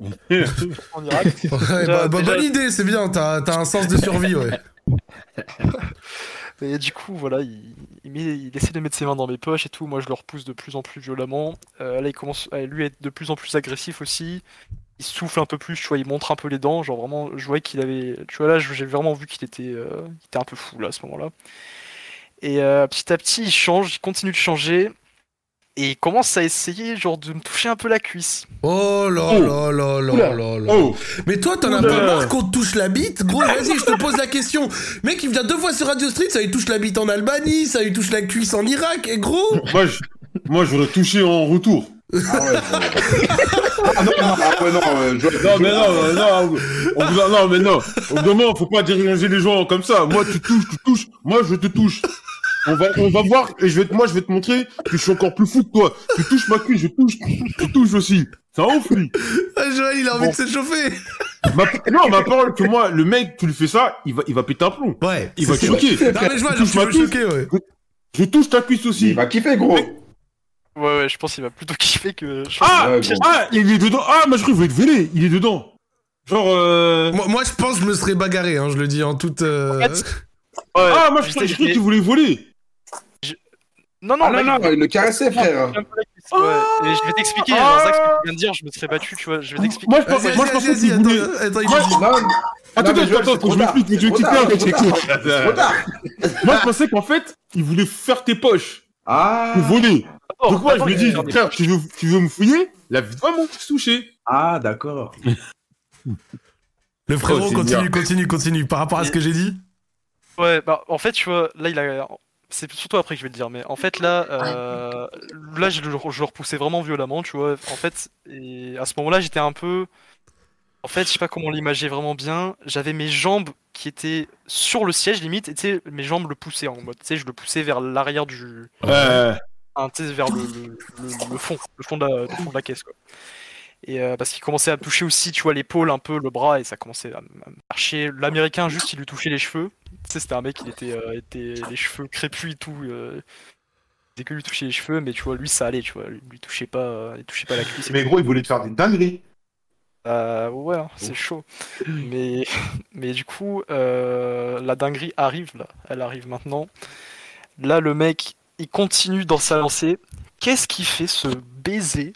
en Irak. Ouais, bah, bah, déjà- bonne idée, c'est bien, t'as t'as un sens de survie, ouais. Et du coup, voilà, il, il, met- il essaie de mettre ses mains dans mes poches et tout. Moi, je le repousse de plus en plus violemment. Euh, là, il commence à lui être de plus en plus agressif aussi. Il souffle un peu plus, tu vois, il montre un peu les dents. Genre vraiment, je voyais qu'il avait. Tu vois, là, j'ai vraiment vu qu'il était, euh, il était un peu fou là à ce moment-là. Et euh, petit à petit, il change, il continue de changer. Et il commence à essayer, genre, de me toucher un peu la cuisse. Oh là Oh. là là là Oula. là là. Oh Mais toi, t'en as pas marre qu'on te touche la bite Gros, vas-y, je te pose la question. Mec, il vient deux fois sur Radio Street, ça lui touche la bite en Albanie, ça lui touche la cuisse en Irak, et gros Moi, je... Moi, j'aurais touché en retour. Ah ouais, ah non, non, ah ouais, non, euh, je- Non, mais non, euh, non, bout d'un- non, mais non. Au moment, faut pas diriger les gens comme ça. Moi, tu touches, tu touches. Moi, je te touche. On va, on va voir, et je vais te, moi, je vais te montrer que je suis encore plus fou que toi. Tu touches ma cuisse, je touche, tu touches aussi. C'est un ouf, lui. Ah, Joël, il a envie Bon. de s'échauffer Ma- non, ma parole que moi, le mec, tu lui fais ça, il va, il va péter un plomb. Ouais. Il va te choquer. Non, mais je vois, cuisse, choquer, ouais. je touche ta cuisse aussi. Il va kiffer, gros. Ouais, ouais, je pense qu'il va plutôt kiffer que. je Ah, Ouais, bon. ah, il est dedans. Ah, moi, je crois qu'il voulait te voler. Il est dedans. Genre, euh... Moi, moi, je pense que je me serais bagarré, hein, je le dis en toute... euh, En fait, Ouais, Ah, moi, je crois je qu'il voulait voler. Non, non, Ah non, mec, non, il le caressait, frère. Ouais, et je vais t'expliquer, Ah Zach, ce que tu viens de dire, je me serais battu, tu vois, je vais t'expliquer. Moi, je pense, Vas-y, moi, je pensais qu'il voulait. attends, attends, il Moi, dit- Non, Attends, non, attends, mais attends, je m'explique, tard, je vais tard. Trop tard. Moi, je pensais qu'en fait, il voulait faire tes poches Ah. pour voler. Oh, Donc, moi, je lui dis, frère, tu veux, tu veux me fouiller? La vie toucher. Ah, d'accord. Le frérot, Oh, continue, bien. continue, continue. Par rapport à ce que j'ai dit Ouais, bah en fait, tu vois, là il a. C'est surtout après que je vais le dire, mais en fait là, euh, là je le, je le repoussais vraiment violemment, tu vois. En fait, et à ce moment-là, j'étais un peu. En fait, je sais pas comment l'imager vraiment bien. J'avais mes jambes qui étaient sur le siège limite, et tu sais, mes jambes le poussaient en mode, tu sais, je le poussais vers l'arrière du. Ouais. Sais, vers le, le, le- le fond, le fond de la, le fond de la caisse, quoi. Et euh, parce qu'il commençait à me toucher aussi, tu vois, l'épaule, un peu, le bras, et ça commençait à, m- à me faire chier. L'américain, juste, il lui touchait les cheveux. Tu sais, c'était un mec, il était, euh, était les cheveux crépus et tout. Euh, dès que lui touchait les cheveux, mais tu vois, lui, ça allait, tu vois, lui, lui touchait pas, euh, il touchait pas la cuisse. Mais gros, il voulait te faire des dingueries. euh, ouais, hein, c'est chaud. Mais, mais du coup, euh, la dinguerie arrive là. Elle arrive maintenant. Là, le mec, il continue dans sa lancée. Qu'est-ce qu'il fait ce baiser?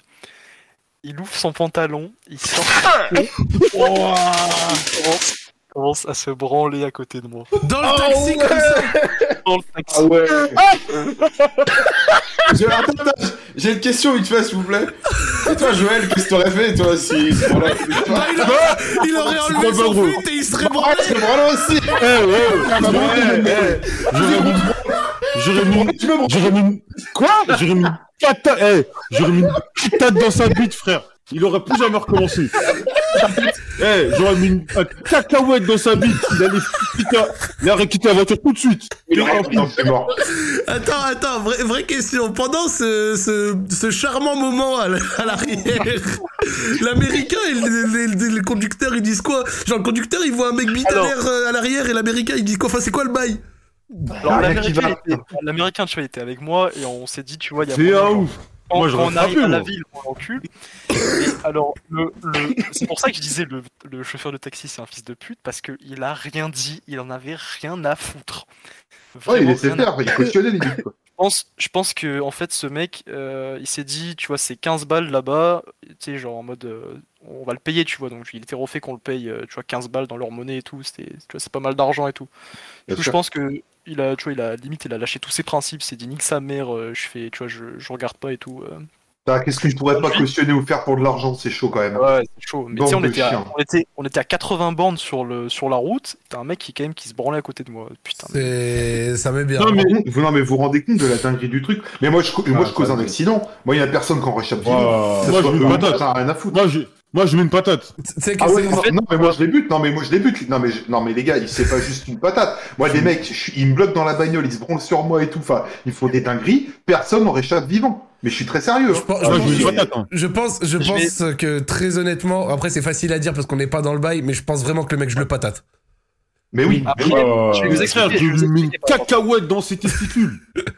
Il ouvre son pantalon, il sort. Il commence, il commence à se branler à côté de moi. Dans le taxi, comme ça Dans le taxi. Ah ouais. Je- attends, attends, j'ai une question vite fait, s'il vous plaît. Et toi, Joël, qu'est-ce que t'aurais fait, toi, si. Voilà, Bah, il, aurait, il aurait enlevé pas son flûte et il serait Ouais, branlé. c'est voilà aussi. Eh, ouais, ouais, eh, J'aurais mis. J'aurais mis. Tu me branles. J'aurais mis. une- Quoi J'aurais mis une patate. Eh, j'aurais mis une patate dans sa bite, frère. Il aurait plus jamais recommencé. Eh, j'aurais mis une un cacahuète dans sa bite. Il allait quitter, il aurait quitté la voiture tout de suite. Il aurait non, c'est mort. Attends, attends, vraie, vraie question. Pendant ce, ce, ce charmant moment à l'arrière, l'américain et le, le- le- le conducteur ils disent quoi? Genre le conducteur il voit un mec bite Alors. euh, à l'arrière et l'américain il dit quoi? Enfin c'est quoi le bail? Alors, Ah, l'américain, tu vois, il était avec moi et on s'est dit, tu vois, il y a C'est un genre, ouf. Quand, Moi, j'aurais quand on arrive frappé, à la ville, on l'encule. Et alors, le, le- c'est pour ça que je disais le, le chauffeur de taxi, c'est un fils de pute, parce qu'il a rien dit, il en avait rien à foutre. Ouais, il Vraiment laissait rien à faire, il cautionnait limite. quoi. je pense, je pense que en fait ce mec, euh, il s'est dit, tu vois, c'est 15 balles là-bas, tu sais, genre en mode, euh, on va le payer, tu vois, donc il était refait qu'on le paye, euh, tu vois, 15 balles dans leur monnaie et tout, c'était, tu vois, c'est pas mal d'argent et tout. Du coup, je pense que il a, tu vois, il a limite, il a lâché tous ses principes, il s'est dit nique sa mère, euh, je fais, tu vois, je, je regarde pas et tout. euh. Putain, Qu'est-ce que je pourrais pas cautionner ou faire pour de l'argent C'est chaud quand même. Ouais, c'est chaud. Mais tu sais, on était, à, on était, on était à 80 bornes sur le, sur la route. T'as un mec qui quand même qui se branlait à côté de moi. Putain. C'est ça met bien. Non, mais- vous, non, mais vous rendez compte de la dinguerie du truc Mais moi, je, moi, je cause un de- accident. Moi, il y a personne qui en réchappe ce Moi, je une moi, rien à foutre. Moi, moi, je mets une patate. Ah ouais, non, non, mais moi je les bute. Non, mais moi je les bute. Non, mais, je- non, mais les gars, il c'est pas juste une patate. Moi, des mecs, je ils me bloquent dans la bagnole, ils se branlent sur moi et tout. Enfin, il faut des dingueries. Personne n'en réchappe vivant. Mais je suis très sérieux. Je hein. pense- Moi, je pense- mets une patate. hein. Je pense, je pense que très honnêtement, après c'est facile à dire parce qu'on n'est pas dans le bail, mais je pense vraiment que le mec je le patate. Mais oui. Mais oui. Oh, je vais vous expliquer, je vous une expliquer, par cacahuète dans ses testicules.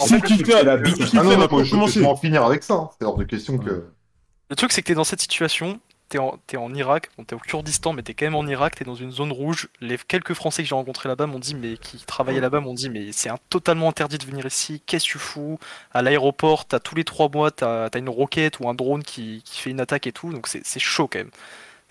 En Si fait, fais la bite. Ah je, vais en finir avec ça. hein. C'est hors de question que. Le truc, c'est que t'es dans cette situation, t'es en, t'es en Irak, bon, t'es au Kurdistan, mais t'es quand même en Irak, t'es dans une zone rouge. Les quelques Français que j'ai rencontrés là-bas m'ont dit, mais qui travaillaient là-bas, m'ont dit, mais c'est un- totalement interdit de venir ici. Qu'est-ce que tu fous? À l'aéroport, t'as tous les trois mois, t'as as une roquette ou un drone qui, qui fait une attaque et tout, donc c'est c'est chaud quand même.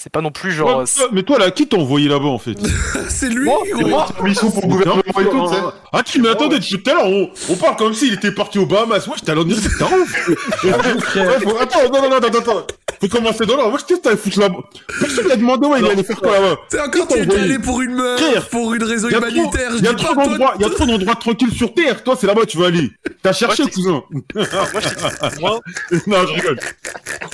C'est pas non plus genre. Ouais, ouais, mais toi, là, qui t'a envoyé là-bas, en fait c'est lui, Moi, gros. Moi, mission pour le gouvernement et tout, tu sais. Ah, tu mais attendez, depuis tout à l'heure, on, on parle comme s'il était parti au Bahamas. Moi, j'étais allé en Irak, t'es un ouf. Faut- Attends, non, non, non, attends, attends. Faut commencer dans l'ordre. Moi, je t'allais foutre là-bas. Personne t'a demandé, ouais, il allait faire quoi là-bas. C'est encore tu allé pour une meuf, Frère, pour une raison humanitaire. Il y a trop d'endroits, il y a trop d'endroits tranquilles sur Terre. Toi, c'est là-bas que tu vas aller. T'as cherché, cousin. moi, t'ai non, je rigole.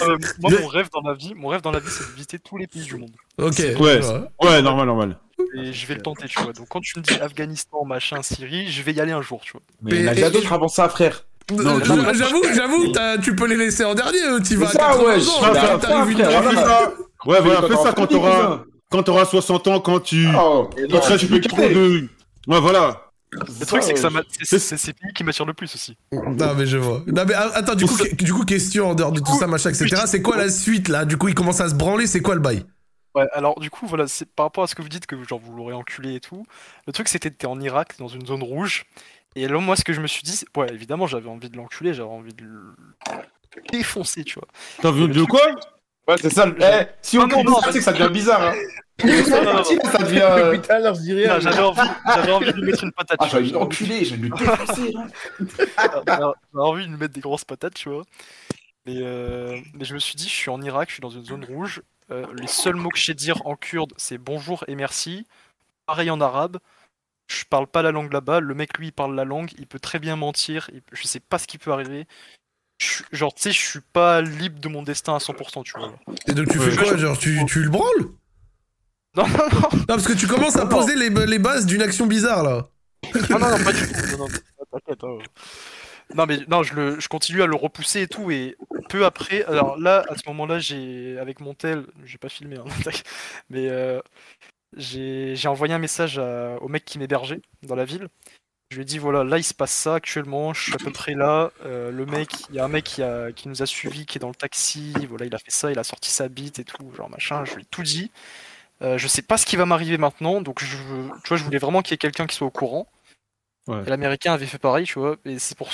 euh, moi, mon rêve dans la vie, mon rêve dans la vie, c'est de visiter tous les pays du monde. Ok. Ouais. Ouais, normal, normal. Et je vais le tenter, tu vois. Donc quand tu me dis Afghanistan, machin, Syrie, je vais y aller un jour, tu vois. Mais il y a déjà d'autres avant ça, frère. Euh, J'avoue, j'avoue, t'as- tu peux les laisser en dernier. eux, Tu vas ça, 80 ouais, ans. je- t'arrives- ça, T'arrives une ça. Ouais, voilà, fais ça quand t'auras quand t'auras 60 ans, quand tu, Oh, quand tu seras tu peux plus de, ouais, voilà. Le truc, c'est que ça m'a- c'est- ces pays qui m'attirent le plus aussi. Non mais je vois. Non mais a- attends, du coup, du coup question en dehors de tout ça, machin, etc. C'est quoi la suite là? Du coup, il commence à se branler. C'est quoi le bail? Ouais, alors du coup, voilà, c'est par rapport à ce que vous dites que genre vous l'aurez enculé et tout. Le truc, c'était que t'es en Irak, dans une zone rouge. Et là, moi, ce que je me suis dit, c'est- ouais, évidemment, j'avais envie de l'enculer, j'avais envie de le de le défoncer, tu vois. T'as vu de quoi? Ouais, c'est ça. le- Eh, si on Non, non, non, ça, c'est que ça devient bizarre. Hein. Non, non, non. ça devient. euh, Depuis tout à l'heure, je dis rien. Non, J'avais envie, j'avais envie de lui mettre une patate. Ah, tu j'ai vois. envie de l'enculer, j'ai envie de le défoncer. là. J'avais envie de lui mettre des grosses patates, tu vois. Mais, euh, mais je me suis dit, je suis en Irak, je suis dans une zone rouge. Euh, les seuls mots que je sais dire en kurde, c'est bonjour et merci. Pareil en arabe. Je parle pas la langue là-bas. Le mec, lui, il parle la langue. Il peut très bien mentir. il Je sais pas ce qui peut arriver. Je genre, tu sais, je suis pas libre de mon destin à 100%, tu vois. Et donc tu fais quoi Genre tu, tu le branles? Non, non, non, Non parce que tu commences à poser les, les bases d'une action bizarre là. non, non, non, pas du tout. Non, non, t'inquiète, hein. Non, mais non, je, le, je continue à le repousser et tout. Et peu après, alors là, à ce moment-là, j'ai, avec mon tel, j'ai pas filmé, hein, mais euh, j'ai j'ai envoyé un message à- au mec qui m'hébergeait dans la ville. Je lui ai dit voilà, là il se passe ça actuellement, je suis à peu près là. euh, le mec, il y a un mec qui, a, qui nous a suivis, qui est dans le taxi. Voilà, il a fait ça, il a sorti sa bite et tout, genre machin. Je lui ai tout dit. Euh, je sais pas ce qui va m'arriver maintenant, donc je, tu vois, je voulais vraiment qu'il y ait quelqu'un qui soit au courant. Ouais. L'américain avait fait pareil, tu vois, et c'est pour,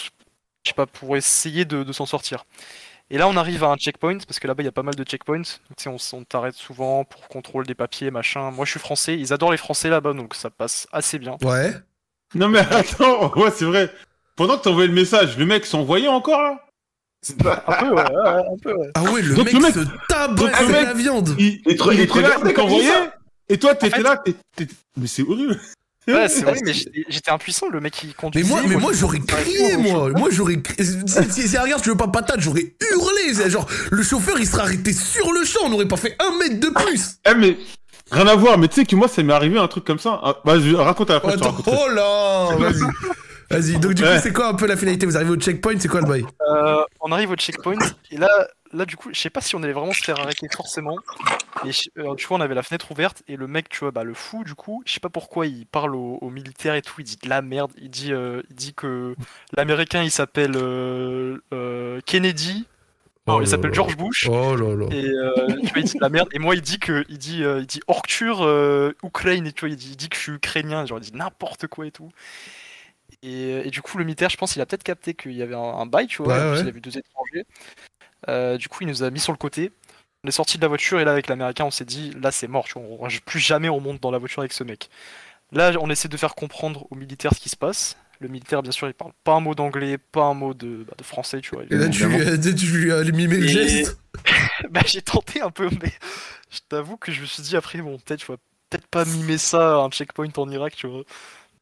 je sais pas, pour essayer de, de s'en sortir. Et là, on arrive à un checkpoint, parce que là-bas, il y a pas mal de checkpoints. Donc, tu sais, on, t'arrête souvent pour contrôle des papiers, machin. Moi, je suis français, ils adorent les français là-bas, donc ça passe assez bien. Ouais. Non, mais attends, ouais, c'est vrai. pendant que t'envoyais le message, le mec s'envoyait encore là? Un peu, ouais, un peu, ouais. Ah ouais, le Donc mec, le mec- se la viande. Il, Il il était là, et toi t'étais fait- là, t'es- mais c'est horrible. Ouais, c'est vrai, mais j'étais j'étais impuissant, le mec qui Mais conduisait. moi, mais moi je- j'aurais crié, moi. Moi, j'aurais crié. Si, regarde, tu veux pas patate, j'aurais hurlé. Genre, le chauffeur, il serait arrêté sur le champ. On n'aurait pas fait un mètre de plus. Eh mais rien à voir, mais tu sais que moi ça m'est arrivé un truc comme ça. Ah, Bah, je raconte à la fin. je oh là Vas-y. Vas-y. Donc, du coup, c'est quoi un peu la finalité? Vous arrivez au checkpoint, c'est quoi le bail? Euh, on arrive au checkpoint et là, là du coup, je sais pas si on allait vraiment se faire arrêter forcément. Et euh, tu vois, on avait la fenêtre ouverte et le mec, tu vois, bah le fou du coup, je sais pas pourquoi il parle aux, aux militaires et tout. Il dit de la merde. Il dit, euh, il dit que l'américain il s'appelle euh, euh, Kennedy. Non, Oh il s'appelle. George Bush. Oh là là. Et tu vois, il dit de la merde. Et moi, il dit que, il dit, il dit Ukraine. Et tu vois, il dit, il dit que je suis ukrainien. Genre, il dit n'importe quoi et tout. Et, et du coup, le militaire, je pense, il a peut-être capté qu'il y avait un, un bail, tu vois. Ouais, ouais. Il a vu deux étrangers. Euh, du coup, il nous a mis sur le côté. On est sorti de la voiture et là, avec l'américain, on s'est dit, là, c'est mort. Tu vois, on- plus jamais on monte dans la voiture avec ce mec. Là, on essaie de faire comprendre aux militaires ce qui se passe. Le militaire, bien sûr, il parle pas un mot d'anglais, pas un mot de, bah, de français, tu vois. Et là, tu lui as, tu lui as mimé le Et- geste. bah, j'ai tenté un peu, mais je t'avoue que je me suis dit après, bon, peut-être, je vais peut-être pas mimer ça à un checkpoint en Irak, tu vois.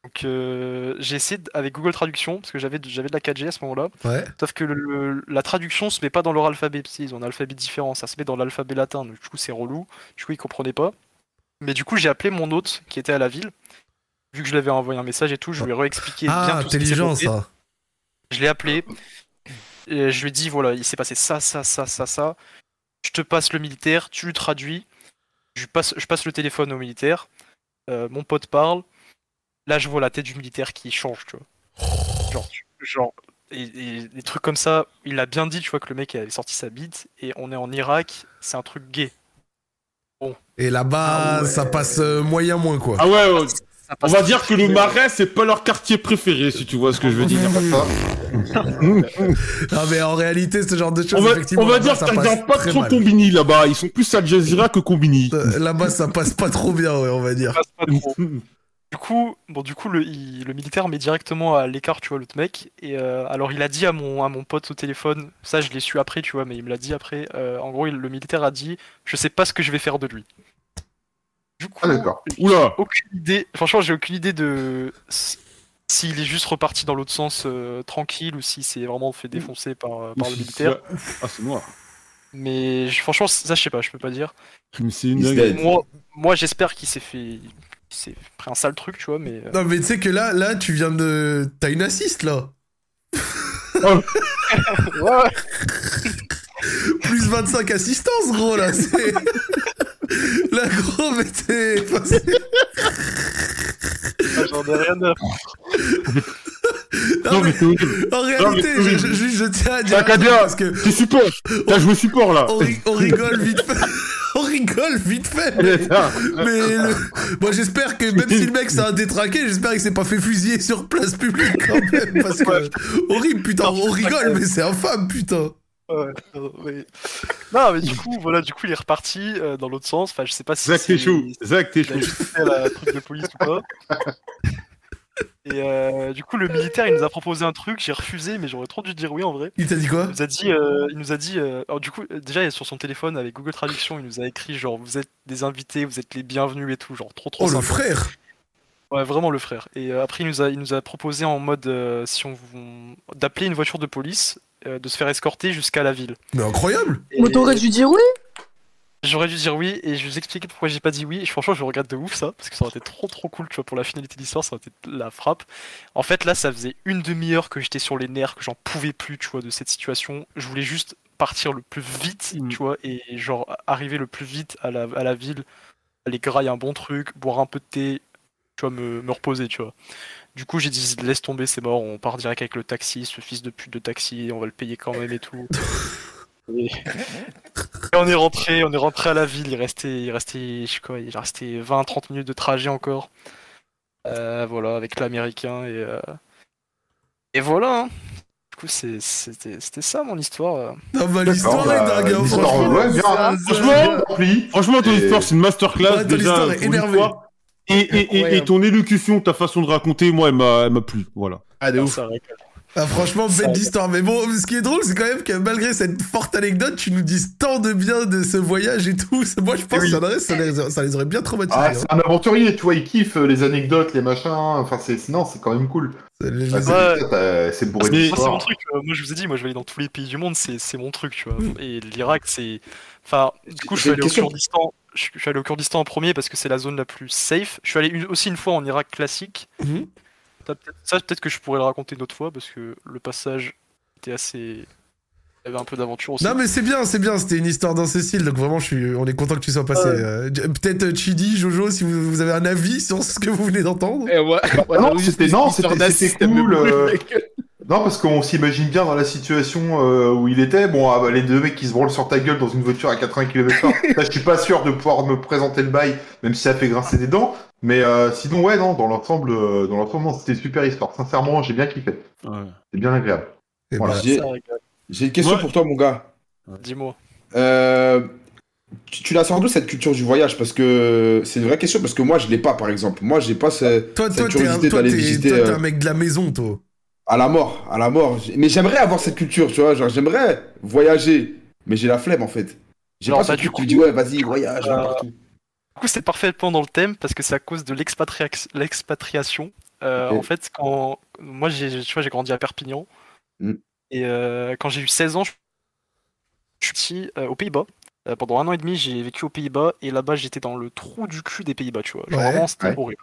Donc, euh, j'ai essayé avec Google Traduction, parce que j'avais de, j'avais de la 4G à ce moment-là. Ouais. Sauf que le- le- la traduction se met pas dans leur alphabet, parce qu'ils ont un alphabet différent, ça se met dans l'alphabet latin, donc du coup, c'est relou. Du coup, ils comprenaient pas. Mais du coup, j'ai appelé mon hôte qui était à la ville. Vu que je lui avais envoyé un message et tout, je lui ai réexpliqué bien Ah, tout ce qui s'est intelligent passé. ça. Je l'ai appelé. Et je lui ai dit voilà, il s'est passé ça, ça, ça, ça, ça. Je te passe le militaire, tu lui traduis. Je, lui passe, je passe le téléphone au militaire. Euh, mon pote parle. Là, je vois la tête du militaire qui change, tu vois. Genre, genre et, et des trucs comme ça. Il a bien dit, tu vois, que le mec avait sorti sa bite. Et on est en Irak, c'est un truc gay. Et là-bas, Ah ouais. ça passe euh, moyen moins quoi. Ah ouais, on va dire que le marais c'est pas leur quartier préféré, si tu vois ce que je veux dire. Ah mais en réalité, ce genre de choses, On va, effectivement, on va dire ça qu'ils passe regardent pas très trop mal. Combini là-bas. Ils sont plus Al Jazeera que Combini. Euh, Là-bas, ça passe pas trop bien, ouais, on va dire. ça passe pas trop. Du coup, bon, du coup, le, il- le militaire met directement à l'écart, tu vois, l'autre mec. Et euh, alors, il a dit à mon, à mon pote au téléphone, ça, je l'ai su après, tu vois, mais il me l'a dit après. euh, en gros, il- le militaire a dit, je sais pas ce que je vais faire de lui. Du coup, Ah, d'accord. Oula. aucune idée. Franchement, j'ai aucune idée de s'il est juste reparti dans l'autre sens euh, tranquille ou s'il s'est vraiment fait défoncer par, euh, par le militaire. Ah, c'est noir. Mais je- franchement, ça, je sais pas, je peux pas dire. Mais c'est une. Moi, moi j'espère qu'il s'est fait. Il s'est pris un sale truc, tu vois, mais. euh, Non mais tu sais que là, là, tu viens de... T'as une assiste, là. Ouais, Plus 25 assistances, gros, là. C'est... Là, gros, mais t'es... Ah, J'en ai rien à. Non, mais mais en réalité, mais je, oui. je, je tiens à dire... Dire. Parce que Tu support. T'as joué support là. on, ri- on rigole vite fait. on rigole vite fait. Mais, mais le- moi, j'espère que même si le mec s'est un détraqué, j'espère qu'il s'est pas fait fusiller sur place publique quand même. Parce que... Horrible, putain. On rigole, mais c'est infâme, putain. Ouais, non, mais... non, mais du coup, voilà, du coup, il est reparti euh, dans l'autre sens. Enfin, je sais pas si Zach, t'es chaud. Zach, t'es fait la truc de police ou pas. Et euh, du coup, le militaire, il nous a proposé un truc, j'ai refusé, mais j'aurais trop dû dire oui en vrai. Il t'a dit quoi Il nous a dit, euh, il nous a dit, euh, alors du coup, déjà sur son téléphone avec Google Traduction, il nous a écrit genre vous êtes des invités, vous êtes les bienvenus et tout, genre trop trop Oh, le sympa. frère. Ouais, vraiment le frère. Et euh, après, il nous a, il nous a proposé en mode euh, si on d'appeler une voiture de police, euh, de se faire escorter jusqu'à la ville. Mais incroyable. Et Mais t'aurais dû dire oui. J'aurais dû dire oui et je vais vous expliquer pourquoi j'ai pas dit oui. Et franchement, je regrette de ouf ça parce que ça aurait été trop trop cool, tu vois, pour la finalité de l'histoire, ça aurait été la frappe. En fait, là, ça faisait une demi-heure que j'étais sur les nerfs, que j'en pouvais plus, tu vois, de cette situation. Je voulais juste partir le plus vite, Mm. tu vois, et genre arriver le plus vite à la, à la ville, aller grailler un bon truc, boire un peu de thé, tu vois, me, me reposer, tu vois. Du coup, j'ai dit laisse tomber, c'est mort, on part direct avec le taxi, ce fils de pute de taxi, on va le payer quand même et tout. Et... et on est rentré, on est rentré à la ville, il restait, il restait, je sais quoi, il restait 20-30 minutes de trajet encore. Euh, voilà, avec l'américain et euh, et voilà. hein. Du coup, c'est- c'était ça mon histoire. Ah bah l'histoire est bah, dingue, hein, l'histoire, franchement. ouais, bien. Ça- Franchement. Franchement, ton Et- histoire, c'est une masterclass. Ouais, ton déjà, histoire est énervée. Et, et, et, et Incroyable. ton élocution, ta façon de raconter, moi, elle m'a, elle m'a plu. Voilà. Ah, de Ah, ouf. Ah, franchement, belle histoire. Mais bon, ce qui est drôle, c'est quand même que malgré cette forte anecdote, tu nous dises tant de bien de ce voyage et tout. Moi, je pense Oui. que ça, ça les, ça les aurait bien traumatisés. Ah, hein. c'est un aventurier, tu vois, il kiffe euh, les anecdotes, les machins. Enfin, c'est non, c'est quand même cool. Ah, c'est Ouais. c'est bourré Moi, c'est mon d'histoire. truc. euh, moi, je vous ai dit, moi, je vais aller dans tous les pays du monde. C'est mon truc, tu vois. Mm. Et l'Irak, c'est. Enfin, du coup, je suis allé au. Kurdistan. Je suis allé au Kurdistan en premier parce que c'est la zone la plus safe. Je suis allé une- aussi une fois en Irak classique. Mhm. Ça, peut-être- que je pourrais le raconter une autre fois parce que le passage était assez. Il y avait un peu d'aventure aussi. Non mais c'est bien, c'est bien, c'était une histoire dans ce style, donc vraiment je suis, on est content que tu sois passé. Ouais. Euh, Peut-être euh, Chidi, Jojo, si vous, vous avez un avis sur ce que vous venez d'entendre. Eh, ouais. Ah non, c'était non, c'était cool. euh, Non, parce qu'on s'imagine bien dans la situation euh, où il était. Bon, ah, bah, les deux mecs qui se branlent sur ta gueule dans une voiture à 80 km/h. Là, je suis pas sûr de pouvoir me présenter le bail, même si ça fait grincer des dents. Mais euh, sinon, ouais, non, dans l'ensemble, euh, dans l'ensemble, c'était une super histoire. Sincèrement, j'ai bien kiffé. Ouais. C'est bien agréable. Et Voilà. bah, J'ai une question Ouais. pour toi, mon gars. Dis-moi. Euh, tu, tu la sors d'où cette culture du voyage Parce que c'est une vraie question, parce que moi je l'ai pas par exemple. Moi j'ai pas ce- toi, cette toi, t'es un, curiosité toi, d'aller visiter toi, t'es euh, un mec de la maison, toi. à la mort, à la mort. Mais j'aimerais avoir cette culture, tu vois. Genre j'aimerais voyager, mais j'ai la flemme en fait. J'ai Alors, pas ce bah, du qui dit ouais vas-y voyage euh, partout. Du coup, c'est parfaitement dans le thème parce que c'est à cause de l'expatria- l'expatriation. Euh. En fait, quand moi, j'ai, tu vois, j'ai grandi à Perpignan Mm. Et euh, quand j'ai eu 16 ans, je suis parti euh, aux Pays-Bas. Euh, pendant un an et demi, j'ai vécu aux Pays-Bas et là-bas, j'étais dans le trou du cul des Pays-Bas, tu vois. Genre, Ouais, vraiment, c'était ouais. horrible.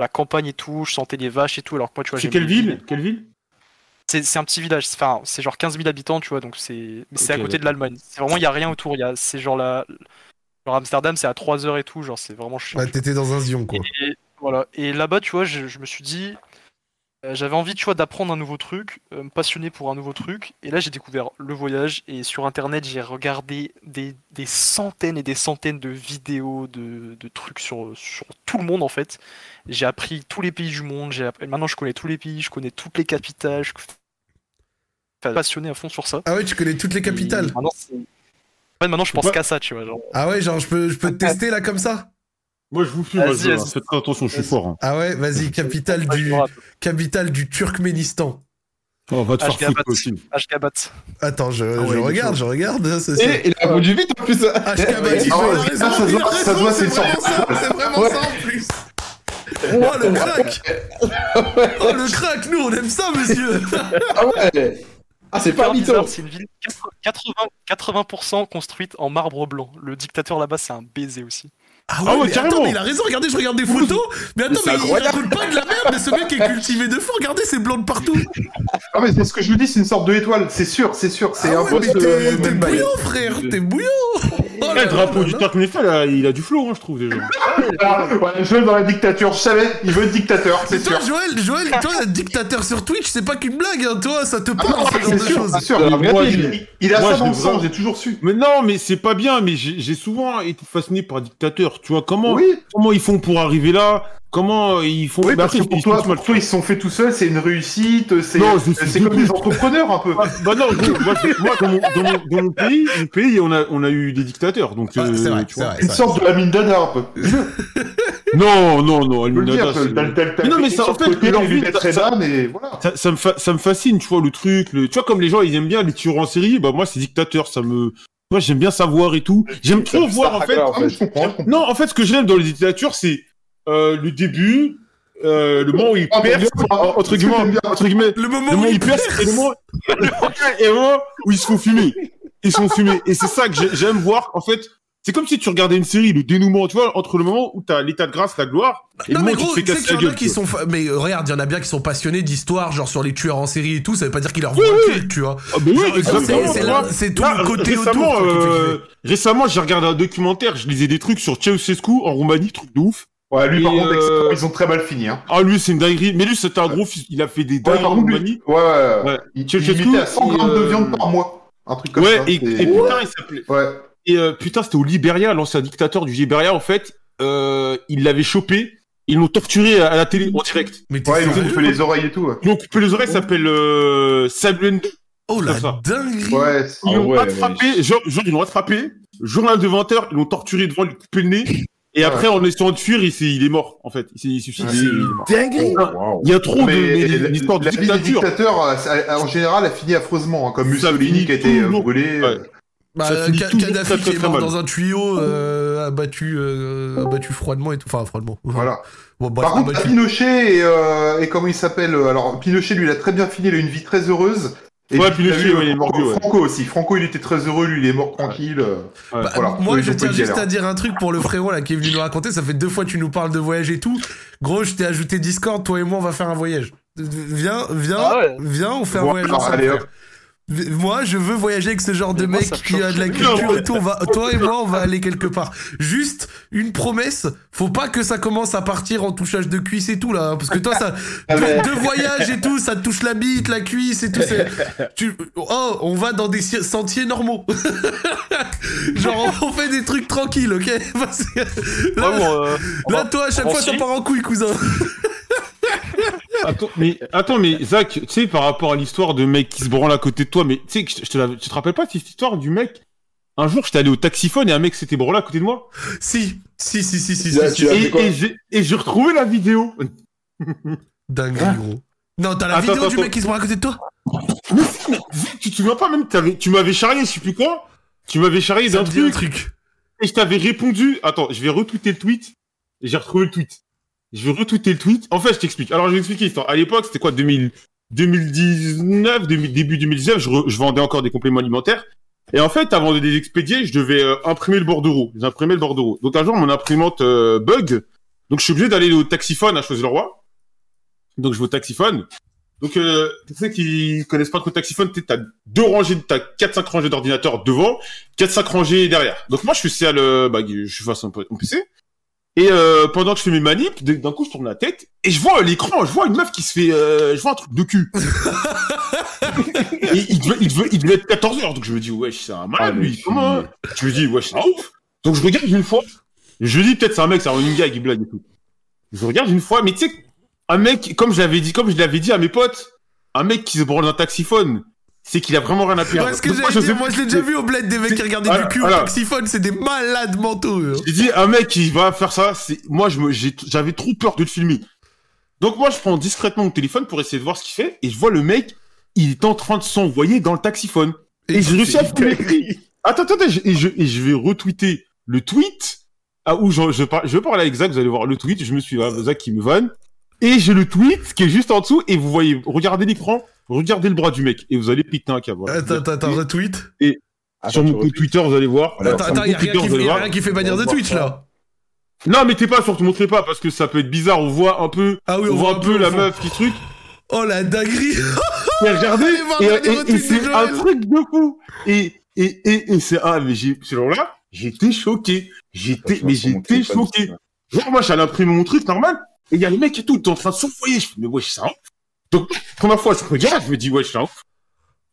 La campagne et tout, je sentais les vaches et tout, alors que moi, tu vois, C'est j'aime quelle les ville Quelle ville C'est c'est un petit village, c'est- enfin, c'est genre 15 000 habitants, tu vois, donc c'est mais c'est à Ok, côté de l'Allemagne. C'est vraiment, il y a rien autour. il Y a, c'est genre la. Genre Amsterdam, c'est à 3 heures et tout, genre c'est vraiment chiant. Ouais, t'étais dans un zion, quoi. Et voilà. Et là-bas, tu vois, je, je me suis dit, j'avais envie, tu vois, d'apprendre un nouveau truc, euh, me passionner pour un nouveau truc. Et là, j'ai découvert le voyage. Et sur Internet, j'ai regardé des, des centaines et des centaines de vidéos, de, de trucs sur, sur tout le monde, en fait. J'ai appris tous les pays du monde. J'ai appris- Maintenant, je connais tous les pays, je connais toutes les capitales. Je... Enfin, passionné à fond sur ça. Ah ouais, tu connais toutes les capitales. Et Maintenant, c'est- en fait, maintenant, je pense Ouais. qu'à ça, tu vois. Genre. Ah ouais, genre, je peux, je peux te tester là comme ça? Moi, je vous fume. Faites attention, je suis fort. hein. Ah ouais, vas-y, capitale du, capitale du Turkménistan. Oh, va te faire foutre aussi. Ashgabat. Attends, je, ouais, je regarde, je regarde. hein, ça, c'est- Et il a répondu vite en plus. Ashgabat, il Ah ça, il a doit- ça doit, c'est vraiment ça, c'est vraiment Ouais. ça en plus. Oh le crack Oh le crack, nous on aime ça monsieur Ah ouais. Ah c'est pas bizarre, c'est une ville 80, 80% construite en marbre blanc. Le dictateur là-bas, c'est un baiser aussi. Ah ouais, Ah ouais, mais carrément. attends, mais il a raison, regardez, je regarde des photos Mais attends, mais il incroyable. raconte pas de la merde, mais ce mec est cultivé de fou, regardez, c'est blanc de partout Ah, mais c'est ce que je vous dis, c'est une sorte de étoile. C'est sûr, c'est sûr. C'est Ah un ouais, ce- t'es bouillant frère, t'es bouillant Oh là le drapeau du. Turkménistan, là, il a du flow, hein, je trouve déjà. Ah, ouais, Joël dans la dictature, je savais, il veut être dictateur, Mais c'est toi, sûr. Joël, Joël, toi, être dictateur sur Twitch, c'est pas qu'une blague, hein, toi, ça te parle, Ah, ce genre c'est de sûr, choses. c'est sûr. Vie. il, il a Moi, ça dans le sang, j'ai toujours su. Mais non, mais c'est pas bien, mais j'ai j'ai souvent été fasciné par dictateurs. Tu vois, comment, Oui, comment ils font pour arriver là? Comment ils font oui Bah, parce que pour ils- toi, ils- pour toi, ils se sont fait tout seuls, c'est une réussite, c'est comme des entrepreneurs un peu. Ah, bah non, je- moi, je- moi, dans, mon, dans, mon, dans mon pays, mon pays, on a, on a eu des dictateurs, donc. Ouais, euh, c'est vrai, tu vois. vrai. Une sorte de la mine d'Ada un peu. Non, non, non, le- t'as Mais non, mais ça, en fait, côté, leur les vie, lunettes ça- ça me fa- ça me fascine, tu vois, le truc. Le... Tu vois, comme les gens, ils aiment bien les tueurs en série, bah moi, c'est dictateur, ça me. Moi, j'aime bien savoir et tout. J'aime trop voir, en fait. Ah, mais. Non, en fait, ce que j'aime dans les dictatures, c'est euh, le début, euh, le moment où ils Ah, t'aimes percent, bien, entre guillemets, entre guillemets, Le moment le où moment où il ils percent et le moment, et le moment où ils se font fumer. Ils se font fumer. Et c'est ça que j'ai- j'aime voir. En fait, c'est comme si tu regardais une série, le dénouement, tu vois, entre le moment où t'as l'état de grâce, la gloire, et Non le mais moment où gros, tu te fais casser qu'il y la en a gueule. qui sont... fa- Mais euh, regarde, il y en a bien qui sont passionnés d'histoire, genre sur les tueurs en série et tout, ça veut pas dire qu'ils leur Oui, vont oui. tu vois. Ah, bah oui, c'est- tout Là, le côté récemment, autour. euh, récemment, j'ai regardé un documentaire, je lisais des trucs sur Ceausescu en Roumanie, truc de ouf. Ouais, lui, par contre, euh, ils ont très mal fini, hein. Ah, lui, c'est une dinguerie. Mais lui, c'était un gros fils. Il a fait des Ouais, dingueries par en contre, lui- Roumanie. ouais, ouais, Ouais. Il, il limitait à 100 il, grammes de euh, viande par mois. Un truc comme Ouais, ça. et, et putain, il s'appelait. Ouais. Et euh, putain, c'était au Libéria, l'ancien dictateur du Libéria, en fait. Euh, il l'avait chopé. Ils l'ont torturé à la télé, en direct. Mais Ouais, ils ont sérieux coupé les oreilles et tout. Ouais, Ils l'ont coupé les oreilles, ça s'appelle euh, Samuel. Oh la ça. dinguerie ouais c'est- Ils Ah l'ont ouais, attrapé, genre, genre, ils l'ont attrapé. Journal de 20h, ils l'ont torturé devant, lui couper le nez. Et après, en essayant de fuir, il, s'est- il est mort, en fait. Il s'est il s'est suicidé, il y a trop de, Mais mais, la- une histoire de la vie des dictature. dictateurs, euh, ça- en général, a fini affreusement, hein, comme Mussolini qui a été euh, brûlé. Euh, Bah, Kadhafi très, qui très, est mort dans un tuyau, euh, abattu, euh, abattu froidement et tout. Enfin, froidement. Voilà. Bon, bref, Par contre, abattu. Pinochet et, euh, et comment il s'appelle euh, Alors, Pinochet, lui, il a très bien fini, il a une vie très heureuse. Et Ouais, puis, ouais, il est Franco, mordu, ouais. Franco aussi. Franco, il était très heureux, lui, il est mort tranquille. euh, Ouais. Bah, voilà. Moi, je tiens juste à dire un truc pour le frérot là qui est venu nous raconter. Ça fait deux fois que tu nous parles de voyage et tout. Gros, je t'ai ajouté Discord. Toi et moi, on va faire un voyage. Viens, viens, Ah ouais. viens, on fait un Bon, voyage alors, ensemble. allez, frère. hop. Moi, je veux voyager avec ce genre de moi, mec qui a de la culture et tout. On va, toi et moi, on va aller quelque part. Juste une promesse. Faut pas que ça commence à partir en touchage de cuisse et tout là, hein, parce que toi, ça, Ah, deux, mais- deux voyages et tout, ça te touche la bite, la cuisse et tout. Tu, oh, on va dans des sentiers normaux. Genre, on fait des trucs tranquilles, ok? Là, Vraiment, euh, là, va- toi, à chaque fois, ça part en couille, cousin. Attends, mais, attends, mais Zach, tu sais, par rapport à l'histoire de mec qui se branle à côté de toi, mais tu sais, que je je te, la- tu te rappelles pas cette histoire du mec? Un jour, j'étais allé au taxiphone et un mec s'était branlé à côté de moi. Si, si, si, si, si, Là, si, tu as fait Et, j'ai et j'ai retrouvé la vidéo. Dingue, Hein? gros. Non, t'as la Attends, vidéo du mec qui se prend à côté de toi? Mais si, mais Zach, tu te souviens pas même, t'avais- tu m'avais charrié, je sais plus quoi. Tu m'avais charrié d'un truc, truc. et je t'avais répondu. Attends, je vais retweeter le tweet. Et j'ai retrouvé le tweet. Je retweeter le tweet. En fait, je t'explique. Alors, je vais expliquer. À l'époque, c'était quoi, 2000, 2019, 2000 début 2019, je, je vendais encore des compléments alimentaires. Et en fait, avant de les expédier, je devais euh, imprimer le bordereau. J'imprimais le bordereau. Donc un jour, mon imprimante euh, bug. Donc je suis obligé d'aller au taxiphone à Choisy-le-Roi. Donc je vais au taxiphone. Donc euh, pour ceux qui connaissent pas trop le taxiphone, t'as deux rangées, t'as quatre cinq rangées d'ordinateurs devant, quatre cinq rangées derrière. Donc moi je suis à le, bah, je suis face à mon PC. Et euh, pendant que je fais mes manips, d'un coup je tourne la tête et je vois l'écran, je vois une meuf qui se fait, euh, je vois un truc de cul. et il devait, il, devait, il devait être 14 heures, donc je me dis wesh c'est un malade Ah, lui. Comment Je me dis wesh c'est un ouf. Donc je regarde une fois, je me dis peut-être c'est un mec, c'est un gag, il blague et tout. Je regarde une fois, mais tu sais, un mec comme je l'avais dit, comme je l'avais dit à mes potes, un mec qui se branle d'un taxiphone, c'est qu'il a vraiment rien à perdre. Ouais, ce que Donc, moi, je moi je l'ai déjà vu au bled des mecs qui regardaient du cul voilà. au taxiphone, c'est des malades mentaux. J'ai dit, un mec qui va faire ça, c'est, moi, je me, j'avais trop peur de le filmer. Donc, moi, je prends discrètement mon téléphone pour essayer de voir ce qu'il fait, et je vois le mec, il est en train de s'envoyer dans le taxiphone. Et, j'ai réussi à filmer. Attends, attends, attends, je- et je, et je vais retweeter le tweet, à où je, je, par- je vais parler avec Zach, vous allez voir le tweet, je me suis, ah, Zach qui me vanne. Et j'ai le tweet qui est juste en dessous, et vous voyez, regardez l'écran, regardez le bras du mec, et vous allez péter un câble. voilà. Attends, attends, attends, retweet. Sur Attends, mon compte. Twitter, vous allez voir. Attends, sur attends, mon y a compte rien qui fait- bannir de Twitch ça. là. Non, mettez pas sur, te montrez pas, parce que ça peut être bizarre, on voit un peu, Ah oui, on voit un peu la meuf qui truc. Oh la dinguerie Et regardez, et, et- et c'est un truc de fou. Et, et, et, et c'est, ah, mais j'ai, ce jour-là, j'étais choqué. J'étais, mais sur j'étais choqué. ça. Genre, moi, j'allais imprimer mon truc normal, et il y a le mec et tout, t'es en train de s'envoyer. Je fais, mais wesh, c'est un ouf. Donc, première fois, je regarde, je me dis, un ouf.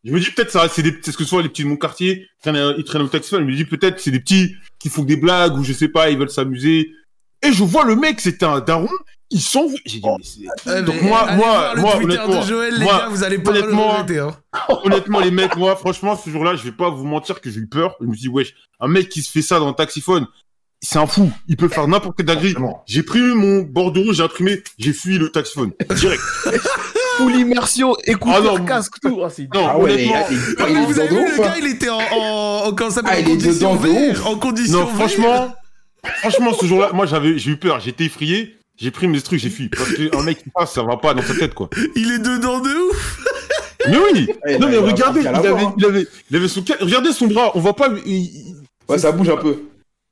Je me dis, peut-être, ça, c'est des, c'est ce que ce soit les petits de mon quartier, ils traînent, ils traînent au taxi, je me dis, peut-être, c'est des petits qui font des blagues, ou je sais pas, ils veulent s'amuser. Et je vois le mec, c'était un daron, il s'envoie. J'ai dit, mais c'est, Eh, donc moi, allez moi, moi, Twitter honnêtement, de Joël, les moi, gars, vous allez pas le honnêtement, regretter. Hein. Honnêtement, les mecs, moi, franchement, ce jour-là, je vais pas vous mentir que j'ai eu peur. Je me dit, wesh, un mec qui se fait ça dans le taxiphone, c'est un fou. Il peut faire n'importe quelle dinguerie. J'ai pris mon bordereau, j'ai imprimé, j'ai fui le taxiphone. Direct. Full immersion, écoute, Ah non, casque, tout. Ah, Non, Ah ouais, honnêtement. mais- il- vous avez vu, le gars, il était en, en, en- comment ça s'appelle, Ah, en il est condition en condition Non, franchement, franchement, ce jour-là, moi, j'avais, j'ai eu peur, j'étais effrayé. J'ai pris mes trucs, j'ai fui. Parce qu'un mec qui passe, ça va pas dans sa tête, quoi. Il est dedans de ouf. Mais oui! Eh, non, mais regardez, il avait, hein. il avait, il avait son, regardez son bras, on voit pas, il- il- Ouais, ça bouge un peu.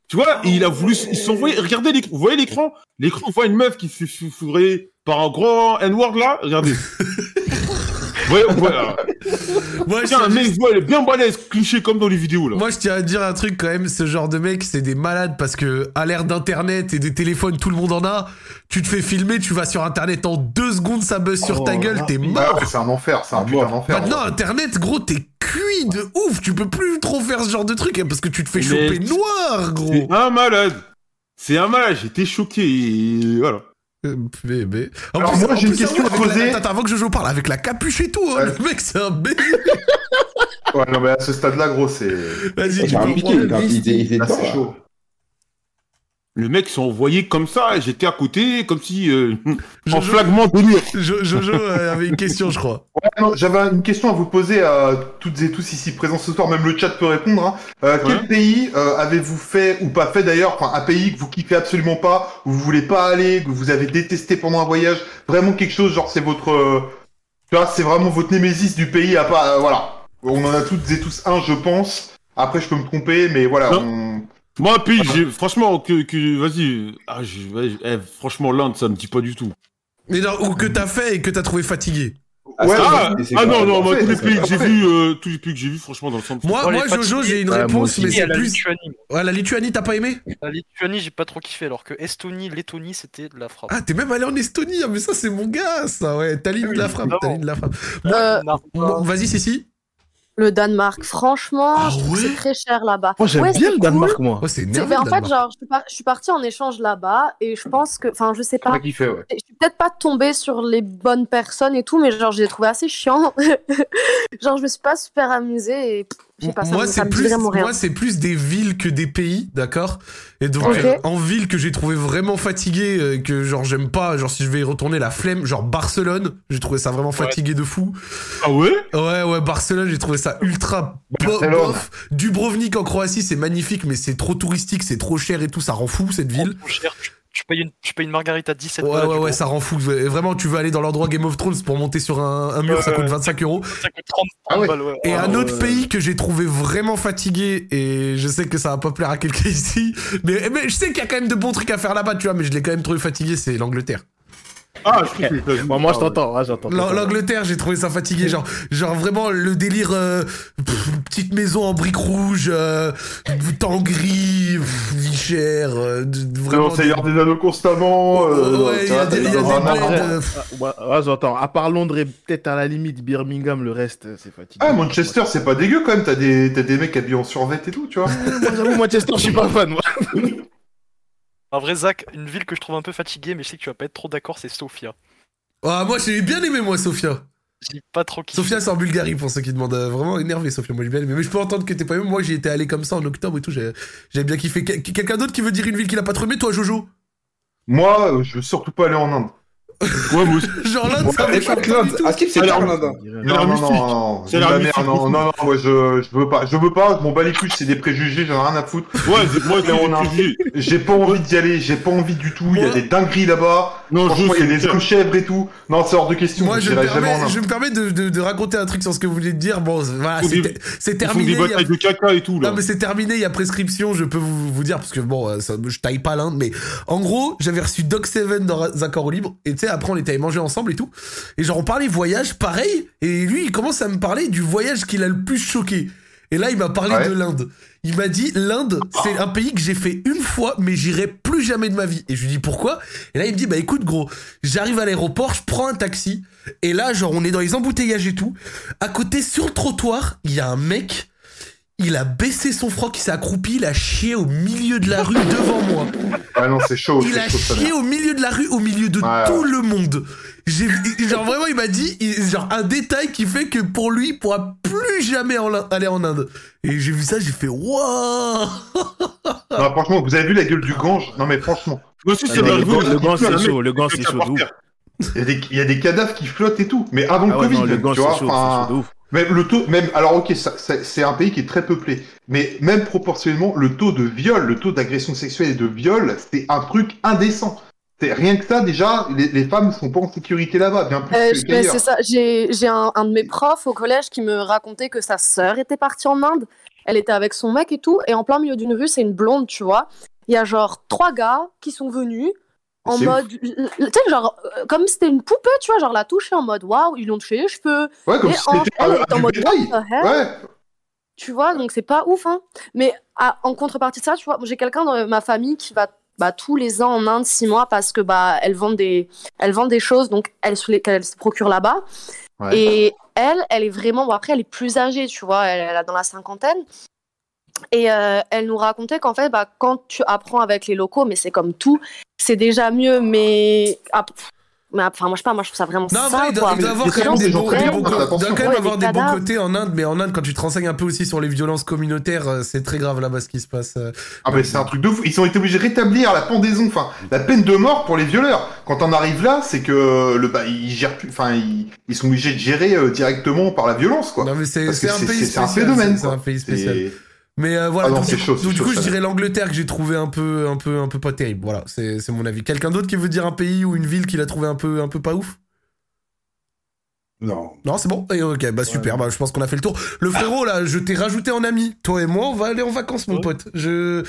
Tu vois, et il a voulu, il s'envoyer, regardez l'écran, vous voyez l'écran? L'écran, on voit une meuf qui se fait par un grand N-word là, regardez. Voilà. Moi, je Tiens, un mec, juste- ouais, il est bien balèze, cliché comme dans les vidéos là. Moi, je tiens à dire un truc quand même, ce genre de mec, c'est des malades parce que à l'ère d'internet et des téléphones, tout le monde en a. Tu te fais filmer, tu vas sur internet en deux secondes, ça buzz sur Oh, ta gueule, là, t'es Ah, mort. c'est un enfer, c'est un Ah, putain mort. d'enfer. Maintenant, internet, gros, t'es cuit de ouf. Tu peux plus trop faire ce genre de truc hein, parce que tu te fais Mais- choper noir, gros. C'est un malade. C'est un malade, j'étais choqué et voilà. Mais- En Alors, plus- moi, j'ai une question à poser. Attends, attends, avant que je parle, avec la capuche et tout, hein, Ouais. le mec, c'est un bébé. Ouais, non, mais à ce stade-là, gros, c'est. Vas-y, tu peux prendre. il il était- il chaud. Le mec s'est envoyé comme ça, et j'étais à côté, comme si euh, en Je-. Jo- Jojo euh, avait une question, je crois. Ouais, non, J'avais une question à vous poser à toutes et tous ici présents ce soir, même le chat peut répondre. hein. Euh, Quel Ouais. pays euh, avez-vous fait ou pas fait d'ailleurs Enfin, un pays que vous kiffez absolument pas, où vous voulez pas aller, que vous avez détesté pendant un voyage, vraiment quelque chose genre c'est votre, euh, tu vois, c'est vraiment votre némésis du pays à pas, euh, voilà. On en a toutes et tous un, je pense. Après, je peux me tromper, mais voilà. Non. on- Moi, puis, j'ai, franchement, que, que vas-y, ah, eh, franchement, l'Inde, ça me dit pas du tout. Mais non, ou que t'as fait et que t'as trouvé fatigué. Ah, Ouais, c'est- Ah, ah grave. non, non, moi, tous les pays que j'ai vus, euh, tous les pays que j'ai vus, franchement, dans le centre. Moi, moi Jojo, j'ai une réponse, mais c'est plus. Lituanie. Ouais, la Lituanie, t'as pas aimé? La Lituanie, j'ai pas trop kiffé, alors que Estonie, Lettonie, c'était de la frappe. Ah, t'es même allé en Estonie, ah, mais ça, c'est mon gars, ça, ouais. T'as de la frappe, t'as de la frappe. Euh, Vas-y, Cécile. Le Danemark, franchement, Ah je ouais c'est très cher là-bas. Moi, j'aime Ouais, bien le Danemark, cool. moi. Oh, c'est énervé. mais en fait, genre, je suis, par- je suis partie en échange là-bas et je pense que, enfin, je sais pas, ouais. je suis peut-être pas tombée sur les bonnes personnes et tout, mais genre, je les ai trouvés assez chiants. genre, je me suis pas super amusée et je pas, moi, c'est plus, moi, c'est plus des villes que des pays, d'accord? Et donc, euh, en ville que j'ai trouvé vraiment fatigué, euh, que genre j'aime pas, genre si je vais y retourner la flemme, genre Barcelone, j'ai trouvé ça vraiment fatigué de fou. Ah ouais? Ouais, ouais, Barcelone, j'ai trouvé ça ultra bof. Dubrovnik en Croatie, c'est magnifique, mais c'est trop touristique, c'est trop cher et tout, ça rend fou cette ville. Trop cher, tu, tu payes une, tu payes une margarita 17 Ouais, balles, ouais, ouais, ça rend fou. Vraiment, tu veux aller dans l'endroit Game of Thrones pour monter sur un, un mur, ça coûte ouais. 25 euros. Ça coûte 30, 30 Ah ouais. balles, ouais. Et un ouais, autre ouais. pays que j'ai trouvé vraiment fatigué, et je sais que ça va pas plaire à quelqu'un ici, mais, mais je sais qu'il y a quand même de bons trucs à faire là-bas, tu vois, mais je l'ai quand même trouvé fatigué, c'est l'Angleterre. Ah, je trouve que. Moi, moi, je Ah ouais. t'entends, hein, j'entends. L'A- L'Angleterre, j'ai trouvé ça fatigué, genre, genre vraiment le délire, euh, pff, petite maison en briques rouges, euh, temps gris, vie chère, euh, vraiment. Des Anneaux constamment. euh, Ouais, il y a des- des Ah, ouais, j'entends. À part Londres et peut-être à la limite Birmingham, le reste, c'est fatigué. Ah, Manchester, c'est pas dégueu quand même. T'as des, t'as des mecs habillés en survêt et tout, tu vois. Moi, J'avoue, Manchester, je suis pas fan, moi. En vrai, Zach, une ville que je trouve un peu fatiguée, mais je sais que tu vas pas être trop d'accord, c'est Sofia. Ah, moi, j'ai bien aimé, moi, Sofia. J'ai pas trop kiffé. Sofia, c'est en Bulgarie, pour ceux qui demandent. euh, Vraiment énervé, Sofia. Moi, j'ai bien aimé. Mais je peux entendre que t'es pas aimé. Moi, j'y étais allé comme ça en octobre et tout. J'ai j'ai bien kiffé. Quel- Quelqu'un d'autre qui veut dire une ville qu'il a pas trop aimé, toi, Jojo? Moi, euh, je veux surtout pas aller en Inde. Ouais, moi aussi. Genre l'Inde, ça me pas choque que pas du l'Inde. tout. À Skip, c'est Non, l'air non, non, l'air la merde, mystique, non, non, non, moi je, je veux pas, je veux pas, mon bas les couilles, c'est des préjugés, j'en ai rien à foutre. Ouais, c'est- moi, Mais on a- c'est préjugé. J'ai pas envie d'y aller, j'ai pas envie du tout, il y a des dingueries là-bas, Non, franchement, il y a je des chèvres et tout. Non, c'est hors de question, Moi, je me, permets, je me permets de, de- de raconter un truc sur ce que vous venez de dire. Bon, voilà, c'est terminé. des il y a- batailles de caca et tout, là. Non mais c'est terminé, il y a prescription, je peux vous, vous dire parce que bon, euh, ça, je taille pas l'Inde, mais en gros, j'avais reçu Doc Seven dans Accords au libre et tu sais après on était allé manger ensemble et tout, et genre on parlait voyage, pareil, et lui il commence à me parler du voyage qu'il a le plus choqué. Et là il m'a parlé Ouais. de l'Inde. Il m'a dit l'Inde c'est un pays que j'ai fait une fois mais j'irai plus jamais de ma vie. Et je lui dis pourquoi? Et là il me dit bah écoute gros, j'arrive à l'aéroport, je prends un taxi et là genre on est dans les embouteillages et tout. À côté sur le trottoir, il y a un mec il a baissé son froc, il s'est accroupi, il a chié au milieu de la rue devant moi. Ah non, c'est chaud, Il a chaud, chié au milieu de la rue, au milieu de Ouais, tout le monde. J'ai, genre vraiment, il m'a dit, il- genre un détail qui fait que pour lui, il pourra plus jamais en- aller en Inde. Et j'ai vu ça, j'ai fait waouh. Non, franchement, vous avez vu la gueule du Gange? Non, mais franchement, Moi aussi, Ah c'est le Un c'est chaud, le qui c'est chaud il y, a des, il y a des cadavres qui flottent et tout, mais avant Ah le ouais, Covid, non, le même, tu c'est vois. chaud, c'est enfin, chaud de ouf. Même le taux, même, alors ok, c'est un pays qui est très peuplé, mais même proportionnellement, le taux de viol, le taux d'agression sexuelle et de viol, c'est un truc indécent. C'est rien que ça, déjà, les, les femmes sont pas en sécurité là-bas, bien plus Euh, que- qu'ailleurs. c'est ça. J'ai un, un de mes profs au collège qui me racontait que sa sœur était partie en Inde. Elle était avec son mec et tout. Et en plein milieu d'une rue, c'est une blonde, tu vois. Il y a genre trois gars qui sont venus en mode. Tu sais, genre, euh, comme c'était une poupée, tu vois. Genre, la toucher en mode waouh, ils lui ont touché les cheveux. Ouais, comme Et si en- elle est en mode Ouais, Tu vois, donc c'est pas ouf, hein. Mais à- en contrepartie de ça, tu vois, j'ai quelqu'un dans ma famille qui va bah, tous les ans en Inde six mois parce que bah elles vendent des elles vendent des choses donc elles se les qu'elles se procurent là-bas. Ouais. Et elle, elle est vraiment bon après elle est plus âgée, tu vois, elle, elle a dans la cinquantaine. Et euh, elle nous racontait qu'en fait, bah, quand tu apprends avec les locaux, mais c'est comme tout, c'est déjà mieux. Mais ap- Mais enfin, moi, je sais pas, moi, je trouve ça vraiment Non, sale, vrai, il doit, quoi. il doit avoir Mais quand même des des bons, des très bons- bien, il doit attention. quand même avoir des bons côtés en Inde, mais en Inde, quand tu te renseignes un peu aussi sur les violences communautaires, euh, c'est très grave là-bas ce qui se passe. euh. Ah mais c'est un truc de fou. Ils ont été obligés de rétablir la pendaison, enfin la peine de mort pour les violeurs. Quand on arrive là, c'est que le bah ils gèrent plus, enfin ils, ils sont obligés de gérer euh, directement par la violence quoi. Non, mais c'est un un phénomène, C'est un pays spécial. Mais euh, voilà, Ah non, donc, c'est du, chaud, donc, c'est du chaud, coup, je dirais l'Angleterre que j'ai trouvé un peu, un peu, un peu pas terrible. Voilà, c'est c'est mon avis. Quelqu'un d'autre qui veut dire un pays ou une ville qu'il a trouvé un peu, un peu pas ouf? Non. Non, c'est bon. Et ok, bah super. Bah, je pense qu'on a fait le tour. Le frérot là, je t'ai rajouté en ami. Toi et moi, on va aller en vacances, mon Ouais. pote. Je,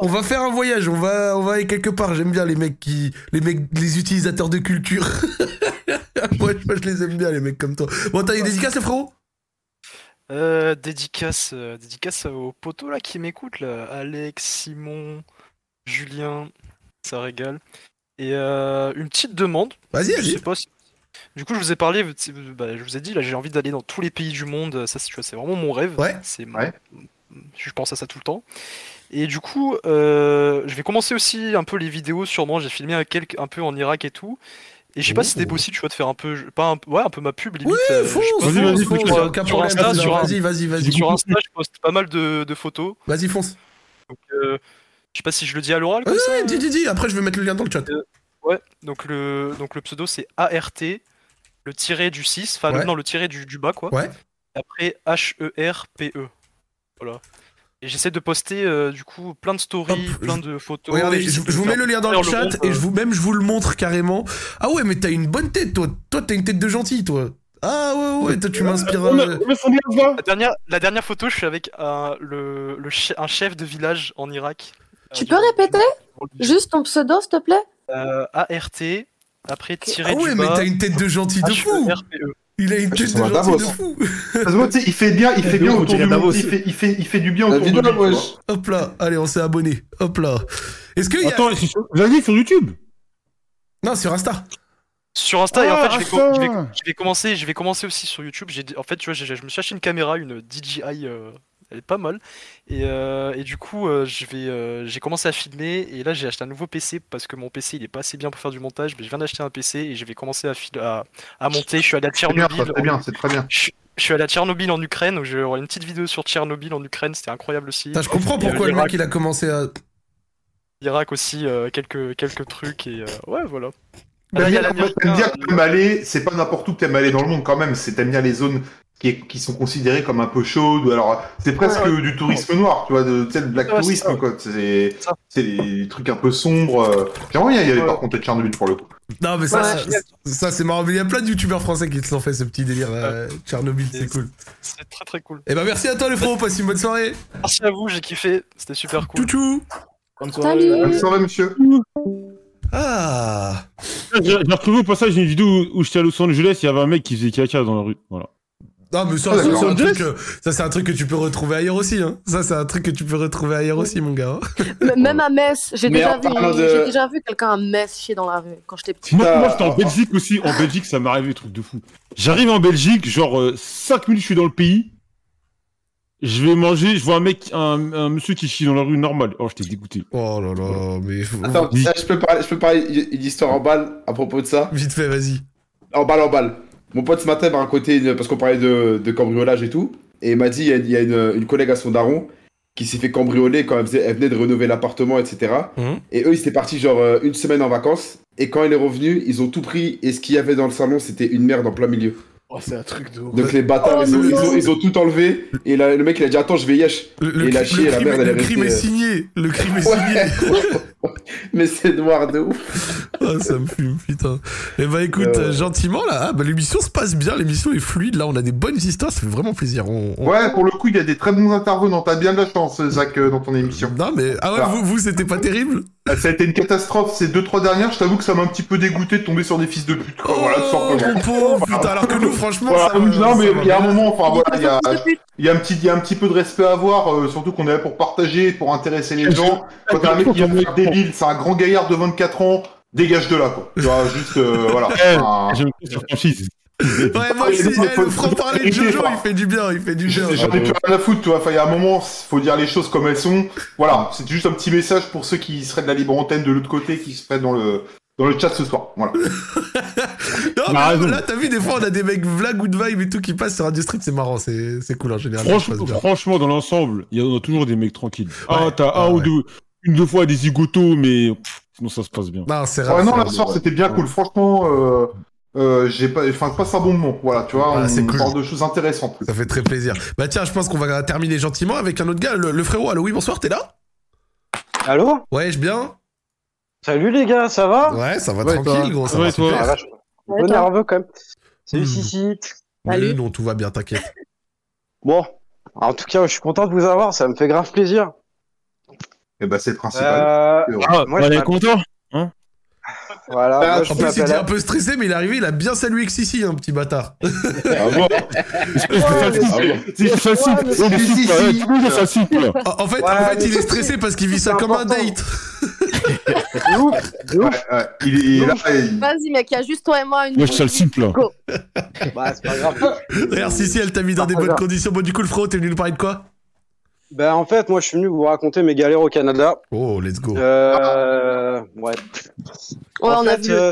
on va faire un voyage. On va, on va aller quelque part. J'aime bien les mecs qui, les mecs, les utilisateurs de culture. moi, moi, je les aime bien les mecs comme toi. Bon, t'as une dédicace, le frérot? Euh, dédicace, euh, dédicace aux potos là qui m'écoutent là. Alex, Simon, Julien, ça régale. Et euh, une petite demande. Vas-y, Je sais vas-y. pas si- Du coup, je vous ai parlé, bah, je vous ai dit là, j'ai envie d'aller dans tous les pays du monde. Ça, c'est tu vois, c'est vraiment mon rêve. Ouais. C'est Ouais. Je pense à ça tout le temps. Et du coup, euh, je vais commencer aussi un peu les vidéos. Sûrement, j'ai filmé un, quelques, un peu en Irak et tout. Et je sais pas si c'était possible, tu vois, de faire un peu, pas un, ouais, un peu ma pub limite. Oui, euh, fonce, Vas-y, vas-y, fonce, euh, sur. Insta, Vas-y, vas-y, vas-y. sur Insta, je poste pas mal de, de photos. Vas-y, fonce. Donc, euh, je sais pas si je le dis à l'oral Ouais, ça. dis, dis, dis. Après, je vais mettre le lien dans le chat. Ouais, donc le, donc le pseudo c'est ART, le tiré du 6, enfin Ouais. non, le tiré du, du bas quoi. Ouais. Après H-E-R-P-E. Voilà. Et j'essaie de poster euh, du coup plein de stories, Hop, plein je- de photos. Regardez, je, vous mets le lien dans le chat et euh, je vous même je vous le montre carrément. Ah ouais, mais t'as une bonne tête, toi. Toi, t'as une tête de gentil, toi. Ah ouais, ouais, toi, tu m'inspires. Euh. La dernière, la dernière photo, je suis avec un, le, le un chef de village en Irak. Tu Euh, peux du- répéter? Juste ton pseudo, s'il te plaît? Euh, ART, après tiré Ah ouais, du mais t'as une tête de gentil de fou. Il a une Je tête de gentil Davos. de fou. Ça se voit, tu sais, il fait bien, il fait de bien autour du monde. Davos. Il fait, il fait, il fait du bien autour wesh. Hop là, allez, on s'est abonné. Hop là. Est-ce qu'il y a... Attends, vas-y sur YouTube. Non, sur Insta. Sur Insta et en Ah, fait je vais, co- je vais- Insta. je vais commencer je vais commencer aussi sur YouTube j'ai en fait tu vois je me suis acheté une caméra une DJI euh, elle est pas mal et, euh, et du coup euh, je vais euh, j'ai commencé à filmer et là j'ai acheté un nouveau PC parce que mon PC il est pas assez bien pour faire du montage mais je viens d'acheter un PC et je vais commencer à, fil- à, à monter. Je suis allé à C'est bien, Tchernobyl c'est bien, c'est très bien. je, je suis allé à Tchernobyl en Ukraine donc je vais avoir une petite vidéo sur Tchernobyl en Ukraine c'était incroyable aussi. Je comprends pourquoi le mec il a commencé à. Irak aussi euh, quelques quelques trucs et euh, ouais voilà. T'aimes Là, il y a bien, t'aimes bien aller, c'est pas n'importe où que t'aimes aller dans le monde quand même, c'est t'aimes bien les zones qui, qui sont considérées comme un peu chaudes, ou alors c'est presque Ouais. du tourisme noir, tu vois, de, le black Ouais, tourisme quoi, c'est des trucs un peu sombres. euh. J'aimerais bien y Ouais. par contre Tchernobyl pour le coup. Non, mais ça, Ouais, ça, ça, c'est marrant. Mais il y a plein de youtubeurs français qui se sont fait ce petit délire. euh, Tchernobyl, c'est cool. c'est très très cool Et bah, merci à toi, les frérots. Passe une bonne soirée. merci à vous j'ai kiffé c'était super cool Tchou Bonne soirée. Salut Bonne soirée monsieur. Ah. J'ai j'ai retrouvé au passage une vidéo où, où j'étais à Los Angeles, il y avait un mec qui faisait caca dans la rue. Voilà. Non, mais ça, Ah, ça, c'est un truc, euh, ça, c'est un truc que tu peux retrouver ailleurs aussi. Hein. Ça, c'est un truc que tu peux retrouver ailleurs aussi, mon gars. hein. Même à Metz, j'ai déjà, vu- de- j'ai déjà vu quelqu'un à Metz chier dans la rue quand j'étais petite. Moi, moi, j'étais en Belgique aussi. En Belgique, ça m'est arrivé des trucs de fou. J'arrive en Belgique, genre 5 minutes, je suis dans le pays. Je vais manger, je vois un mec, un, un monsieur qui chie dans la rue normale. Oh, j'étais dégoûté. Oh là là, mais. Attends, Oui. ça, je peux parler, je peux parler une une histoire en balle à propos de ça? Vite fait, vas-y. En balle, en balle. Mon pote ce matin m'a raconté, une- parce qu'on parlait de, de cambriolage et tout, et il m'a dit il y a, il y a une, une collègue à son daron qui s'est fait cambrioler quand elle, faisait- elle venait de rénover l'appartement, etc. Mhm. Et eux, ils étaient partis genre euh, une semaine en vacances, et quand elle est revenue, ils ont tout pris, et ce qu'il y avait dans le salon, c'était une merde en plein milieu. Oh, c'est un truc de ouf. Donc les bâtards, Oh ils, ont, ils, non. ont, ils ont tout enlevé, et là, le mec il a dit attends, je vais yesh. Le, le Et cri- chier, le la crime, merde, elle le est crime est restée, euh, signé. Le crime est signé. Mais c'est noir de ouf. Ah, ça me fume, putain. Et bah écoute, Euh. gentiment là, ah, bah, l'émission se passe bien, l'émission est fluide, là on a des bonnes histoires, ça fait vraiment plaisir. On, on- Ouais, pour le coup, il y a des très bons intervenants. T'as bien de la chance, Zach, euh, dans ton émission. Non mais, ah ouais, Ah. vous, vous c'était pas terrible? Euh, Ça a été une catastrophe ces deux trois dernières. Je t'avoue que ça m'a un petit peu dégoûté de tomber sur des fils de pute. quoi. voilà, tout Oh, pauvre, putain, alors que nous franchement, Voilà, ça non mais il y a un moment, enfin voilà, il y a, y un petit, il y a un petit peu de respect à avoir, euh, surtout qu'on est là pour partager, pour intéresser les gens. Quand t'as un mec qui vient de faire débile, c'est un grand gaillard de 24 ans, dégage de là quoi. Tu vois, juste euh, voilà. Ouais, moi aussi, Il faut- franc-parler de Jojo, il fait du bien, il fait du bien. J'en ai plus rien à foutre, tu vois. Enfin, il y a un moment, faut dire les choses comme elles sont. Voilà, c'est juste un petit message pour ceux qui seraient de la libre antenne de l'autre côté, qui seraient dans le dans le chat ce soir. Voilà. Non, mais Bah, raison. là, t'as vu, des fois, on a des mecs v'là good vibe et tout qui passent sur Radio Street, c'est marrant, c'est c'est cool en général. Franchement, franchement, dans l'ensemble, il y en a toujours des mecs tranquilles. Ah, t'as Ah, un ou deux, une, deux fois des zigotos, mais pff, sinon ça se passe bien. Non, c'est rare. Ouais, non, la rare, soir, ouais. c'était bien cool. Franchement, euh, euh, j'ai pas, enfin, je passe un bon moment. Voilà, tu vois, Voilà, on c'est cool. parle de choses intéressantes. Ça fait très plaisir. Bah tiens, je pense qu'on va terminer gentiment avec un autre gars, le, le frérot. Allo, oui, bonsoir, t'es là? Allô? Ouais, je bien? Salut les gars, ça va? Ouais, ça va Ouais, tranquille, toi. gros, ça Ouais, va toi. super. Ah, nerveux quand même. Salut Hmm. Sissi. Salut. Non, tout va bien, t'inquiète. Bon, en tout cas, je suis content de vous avoir, ça me fait grave plaisir. Et bah, c'est le principal. Euh, Ah, moi, on est content voilà, Ah, moi, je En plus, il était un peu stressé, mais il est arrivé, il a bien salué Xissi, un petit bâtard. Ah bon Ouais, C'est facile. Ouais, ouais, là. En fait, Ouais, en fait il est stressé parce qu'il vit ça comme un date. Ouais, ouais, il, est- là, il- Vas-y, mec, il y a juste toi et moi. Une Moi, je suis le simple, là. Bah, c'est pas grave. Regarde, Sissi, elle t'a mis dans des Ah, bonnes regarde. conditions. Bon, du coup, le frérot, t'es venu nous parler de quoi? Ben, en fait, moi, je suis venu vous raconter mes galères au Canada. Oh, let's go. Euh, ouais. Ouais, En on a fait, vu euh.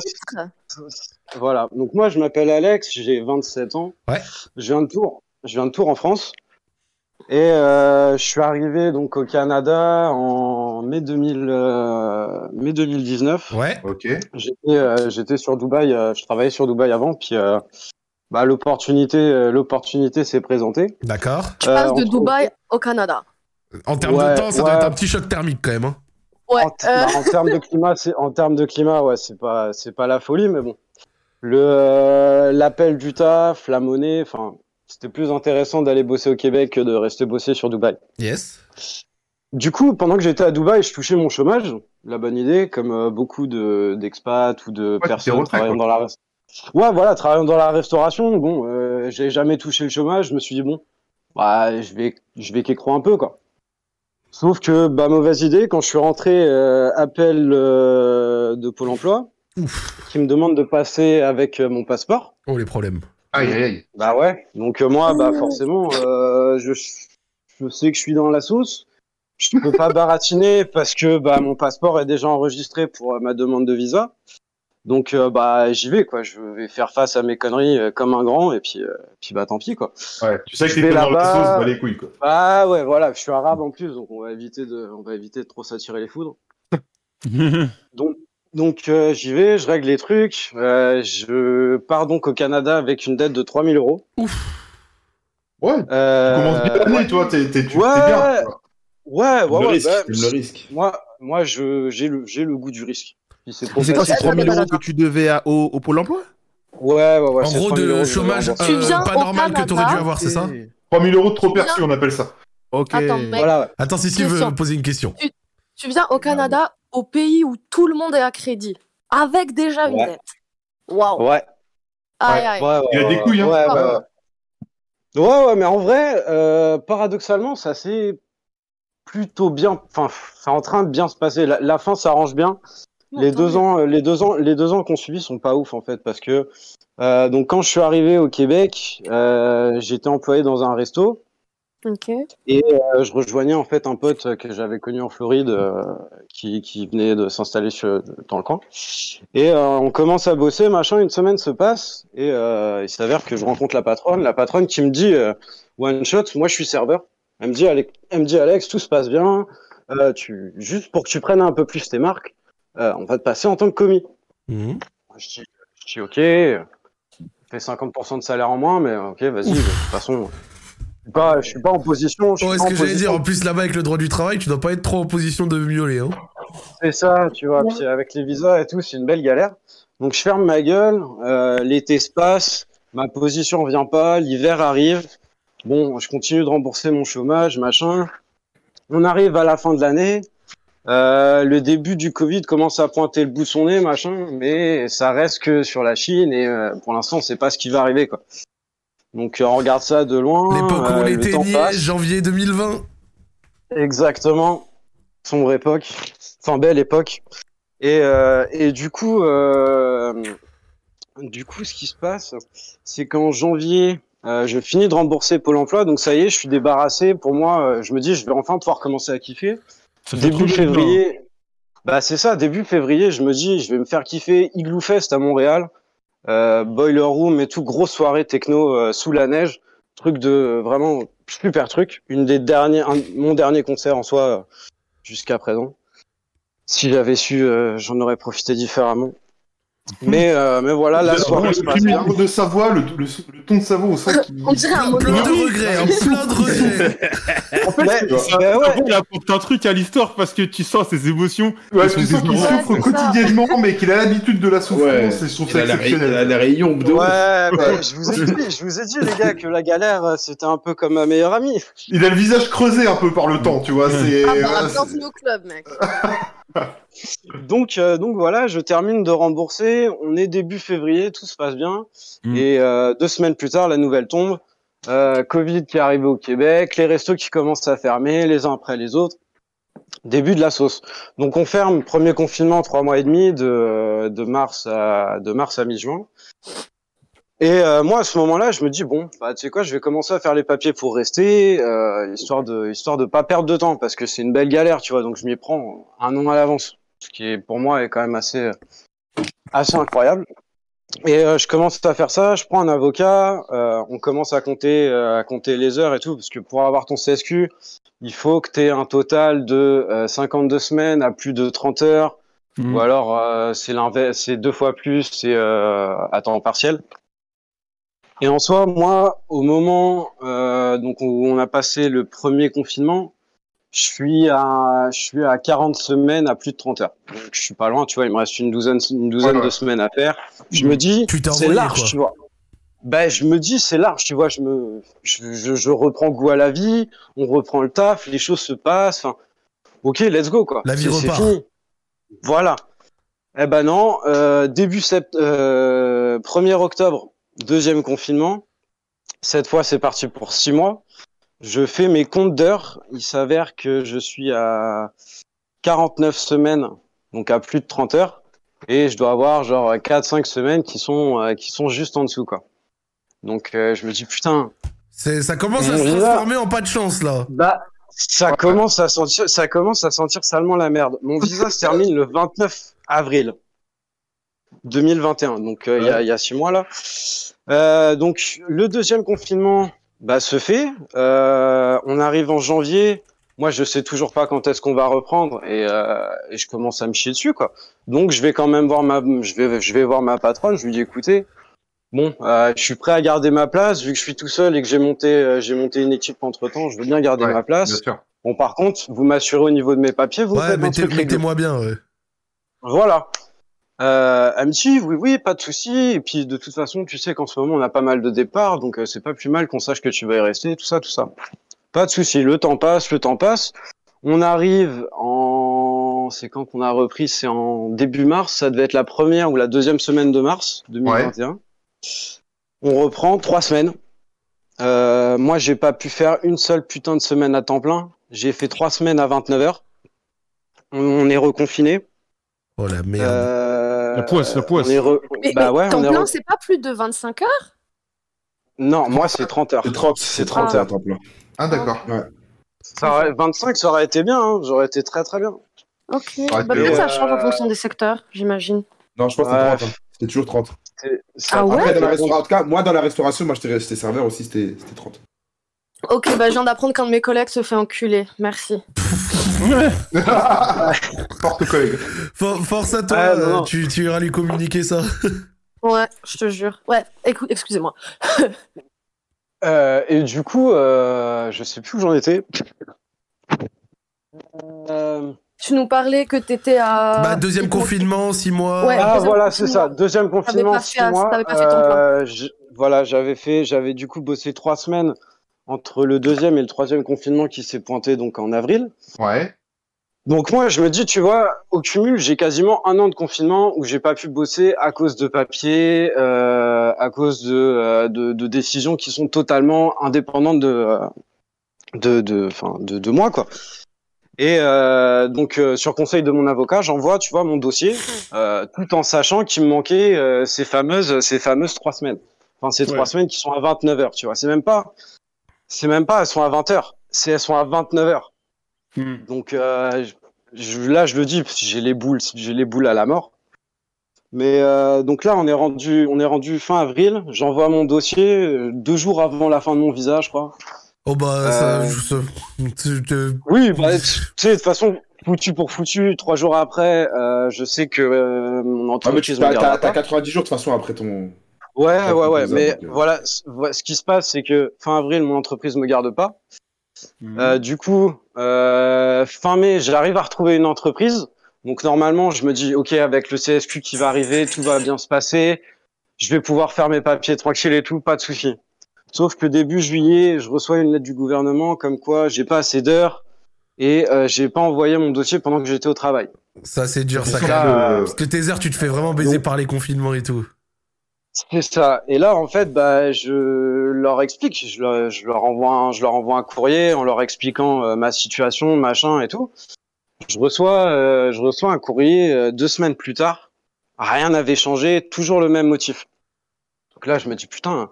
Voilà. Donc, moi, je m'appelle Alex, j'ai 27 ans. Ouais. Je viens de Tours. Je viens de Tours en France. Et euh, je suis arrivé donc au Canada en mai 2000, euh, mai 2019. Ouais. Ok. J'étais euh, j'étais sur Dubaï, euh, je travaillais sur Dubaï avant, puis euh, bah, l'opportunité euh, l'opportunité s'est présentée. D'accord. Tu passes Euh, de Dubaï au Canada. En termes Ouais, de temps, ça doit être un petit choc thermique quand même. Hein. Ouais. En, euh, bah, en termes de climat, c'est en termes de climat, ouais, c'est pas c'est pas la folie, mais bon. Le euh, l'appel du taf, la monnaie, enfin, c'était plus intéressant d'aller bosser au Québec que de rester bosser sur Dubaï. Yes. Du coup, pendant que j'étais à Dubaï, je touchais mon chômage. La bonne idée, comme euh, beaucoup de d'expats ou de personnes travaillant quoi. dans la Ouais, voilà, travaillant dans la restauration. Bon, euh, j'ai jamais touché le chômage. Je me suis dit bon, bah, je vais je vais qu'écro un peu quoi. Sauf que bah mauvaise idée. Quand je suis rentré, euh, appel euh, de Pôle Emploi qui me demande de passer avec euh, mon passeport. Oh, les problèmes. Aïe, aïe, aïe. Bah ouais. Donc euh, moi, bah forcément, euh, je, je sais que je suis dans la sauce. Je peux pas baratiner parce que bah mon passeport est déjà enregistré pour euh, ma demande de visa. Donc euh, bah j'y vais quoi. Je vais faire face à mes conneries euh, comme un grand et puis euh, puis bah tant pis quoi. Ouais, tu sais que t'es dans la là-bas. sauce, bah les couilles, quoi. Ah ouais voilà, je suis arabe en plus donc on va éviter de on va éviter de trop s'attirer les foudres. Donc donc euh, j'y vais, je règle les trucs. Euh, je pars donc au Canada avec une dette de 3000 euros. Ouais, Euh, tu commences bien l'année, toi, t'es t'es- tu- ouais. t'es bien. quoi. Ouais, ouais, le ouais. risque, bah, le risque. Moi, moi, je j'ai le j'ai le goût du risque. C'est trop c'est quoi, c'est facile. 3000 euros que tu devais à- au, au Pôle emploi? Ouais, ouais, ouais. en gros, 3000 euros de chômage. Tu euh, pas normal que t'aurais dû avoir, c'est ça? 3000 euros de trop Tu perçus, on appelle ça. Ok. Attends, mec. Voilà, ouais. Attends, si veut Question. poser une question. Tu viens au Canada, au pays où tout le monde est à crédit, avec déjà une Ouais. dette. Waouh. Ouais, Aïe, aïe. ouais, ouais, Il a des couilles, hein. Ouais, ouais, ouais. ouais. Ouais, ouais, mais en vrai, euh, paradoxalement, ça s'est plutôt bien. Enfin, c'est en train de bien se passer. La, la fin s'arrange bien. Les deux ans, les deux ans, les deux ans qu'on suivi sont pas ouf en fait parce que euh, donc quand je suis arrivé au Québec, euh, j'étais employé dans un resto. Ok. Et euh, je rejoignais en fait un pote que j'avais connu en Floride euh, qui, qui venait de s'installer dans le coin. Et euh, on commence à bosser, machin, une semaine se passe et euh, il s'avère que je rencontre la patronne. La patronne qui me dit euh, one shot, moi je suis serveur. Elle me dit Alex, elle me dit, Alex tout se passe bien, euh, tu, juste pour que tu prennes un peu plus tes marques, euh, on va te passer en tant que commis. Mhm. Je dis, je dis ok, je fais 50% de salaire en moins, mais ok, vas-y, de toute façon. Je suis pas, je suis pas en position. Je suis Oh, pas est-ce en que j'allais dire, en plus là-bas avec le droit du travail, tu dois pas être trop en position de miauler. Hein. C'est ça, tu vois. Puis avec les visas et tout, c'est une belle galère. Donc je ferme ma gueule. euh, L'été se passe, ma position vient pas, l'hiver arrive. Bon, je continue de rembourser mon chômage, machin. On arrive à la fin de l'année. Euh, le début du Covid commence à pointer le bout de son nez, machin, mais ça reste que sur la Chine et euh, pour l'instant, sait pas ce qui va arriver, quoi. Donc euh, on regarde ça de loin. L'époque où on le était temps niais, passe. janvier 2020. Exactement. Sombre époque. Enfin, belle époque. Et, euh, et du coup, euh, du coup, ce qui se passe, c'est qu'en janvier, euh, je finis de rembourser Pôle emploi. Donc, ça y est, je suis débarrassé. Pour moi, euh, je me dis, je vais enfin pouvoir commencer à kiffer. Début bien. février. Bah c'est ça, début février, je me dis, je vais me faire kiffer Igloo Fest à Montréal, euh, Boiler Room et tout, grosse soirée techno euh, sous la neige, truc de vraiment super truc, une des dernières, un- mon dernier concert en soi euh, jusqu'à présent. Si j'avais su, euh, j'en aurais profité différemment. Mais euh, mais voilà, la Le- soirée se le de sa voix, le, le- le ton de sa voix, on sent qu'il. On dirait un Plein de regrets, hein, plein de regrets. En fait, Mais- ça, ouais. ça, il apporte un truc à l'histoire parce que tu sens ses émotions. Ouais, tu sens qu'il souffre Ouais, c'est ça. quotidiennement, mais qu'il a l'habitude de la souffrance, Ouais, et je trouve il ça a la ré- il a exceptionnel. la rayon de. Ouais, bah, je vous ai dit, je vous ai dit les gars que la galère euh, c'était un peu comme ma meilleure amie. Il a le visage creusé un peu par le temps, tu vois. C'est. Ah bah, voilà, c'est- bienvenue au club, mec. Donc, euh, donc voilà, je termine de rembourser. On est début février, tout se passe bien. Mm. Et euh, deux semaines plus tard, la nouvelle tombe. Euh, Covid qui arrive au Québec, les restos qui commencent à fermer les uns après les autres. Début de la sauce. Donc on ferme premier confinement trois mois et demi de, de mars à de mars à mi-juin. Et euh, moi à ce moment-là, je me dis bon, bah tu sais quoi, je vais commencer à faire les papiers pour rester, euh, histoire de histoire de pas perdre de temps parce que c'est une belle galère, tu vois. Donc je m'y prends un an à l'avance, ce qui est pour moi est quand même assez assez incroyable. Et euh, je commence à faire ça, je prends un avocat, on commence à compter à compter les heures et tout parce que pour avoir ton CSQ, il faut que tu aies un total de euh, 52 semaines à plus de 30 heures Mhm. ou alors c'est c'est deux fois plus, c'est à temps partiel. Et en soi, moi, au moment euh, donc où on a passé le premier confinement, je suis à je suis à 40 semaines à plus de 30 heures. Donc je suis pas loin, tu vois, il me reste une douzaine une douzaine Ouais, ouais. de semaines à faire. Je me dis c'est large, quoi. tu vois. Ben je me dis c'est large, tu vois, je me je, je, je reprends goût à la vie, on reprend le taf, les choses se passent, enfin OK, let's go quoi. La vie repart. fini. Voilà. Eh ben non, euh, début sept, euh, 1er octobre, deuxième confinement. Cette fois, c'est parti pour six mois. Je fais mes comptes d'heures. Il s'avère que je suis à 49 semaines, donc à plus de 30 heures. Et je dois avoir genre 4-5 semaines qui sont, euh, qui sont juste en dessous, quoi. Donc, euh, je me dis, putain, C'est- Ça commence à se transformer en pas de chance, là. bah, ça commence à sentir, ça commence à sentir salement la merde. Mon visa se termine le 29 avril 2021, donc euh, il y, a, il y a six mois là. Euh, donc le deuxième confinement bah, se fait. Euh, on arrive en janvier. Moi, je sais toujours pas quand est-ce qu'on va reprendre et, euh, et je commence à me chier dessus quoi. Donc je vais quand même voir ma, je vais, je vais voir ma patronne. Je lui dis écoutez, bon, euh, je suis prêt à garder ma place vu que je suis tout seul et que j'ai monté, euh, j'ai monté une équipe entre temps. Je veux bien garder Ouais, ma place. Bien sûr. Bon, par contre, vous m'assurez au niveau de mes papiers, vous Ouais, faites un mettez- truc réglo. mettez-moi bien, ouais. Voilà. Euh, elle me dit oui, oui, pas de souci. Et puis de toute façon, tu sais qu'en ce moment on a pas mal de départs, donc euh, c'est pas plus mal qu'on sache que tu vas y rester, tout ça, tout ça. Pas de souci. Le temps passe, le temps passe. On arrive en, c'est quand qu'on a repris, c'est en début mars. Ça devait être la première ou la deuxième semaine de mars 2021. On reprend trois semaines. Euh, moi, j'ai pas pu faire une seule putain de semaine à temps plein. J'ai fait trois semaines à 29 heures. On, on est reconfiné. Oh la merde. Euh, La poisse, la poisse. on est re- Mais, bah mais ouais, temps on est plein, re- c'est pas plus de 25 heures? Non, moi c'est 30 heures. C'est 30, C'est 30 30. heures temps plein. Ah, d'accord. Ça aurait- 25, ça aurait été bien, hein. j'aurais été très très bien. Ok. Ouais, Bah, peut-être ça euh, change en fonction des secteurs, j'imagine. Non, je pense que Ouais. c'était 30. hein. C'était toujours 30. C'est- ça- Ah ouais Après, dans la restauration, en tout cas, moi, dans la restauration, moi, j'étais serveur aussi, c'était c'était 30. Ok, bah je viens d'apprendre qu'un de mes collègues se fait enculer. Merci. Forte collègue. For- force à toi, Ah, non, euh, non. tu, tu iras lui communiquer ça. Ouais, je te jure. Ouais, écoute, excusez-moi. Euh, et du coup, euh, je sais plus où j'en étais. Euh, Tu nous parlais que t'étais à. bah, deuxième confinement, six mois. Ouais. Ah voilà, c'est ça. Deuxième confinement, pas six fait mois. pas fait ton plan. Euh, je- voilà, j'avais fait, j'avais du coup bossé trois semaines entre le deuxième et le troisième confinement qui s'est pointé donc en avril. Ouais. Donc moi, je me dis, tu vois, au cumul, j'ai quasiment un an de confinement où j'ai pas pu bosser à cause de papier, euh, à cause de, euh, de, de décisions qui sont totalement indépendantes de, euh, de, de, enfin, de, de moi, quoi. Et euh, donc, euh, sur conseil de mon avocat, j'envoie, tu vois, mon dossier, euh, tout en sachant qu'il me manquait euh, ces fameuses, ces fameuses trois semaines. Enfin, ces trois semaines qui sont à 29 heures, tu vois. C'est même pas, c'est même pas, elles sont à 20 heures. C'est elles sont à 29 heures. Hmm. Donc, euh, je- là, je le dis, parce que j'ai les boules, j'ai les boules à la mort. Mais euh, donc là, on est rendu, on est rendu fin avril. J'envoie mon dossier euh, deux jours avant la fin de mon visa, je crois. Oh bah, ça, je- Oui, bah, tu sais, de toute façon, foutu pour foutu, trois jours après, euh, je sais que euh, mon Ah, mais tu entreprise me t'as gardera t'as- t'as pas. 90 jours de toute façon après ton. Ouais, Ouais, ouais, Mais euh. voilà, ce qui se passe, c'est que fin avril, mon entreprise me garde pas. Mhm. Euh, du coup, euh, fin mai, j'arrive à retrouver une entreprise. Donc normalement, je me dis, ok, avec le CSQ qui va arriver, tout va bien se passer. Je vais pouvoir faire mes papiers tranquille et tout, pas de souci. Sauf que début juillet, je reçois une lettre du gouvernement comme quoi j'ai pas assez d'heures et euh, j'ai pas envoyé mon dossier pendant que j'étais au travail. Ça, c'est dur, ça, euh, Parce que tes heures, tu te fais vraiment baiser par les confinements et tout. C'est ça. Et là, en fait, bah, je leur explique. Je leur, envoie, un, je leur envoie un courrier en leur expliquant euh, ma situation, machin et tout. Je reçois, euh, je reçois un courrier euh, deux semaines plus tard. Rien n'avait changé, toujours le même motif. Donc là, je me dis putain,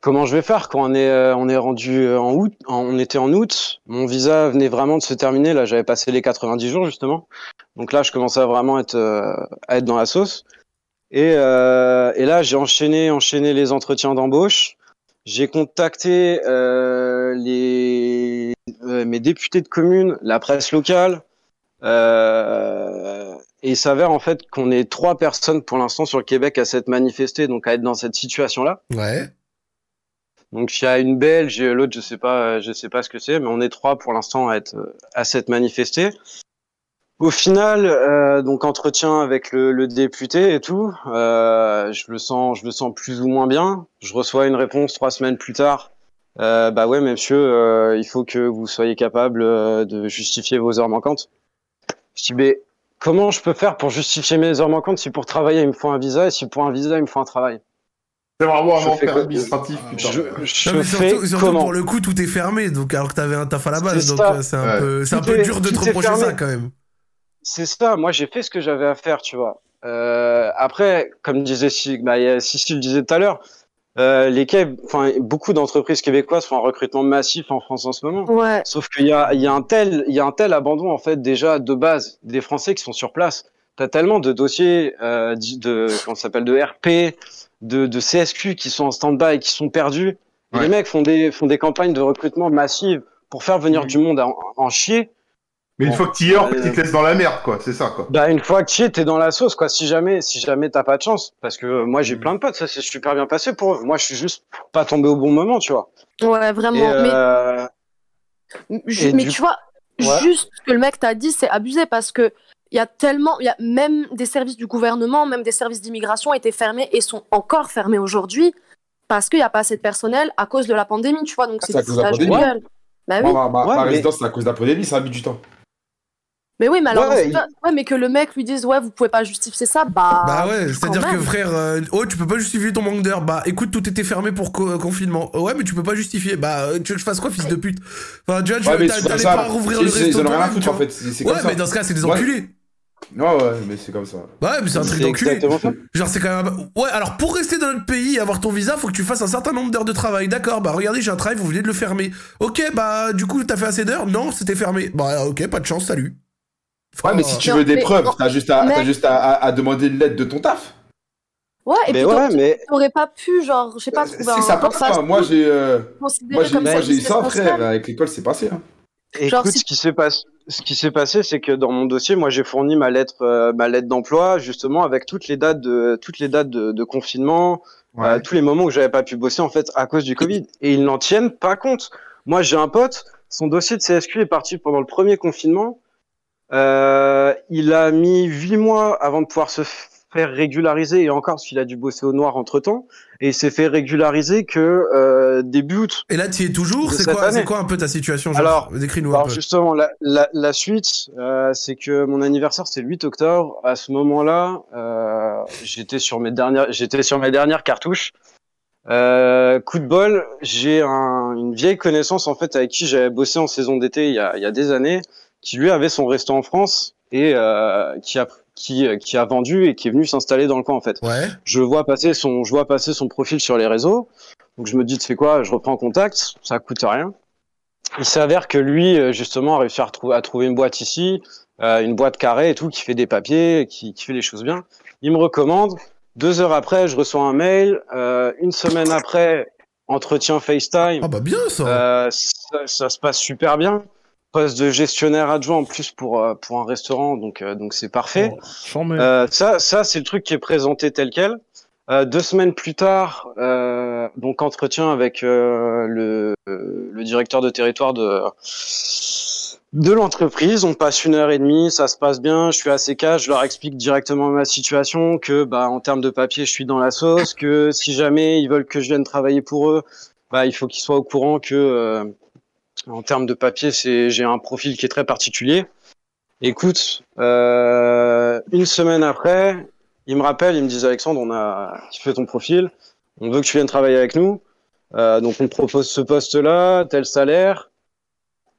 comment je vais faire quand on est, on est rendu en août, on était en août. Mon visa venait vraiment de se terminer. Là, j'avais passé les 90 jours justement. Donc là, je commençais à vraiment être, à être dans la sauce. Et, euh, et là, j'ai enchaîné, enchaîné les entretiens d'embauche. J'ai contacté euh, les, euh, mes députés de commune, la presse locale. Et il s'avère en fait qu'on est trois personnes pour l'instant sur le Québec à s'être manifestées, donc à être dans cette situation-là. Ouais. Donc il y a une Belge et l'autre, je sais pas, je sais pas ce que c'est, mais on est trois pour l'instant à être à s'être manifestés. Au final, euh, donc entretien avec le, le député et tout, euh, je le sens, je le sens plus ou moins bien. Je reçois une réponse trois semaines plus tard. Euh, bah ouais, monsieur, euh, il faut que vous soyez capable euh, de justifier vos heures manquantes. Je dis, mais comment je peux faire pour justifier mes heures manquantes si pour travailler il me faut un visa et si pour un visa il me faut un travail? C'est vraiment un Je fais enfer quoi? administratif, putain. Je, je Non, mais fais surtout, surtout comment? pour le coup, tout est fermé, donc alors que t'avais un taf à la base, C'est donc c'est un Ouais. peu, un peu dur de te reprocher ça quand même. C'est ça, moi j'ai fait ce que j'avais à faire, tu vois. Euh, après, comme disait bah, il y a- Sissi le disait tout à l'heure, euh, les enfin beaucoup d'entreprises québécoises font un recrutement massif en France en ce moment. Ouais. Sauf qu'il y a, il y a un tel, il y a un tel abandon en fait déjà de base des Français qui sont sur place. T'as tellement de dossiers euh, de, comment ça s'appelle, de RP, de, de CSQ qui sont en stand-by, qui sont perdus. Ouais. Les mecs font des, font des campagnes de recrutement massives pour faire venir du monde en, en chier. Mais une Bon. fois que tu y es, en fait, Euh, ils te laissent dans la merde, quoi. C'est ça, quoi. Bah une fois que tu y es, t'es dans la sauce quoi. Si jamais, si jamais t'as pas de chance, parce que euh, moi j'ai plein de potes, ça s'est super bien passé pour eux. Moi je suis juste pas tombé au bon moment, tu vois. Ouais, vraiment. Et, Mais euh, mais du tu vois, Ouais. juste ce que le mec t'a dit, c'est abusé parce que il y a tellement, il y a même des services du gouvernement, même des services d'immigration étaient fermés et sont encore fermés aujourd'hui parce qu'il n'y a pas assez de personnel à cause de la pandémie, tu vois. Donc Ah, c'est à cause de la pandémie. gueule. Bah oui. Ouais, ma mais- résidence, c'est à cause de la pandémie, ça a mis du temps. Mais oui, mais alors, Ouais, il- mais que le mec lui dise, ouais, vous pouvez pas justifier ça, bah. Bah ouais, c'est-à-dire que frère, euh, oh tu peux pas justifier ton manque d'heures. Bah écoute, tout était fermé pour co- confinement. Oh, ouais, mais tu peux pas justifier. Bah euh, tu veux que je fasse quoi, fils de pute? Enfin, tu vois, tu Ouais, t'allais pas rouvrir Ils- le ils resto en ont rien à foutre en fait. C'est Ouais, ça. mais dans ce cas, c'est des enculés. Ouais, ouais, mais c'est comme ça. Ouais, mais c'est un truc d'enculé. exactement ça. Genre, c'est quand même. Ouais, alors pour rester dans notre pays et avoir ton visa, faut que tu fasses un certain nombre d'heures de travail. D'accord, bah regardez, j'ai un travail, vous venez de le fermer. Ok, bah du coup, t'as fait assez d'heures? Non, c'était fermé. Bah ok, pas de chance, salut. Ouais, mais si tu Non, veux des mais- preuves, t'as juste, à, mais- t'as juste à, à- à demander une lettre de ton taf. Ouais, et Mais puis ouais, t'aurais- mais t'aurais pas pu, genre, je sais pas, Si trouver un. ça passe pas, moi j'ai euh, moi, j'ai- eu ça, frère. Avec l'école, c'est passé. Hein. Genre, Écoute, si- ce qui s'est passé, ce qui s'est passé, c'est que dans mon dossier, moi, j'ai fourni ma lettre, euh, ma lettre d'emploi, justement, avec toutes les dates de, toutes les dates de, de confinement, Ouais. euh, tous les moments où j'avais pas pu bosser, en fait, à cause du Covid. Et ils n'en tiennent pas compte. Moi, j'ai un pote, son dossier de CSQ est parti pendant le premier confinement. Euh, il a mis huit mois avant de pouvoir se faire régulariser, et encore, parce qu'il a dû bosser au noir entre temps, et il s'est fait régulariser que euh, début août. Et là, tu y es toujours C'est quoi, c'est quoi un peu ta situation Alors, Décris-nous un Alors peu. justement, la, la, la suite, euh, c'est que mon anniversaire c'était le 8 octobre. À ce moment-là, euh, j'étais sur mes dernières, j'étais sur mes dernières cartouches. Euh, coup de bol, j'ai un, une vieille connaissance en fait avec qui j'avais bossé en saison d'été il il y a des années, qui lui avait son resto en France et euh, qui a qui, qui a vendu et qui est venu s'installer dans le coin en fait Ouais. je vois passer son, je vois passer son profil sur les réseaux. Donc je me dis, tu fais quoi? Je reprends contact, ça coûte rien. il s'avère que lui, euh, justement, a réussi à, retrou- à trouver une boîte ici, euh, une boîte carrée et tout, qui fait des papiers, qui, qui fait les choses bien. Il me recommande. Deux heures après, je reçois un mail. Euh, une semaine après, entretien FaceTime. Ah bah bien ça. Euh, ça, ça se passe super bien. Poste de gestionnaire adjoint en plus pour euh, pour un restaurant, donc euh, donc c'est parfait. Chambé. Euh, ça ça c'est le truc qui est présenté tel quel. Euh, deux semaines plus tard, euh, donc entretien avec euh, le le directeur de territoire de de l'entreprise. On passe une heure et demie, ça se passe bien. Je suis assez cash, je leur explique directement ma situation, que bah en termes de papier, je suis dans la sauce, que si jamais ils veulent que je vienne travailler pour eux, bah il faut qu'ils soient au courant que euh, en termes de papier, c'est j'ai un profil qui est très particulier. Écoute, euh, une semaine après, ils me rappellent, ils me disent Alexandre, on a kiffé ton profil, on veut que tu viennes travailler avec nous. Euh, donc on te propose ce poste-là, tel salaire.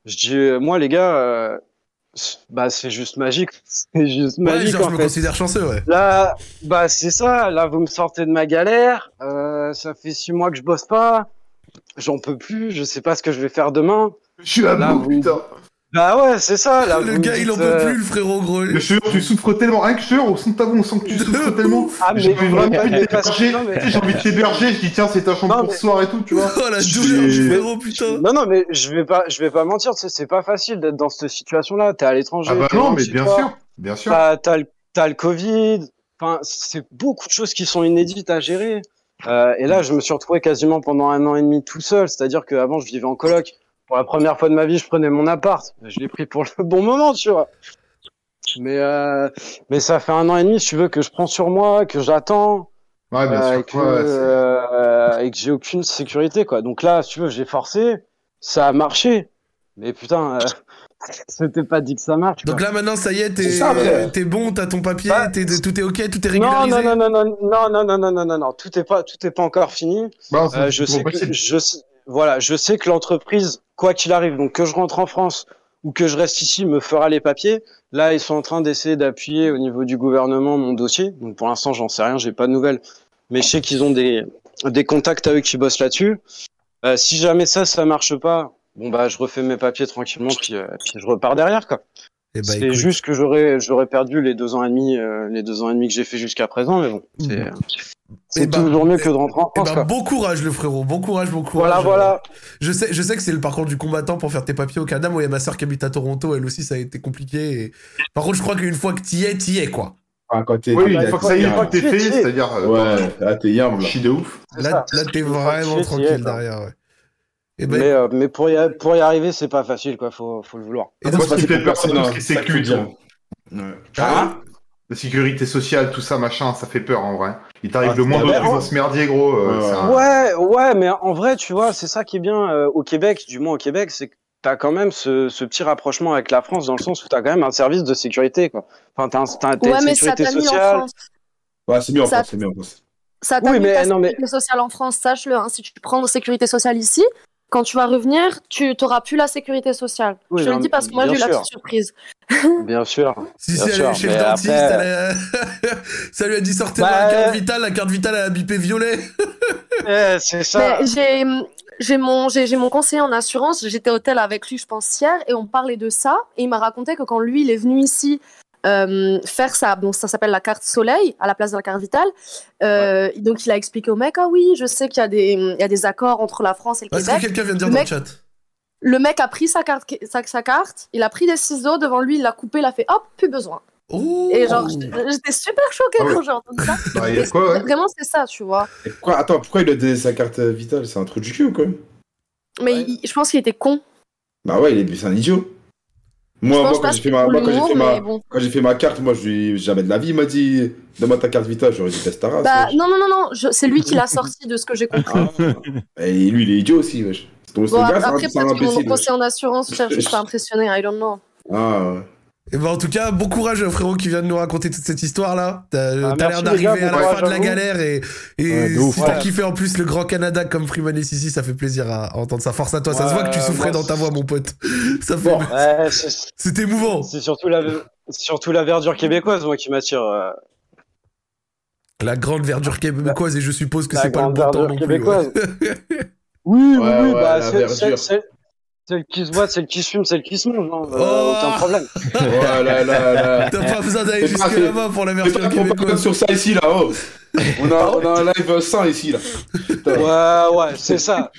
Je dis euh, moi les gars, euh, bah c'est juste magique, c'est juste Ouais, magique genre, je en me fait. considère chanceux, ouais. Là, bah c'est ça. Là, vous me sortez de ma galère. Euh, ça fait six mois que je bosse pas. J'en peux plus. Je sais pas ce que je vais faire demain. Je suis à Là, bout, vous- putain. Bah ouais, c'est ça. Là, le gars, il en peut euh, plus, le frérot gros. Je suis sûr, tu souffres tellement. Rien que je suis sûr, au son de ta voix, on sent que tu souffres tellement. Ah, mais, J'ai envie vraiment envie de t'héberger. J'ai envie de t'héberger. Je dis, tiens, c'est ta chambre Non, pour mais- ce soir et tout, tu vois. Oh la Je douleur du frérot, putain. Non, non, mais je vais pas, je vais pas mentir. C'est pas facile d'être dans cette situation-là. T'es à l'étranger. Ah bah non, mais bien toi. sûr. Bien sûr. T'as, t'as le, t'as le Covid. Enfin, c'est beaucoup de choses qui sont inédites à gérer. Euh, et là, je me suis retrouvé quasiment pendant un an et demi tout seul. C'est-à-dire qu'avant, je vivais en coloc. Pour la première fois de ma vie, je prenais mon appart. Je l'ai pris pour le bon moment, tu vois. Mais, euh, mais ça fait un an et demi, si tu veux, que je prends sur moi, que j'attends. Ouais, bien euh, sûr. et que, Ouais, c'est- et que j'ai aucune sécurité, quoi. Donc là, si tu veux, j'ai forcé. Ça a marché. Mais putain, c'était pas dit que ça marche. Donc quoi. là, maintenant, ça y est, t'es t'es bon, t'as ton papier, Bah, t'es- tout est ok, tout est Non, régularisé. non, non, non, non, non, non, non, non, non, non, non, tout est pas, tout est pas encore fini. Bah, Euh, je sais que, je sais, voilà, je sais que l'entreprise, quoi qu'il arrive, donc que je rentre en France ou que je reste ici, me fera les papiers. Là, ils sont en train d'essayer d'appuyer au niveau du gouvernement mon dossier. Donc pour l'instant, j'en sais rien, j'ai pas de nouvelles. Mais je sais qu'ils ont des, des contacts à eux qui bossent là-dessus. Euh, si jamais ça, ça marche pas, bon bah, je refais mes papiers tranquillement, puis, euh, puis je repars derrière, quoi. Eh bah, c'est écoute. juste que j'aurais, j'aurais perdu les deux ans et demi, euh, les deux ans et demi que j'ai fait jusqu'à présent, mais bon, c'est, Eh c'est bah, toujours mieux que de rentrer en Eh France, ben, quoi. bon courage, le frérot. Bon courage, bon courage. Voilà, voilà. Je sais, je sais que c'est le parcours du combattant pour faire tes papiers au Canada. Moi, il y a ma soeur qui habite à Toronto. Elle aussi, ça a été compliqué. et- Par contre, je crois qu'une fois que t'y es, t'y es, quoi. Ah, quand t'es. Oui, une fois que ça y est, une fois que fait, c'est-à-dire. euh, Ouais, là, t'es yam, là. Chie de ouf. Là, là t'es vraiment tranquille derrière, ouais. Et ben, Mais, euh, mais pour, y, pour y arriver, c'est pas facile, quoi. Faut, faut le vouloir. et Moi, donc, Moi, ce qui fait peur, c'est tout ce hein, qui sécu. Ouais. Ah, La sécurité sociale, tout ça, machin, ça fait peur en vrai. Il t'arrive Ah, le moindre truc dans ce merdier, gros. euh, Ouais, ouais. un- Ouais, ouais, mais en vrai, tu vois, c'est ça qui est bien euh, au Québec, du moins au Québec, c'est que t'as quand même ce, ce petit rapprochement avec la France dans le sens où t'as quand même un service de sécurité, quoi. Enfin, t'as, un- t'as, Ouais, une mais ça sécurité t'a mis en sociale. France. Ouais, c'est mieux en Ça- France, c'est mieux en France. Ça t'a Oui, mis mais ta non, mais- sécurité sociale en France, sache-le. hein. Si tu prends la sécurité sociale ici, quand tu vas revenir, tu n'auras plus la sécurité sociale. Oui, je te le dis parce que moi, j'ai eu la petite surprise. Bien sûr. si, bien si elle sûr, est chez mais le dentiste, après- elle a- ça lui a dit sortez Bah, la carte euh, vitale. La carte vitale, elle a bipé violet. Eh, c'est ça. J'ai mon conseiller en assurance. J'étais au tel avec lui, je pense hier, et on parlait de ça. Et il m'a raconté que quand lui, il est venu ici euh, faire ça, donc ça s'appelle la carte soleil à la place de la carte vitale. Euh, Donc il a expliqué au mec, ah oui, je sais qu'il y a des il y a des accords entre la France et le Est-ce que Québec. quelqu'un vient de dire Le dans le mec- chat? Le mec a pris sa carte, sa, sa carte, il a pris des ciseaux devant lui, il l'a coupé, il a fait hop, plus besoin. Oh Et genre, j'étais super choquée Ah ouais. quand j'ai entendu ça. Bah, il y a Mais quoi, ouais. Vraiment, c'est ça, tu vois. Et pourquoi, attends, pourquoi il a donné sa carte vitale? C'est un truc du cul ou quoi? Mais il- je pense qu'il était con. Bah ouais, il est, c'est un idiot. Moi, je moi quand pas j'ai fait ma, fait ma, bon. fait ma carte, moi, je lui, jamais de la vie, il m'a dit, donne-moi ta carte vitale, j'aurais dit, teste ta race. Bah non, non, non, non, je- c'est lui qui l'a sorti de ce que j'ai compris. Ah. Et lui, il est idiot aussi, wesh. Bon, gars, après, peut-être conseiller en assurance cherche juste à impressionner, I don't know. Ah, ouais. Et ben en tout cas, bon courage frérot qui vient de nous raconter toute cette histoire là. T'as Ah, t'as merci, l'air d'arriver à la fin de la galère et, et Ouais, de ouf. si t'as Ouais. kiffé en plus le Grand Canada comme Freeman est ici, ça fait plaisir à, entendre ça. Force à toi, ça se voit que tu souffrais moi, dans ta voix mon pote. Ça fait... Bon. C'est, émouvant. c'est surtout la, surtout la verdure québécoise, moi, qui m'attire. euh, La grande verdure québécoise et je suppose que c'est pas le grande bon temps verdure non plus. Oui, oui, Ouais, oui, ouais, bah, c'est- Celle qui se boit, celle qui se fume, celle qui se mange, hein, euh, Oh. aucun problème. Oh là là là. T'as pas besoin d'aller jusque là-bas pour la parle québécoise. sur ça ici là, oh. On a, on a un live sain ici là. Ouais, ouais, c'est ça.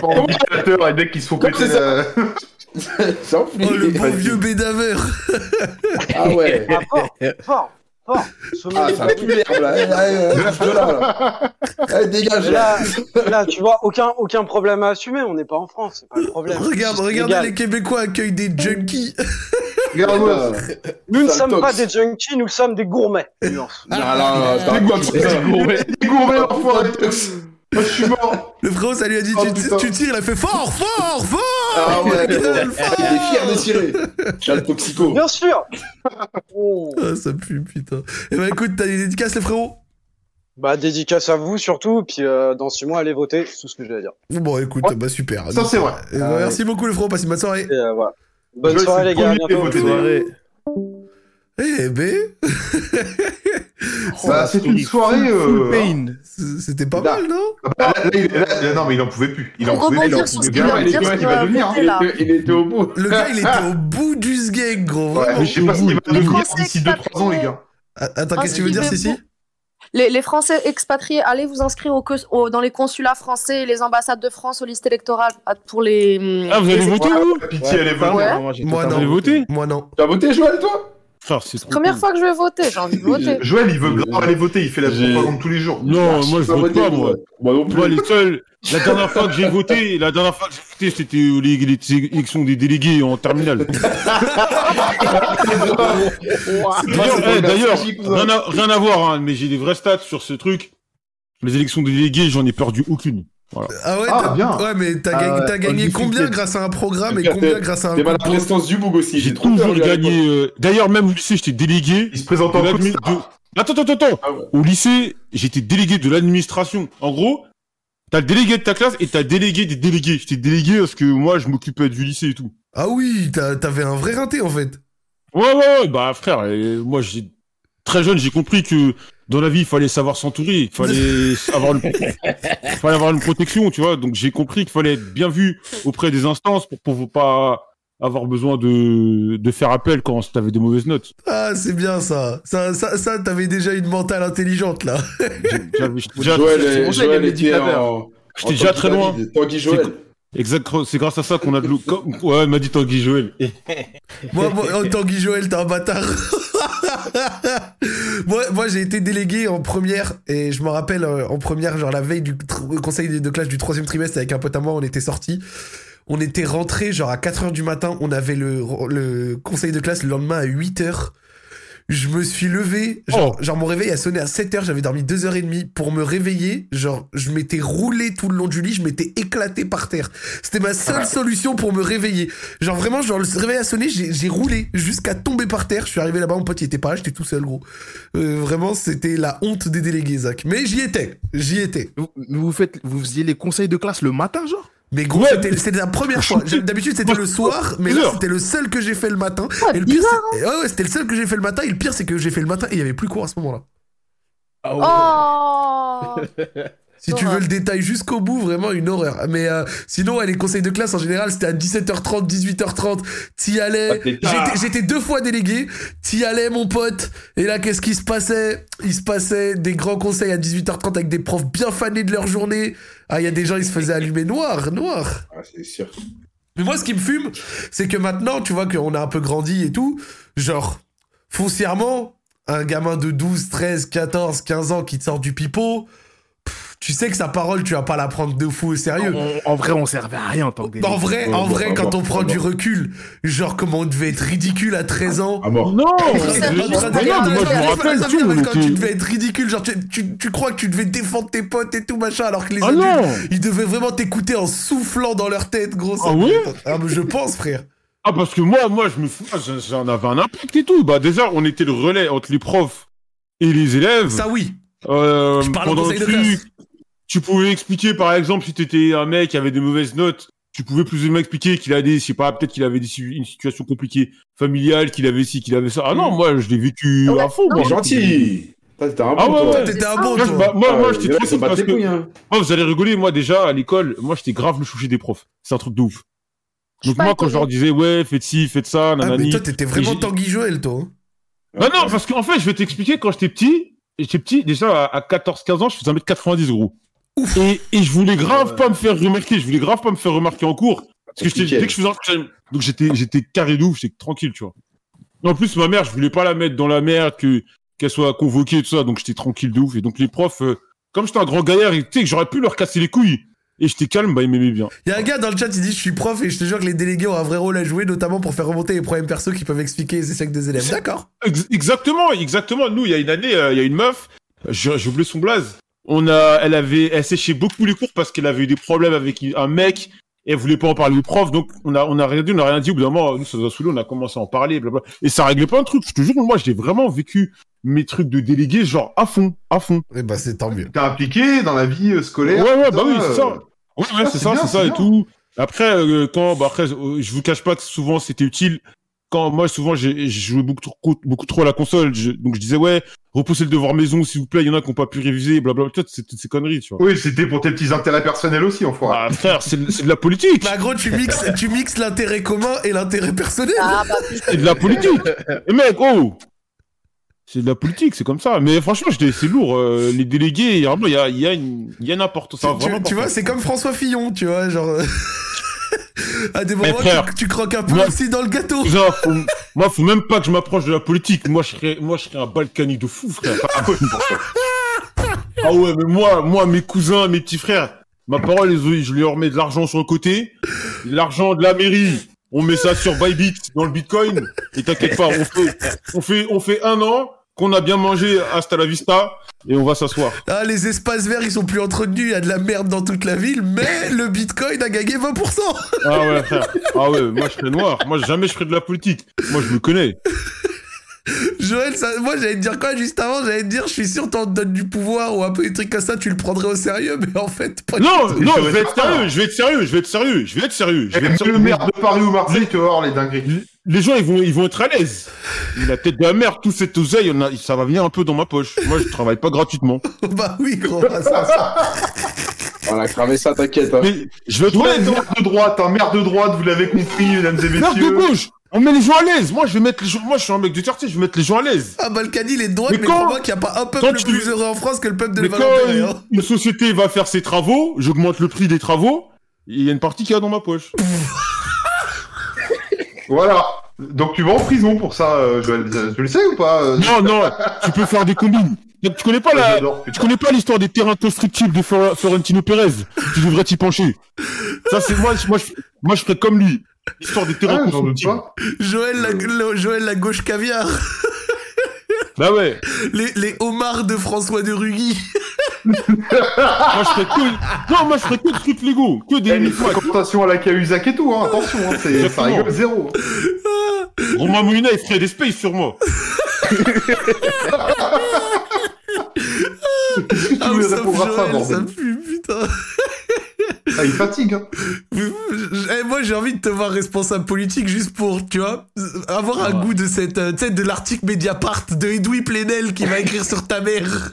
Pas en ventilateur et des mecs qui se font péter. Oh, le bon vieux bédaveur. Ah ouais. Ah, fort, fort, fort. Ah, des ça pue l'herbe là. Eh, eh, eh, bouge de là, là. Dégage là. tu vois, aucun, aucun problème à assumer. On n'est pas en France, c'est pas le problème. Regarde, légal. les Québécois accueillent des junkies. Regarde-moi. Nous ne sommes pas des junkies, nous sommes des gourmets. Nuance. Non, non, box. Des gourmets, l'enfoiré. Moi, je suis mort. Le frérot, ça lui a dit Oh, tu tires, il a fait fort, fort, fort. Ah ouais, gueule, Il est fier de tirer. J'ai le toxico. Bien sûr. Oh. Ah, ça pue, putain. Eh ben écoute, t'as des dédicaces, les frérots Bah, dédicace à vous surtout, puis euh, dans six mois, allez voter, c'est tout ce que j'ai à dire. Bon, écoute, Ouais. bah super. Ça, c'est vrai. Eh ben, merci beaucoup, les frérots, passez une bonne soirée. Et, euh, voilà. Bonne soirée, les le gars, à bientôt. Soirée. Eh ben, Bah, c'est une soirée. Full euh, c'était pas Là. mal, non? Là, là, il, là, là, non, mais il en pouvait plus. Il en Pour pouvait plus. Le gars, il dire, il va va devenir. hein. voter, là. Il était au bout. Le gars, il était au bout du sgeg, gros. Ouais, mais je sais pas ce qu'il va devenir d'ici 2-3 ans, les gars. Ah, Attends, Ah, qu'est-ce que tu veux dire, suivez-vous. Cici Les, les Français expatriés, allez vous inscrire au, dans les consulats français et les ambassades de France aux listes électorales ah, pour les. Ah, vous allez voter, vous? Pitié, allez voter. moi, j'ai Moi, totalement Vous allez voter? Moi, non. Tu as voté, Joël, toi? Frère, c'est trop Première cool. fois que je vais voter, j'ai envie de voter. Joël, il veut grave aller voter. Il fait la J'ai- propagande tous les jours. Non, moi, je vote pas, moi. Moi non plus. Moi, les seuls. La dernière fois que j'ai voté, la dernière fois que j'ai voté, c'était les, les élections des délégués en terminale. D'ailleurs, eh, d'ailleurs, rien à, rien à voir, hein, mais j'ai des vrais stats sur ce truc. Les élections des délégués, j'en ai perdu aucune. Ah ouais, Ah, bien. Ouais, mais t'as Ah gagné, combien grâce à un programme et combien grâce à un T'es mal à prestance du boug aussi. J'ai toujours gagné. euh, D'ailleurs, même au lycée, j'étais délégué. Il se présente en de- Attends, attends, attends. Ah ouais. Au lycée, j'étais délégué de l'administration. En gros, t'as le délégué de ta classe et t'as délégué des délégués. J'étais délégué parce que moi, je m'occupais du lycée et tout. Ah oui, t'as- t'avais un vrai rinté en fait. Ouais, ouais, ouais, bah frère, moi, j'ai très jeune, j'ai compris que dans la vie, il fallait savoir s'entourer, il fallait avoir une... fallait avoir une protection, tu vois. Donc j'ai compris qu'il fallait être bien vu auprès des instances pour pour pas avoir besoin de, de faire appel quand t'avais des mauvaises notes. Ah, c'est bien ça. Ça, ça, ça t'avais déjà une mentale intelligente là. Déjà- Joël, était en. J'étais très loin. Tanguy Joël. Exact, c'est grâce à ça qu'on a de l'eau. Ouais, il m'a dit Tanguy Joël. moi, moi, oh, Tanguy Joël, t'es un bâtard. moi, j'ai été délégué en première et je me rappelle euh, en première, genre la veille du conseil de, classe du troisième trimestre avec un pote à moi, on était sortis. On était rentrés genre à 4h du matin, on avait le, le conseil de classe le lendemain à 8h. Je me suis levé, genre, genre mon réveil a sonné à 7h, j'avais dormi 2h30 pour me réveiller, genre je m'étais roulé tout le long du lit, je m'étais éclaté par terre. C'était ma seule solution pour me réveiller. Genre vraiment, genre le réveil a sonné, j'ai j'ai roulé jusqu'à tomber par terre. Je suis arrivé là-bas, mon pote il était pas là, j'étais tout seul gros. Euh, vraiment, c'était la honte des délégués, Zach. Mais j'y étais, j'y étais. Vous, vous faites, vous faisiez les conseils de classe le matin, genre? Mais gros, Ouais. c'était- la première fois. D'habitude c'était le soir, mais là c'était le seul que j'ai fait le matin. Ah, Et le pire, bizarre, c'est- ouais, ouais, c'était le seul que j'ai fait le matin. Et le pire, c'est que j'ai fait le matin et il y avait plus cours à ce moment-là. Oh Si tu veux le détail jusqu'au bout, vraiment une horreur. Mais euh, sinon, ouais, les conseils de classe en général, c'était à 17h30, 18h30. T'y allais. Ah, J'étais deux fois délégué. T'y allais, mon pote. Et là, qu'est-ce qui se passait? Il se passait des grands conseils à 18h30 avec des profs bien fanés de leur journée. Ah, il y a des gens, ils se faisaient allumer noir, noir. Ah, c'est sûr. Mais moi, ce qui me fume, c'est que maintenant, tu vois qu'on a un peu grandi et tout. Genre, foncièrement, un gamin de 12, 13, 14, 15 ans qui te sort du pipeau, tu sais que sa parole, tu vas pas la prendre de fou au sérieux. en, en vrai, on servait à rien en tant que En vrai, Ouais, en bon, vrai, à quand on prend à du recul, genre comment on devait être ridicule à 13 ans. À mort. Non Quand tu devais être ridicule, genre tu, tu, tu crois que tu devais défendre tes potes et tout machin, alors que les Ah adultes, non ils devaient vraiment t'écouter en soufflant dans leur tête, gros. ça- Ah ouais Ah, mais je pense, frère. Ah, parce que moi, moi, je me fous, j'en- avais un impact et tout. Bah, déjà, on était le relais entre les profs et les élèves. Ça, oui. Euh, Je parle au pendant de truc, classe. Tu pouvais expliquer, par exemple, si t'étais un mec qui avait des mauvaises notes, tu pouvais plus ou moins expliquer qu'il a des, je sais pas, peut-être qu'il avait des, une situation compliquée familiale, qu'il avait ci, qu'il avait ça. Ah non, moi, je l'ai vécu Ouais. à fond, moi. T'es gentil. Un Ah bon, ouais, toi. ouais. T'étais un Ah, bon, Moi, toi. moi, moi, Ah, j'étais trop cool parce que, couilles, hein. moi, vous allez rigoler, moi, déjà, à l'école, moi, j'étais grave le chouché des profs. C'est un truc de ouf. Donc moi, quand je leur disais, ouais, faites ci, faites ça, Ah, mais nanani. toi, t'étais vraiment Tanguy Joël, toi. Bah non, parce qu'en fait, je vais t'expliquer, quand j'étais petit, j'étais petit, déjà à, à 14-15 ans, je faisais 1m90, gros. Et, et je voulais grave pas me faire remarquer, je voulais grave pas me faire remarquer en cours. Parce que dès que je faisais un truc, donc j'étais, j'étais carré de ouf, j'étais tranquille, tu vois. En plus, ma mère, je voulais pas la mettre dans la merde, que, qu'elle soit convoquée et tout ça, donc j'étais tranquille de ouf. Et donc les profs, euh, comme j'étais un grand gaillard, tu sais que j'aurais pu leur casser les couilles. Et j'étais calme, bah ils m'aimaient bien. Il y a un gars dans le chat, il dit Je suis prof et je te jure que les délégués ont un vrai rôle à jouer, notamment pour faire remonter les problèmes perso qui peuvent expliquer les échecs des élèves. D'accord. Ex- Exactement, exactement. Nous, il y a une année, euh, il y a une meuf, j'ai oublié son blaze. On a, elle avait, elle séchait beaucoup les cours parce qu'elle avait eu des problèmes avec un mec et elle voulait pas en parler au prof. Donc, on a, on a rien dit, on a rien dit. Au bout d'un moment, nous, ça nous a saoulé, on a commencé à en parler, blablabla. Et ça réglait pas un truc. Je te jure, moi, j'ai vraiment vécu mes trucs de délégué, genre, à fond, à fond. Et bah, c'est tant mieux. T'es impliqué dans la vie euh, scolaire Ouais, ouais, bah oui, c'est ça. euh, Ouais, ouais, Ah, c'est c'est ça, bien, c'est ça et tout. Après, euh, quand, bah après, euh, je vous cache pas que souvent c'était utile. Quand moi, souvent, j'ai j'ai joué beaucoup trop, beaucoup trop à la console. Je- donc je disais ouais, repoussez le devoir maison, s'il vous plaît. Il y en a qui n'ont pas pu réviser, blablabla. Tu vois, C'est toutes ces conneries, tu vois. Oui, c'était pour tes petits intérêts personnels aussi, enfoiré. Bah frère, c'est de c'est de la politique. Bah, gros, tu mixes, tu mixes l'intérêt commun et l'intérêt personnel. Ah, bah, C'est de la politique. Et mec, oh. C'est de la politique, c'est comme ça. Mais franchement, c'est lourd. euh, les délégués, il y a, il y a y a une importance. Tu, vois, c'est comme François Fillon, tu vois, genre. à des moments, frère, tu, tu croques un peu moi- aussi dans le gâteau. Cousin, faut- moi, faut même pas que je m'approche de la politique. Moi, je serais, moi, je serais un balkany de fou, frère. ah ouais, mais moi, moi, mes cousins, mes petits frères, ma parole, je leur mets de l'argent sur le côté, l'argent de la mairie. On met ça sur Bybit dans le Bitcoin. Et t'inquiète pas, on fait, on fait, on fait un an qu'on a bien mangé hasta la vista et on va s'asseoir. Ah, les espaces verts, ils sont plus entretenus, il y a de la merde dans toute la ville, mais le bitcoin a gagné 20%. Ah ouais, frère. Ah ouais, moi, je serais noir. Moi, jamais je ferais de la politique. Moi, je me connais. Joël, ça, moi j'allais te dire quoi juste avant? J'allais te dire, je suis sûr, t'en donnes du pouvoir ou un peu des trucs comme ça, tu le prendrais au sérieux, mais en fait, pas Non, du tout. non, je je vais vais être sérieux, je vais être sérieux, je vais être sérieux, je vais être sérieux, je vais Et être le sérieux. maire de Paris ou Marseille, tu vas voir les dingueries. Les gens, ils vont, ils vont être à l'aise. La tête de la merde, tout cette oseille, on a- ça va venir un peu dans ma poche. Moi, je travaille pas gratuitement. Bah oui, gros, bah, ça, ça. On a cramé ça, t'inquiète. hein. Mais je honnête, hein. maire de droite, un maire de droite, vous l'avez compris, mesdames et Merde de messieurs. gauche. On met les gens à l'aise. Moi, je vais mettre les gens, moi, je suis un mec du quartier, je vais mettre les gens à l'aise. Ah, Balkany, il est de droite, mais, Mais quand- qu'il n'y a pas un peuple tu- plus heureux en France que le peuple de Mais quand une, hein. une société va faire ses travaux, j'augmente le prix des travaux, il y a une partie qui est dans ma poche. Voilà. Donc tu vas en prison pour ça, euh, Joël. Tu le sais ou pas euh, Non, non, tu peux faire des combines. Tu connais pas la, Tu connais pas l'histoire des terrains constructibles de Flor- Florentino Pérez? Tu devrais t'y pencher. Ça, c'est moi, je- moi, je, moi, je ferais comme lui. L'histoire des terrains Ah, constructibles. pas. Joël, la, le- Joël, la gauche caviar. Bah ouais. Les, les homards de François de Rugy. Moi, je ferais que, non, moi, je ferais que des trucs légaux. Que des Eh, les micmacs. fréquentations à la Cahuzac et tout, hein, attention, hein, c'est- ça rigole zéro. Romain Molina, il ferait des spaces sur moi. Qu'est-ce que tu Ah, voulais ça répondre à ça, Joël, ça bordel pue, putain. Ah, il fatigue, hein. Eh, moi, j'ai envie de te voir responsable politique juste pour, tu vois, avoir un goût de cette, euh, tu sais, de l'article Mediapart de Edoui Plenel qui va écrire sur ta mère.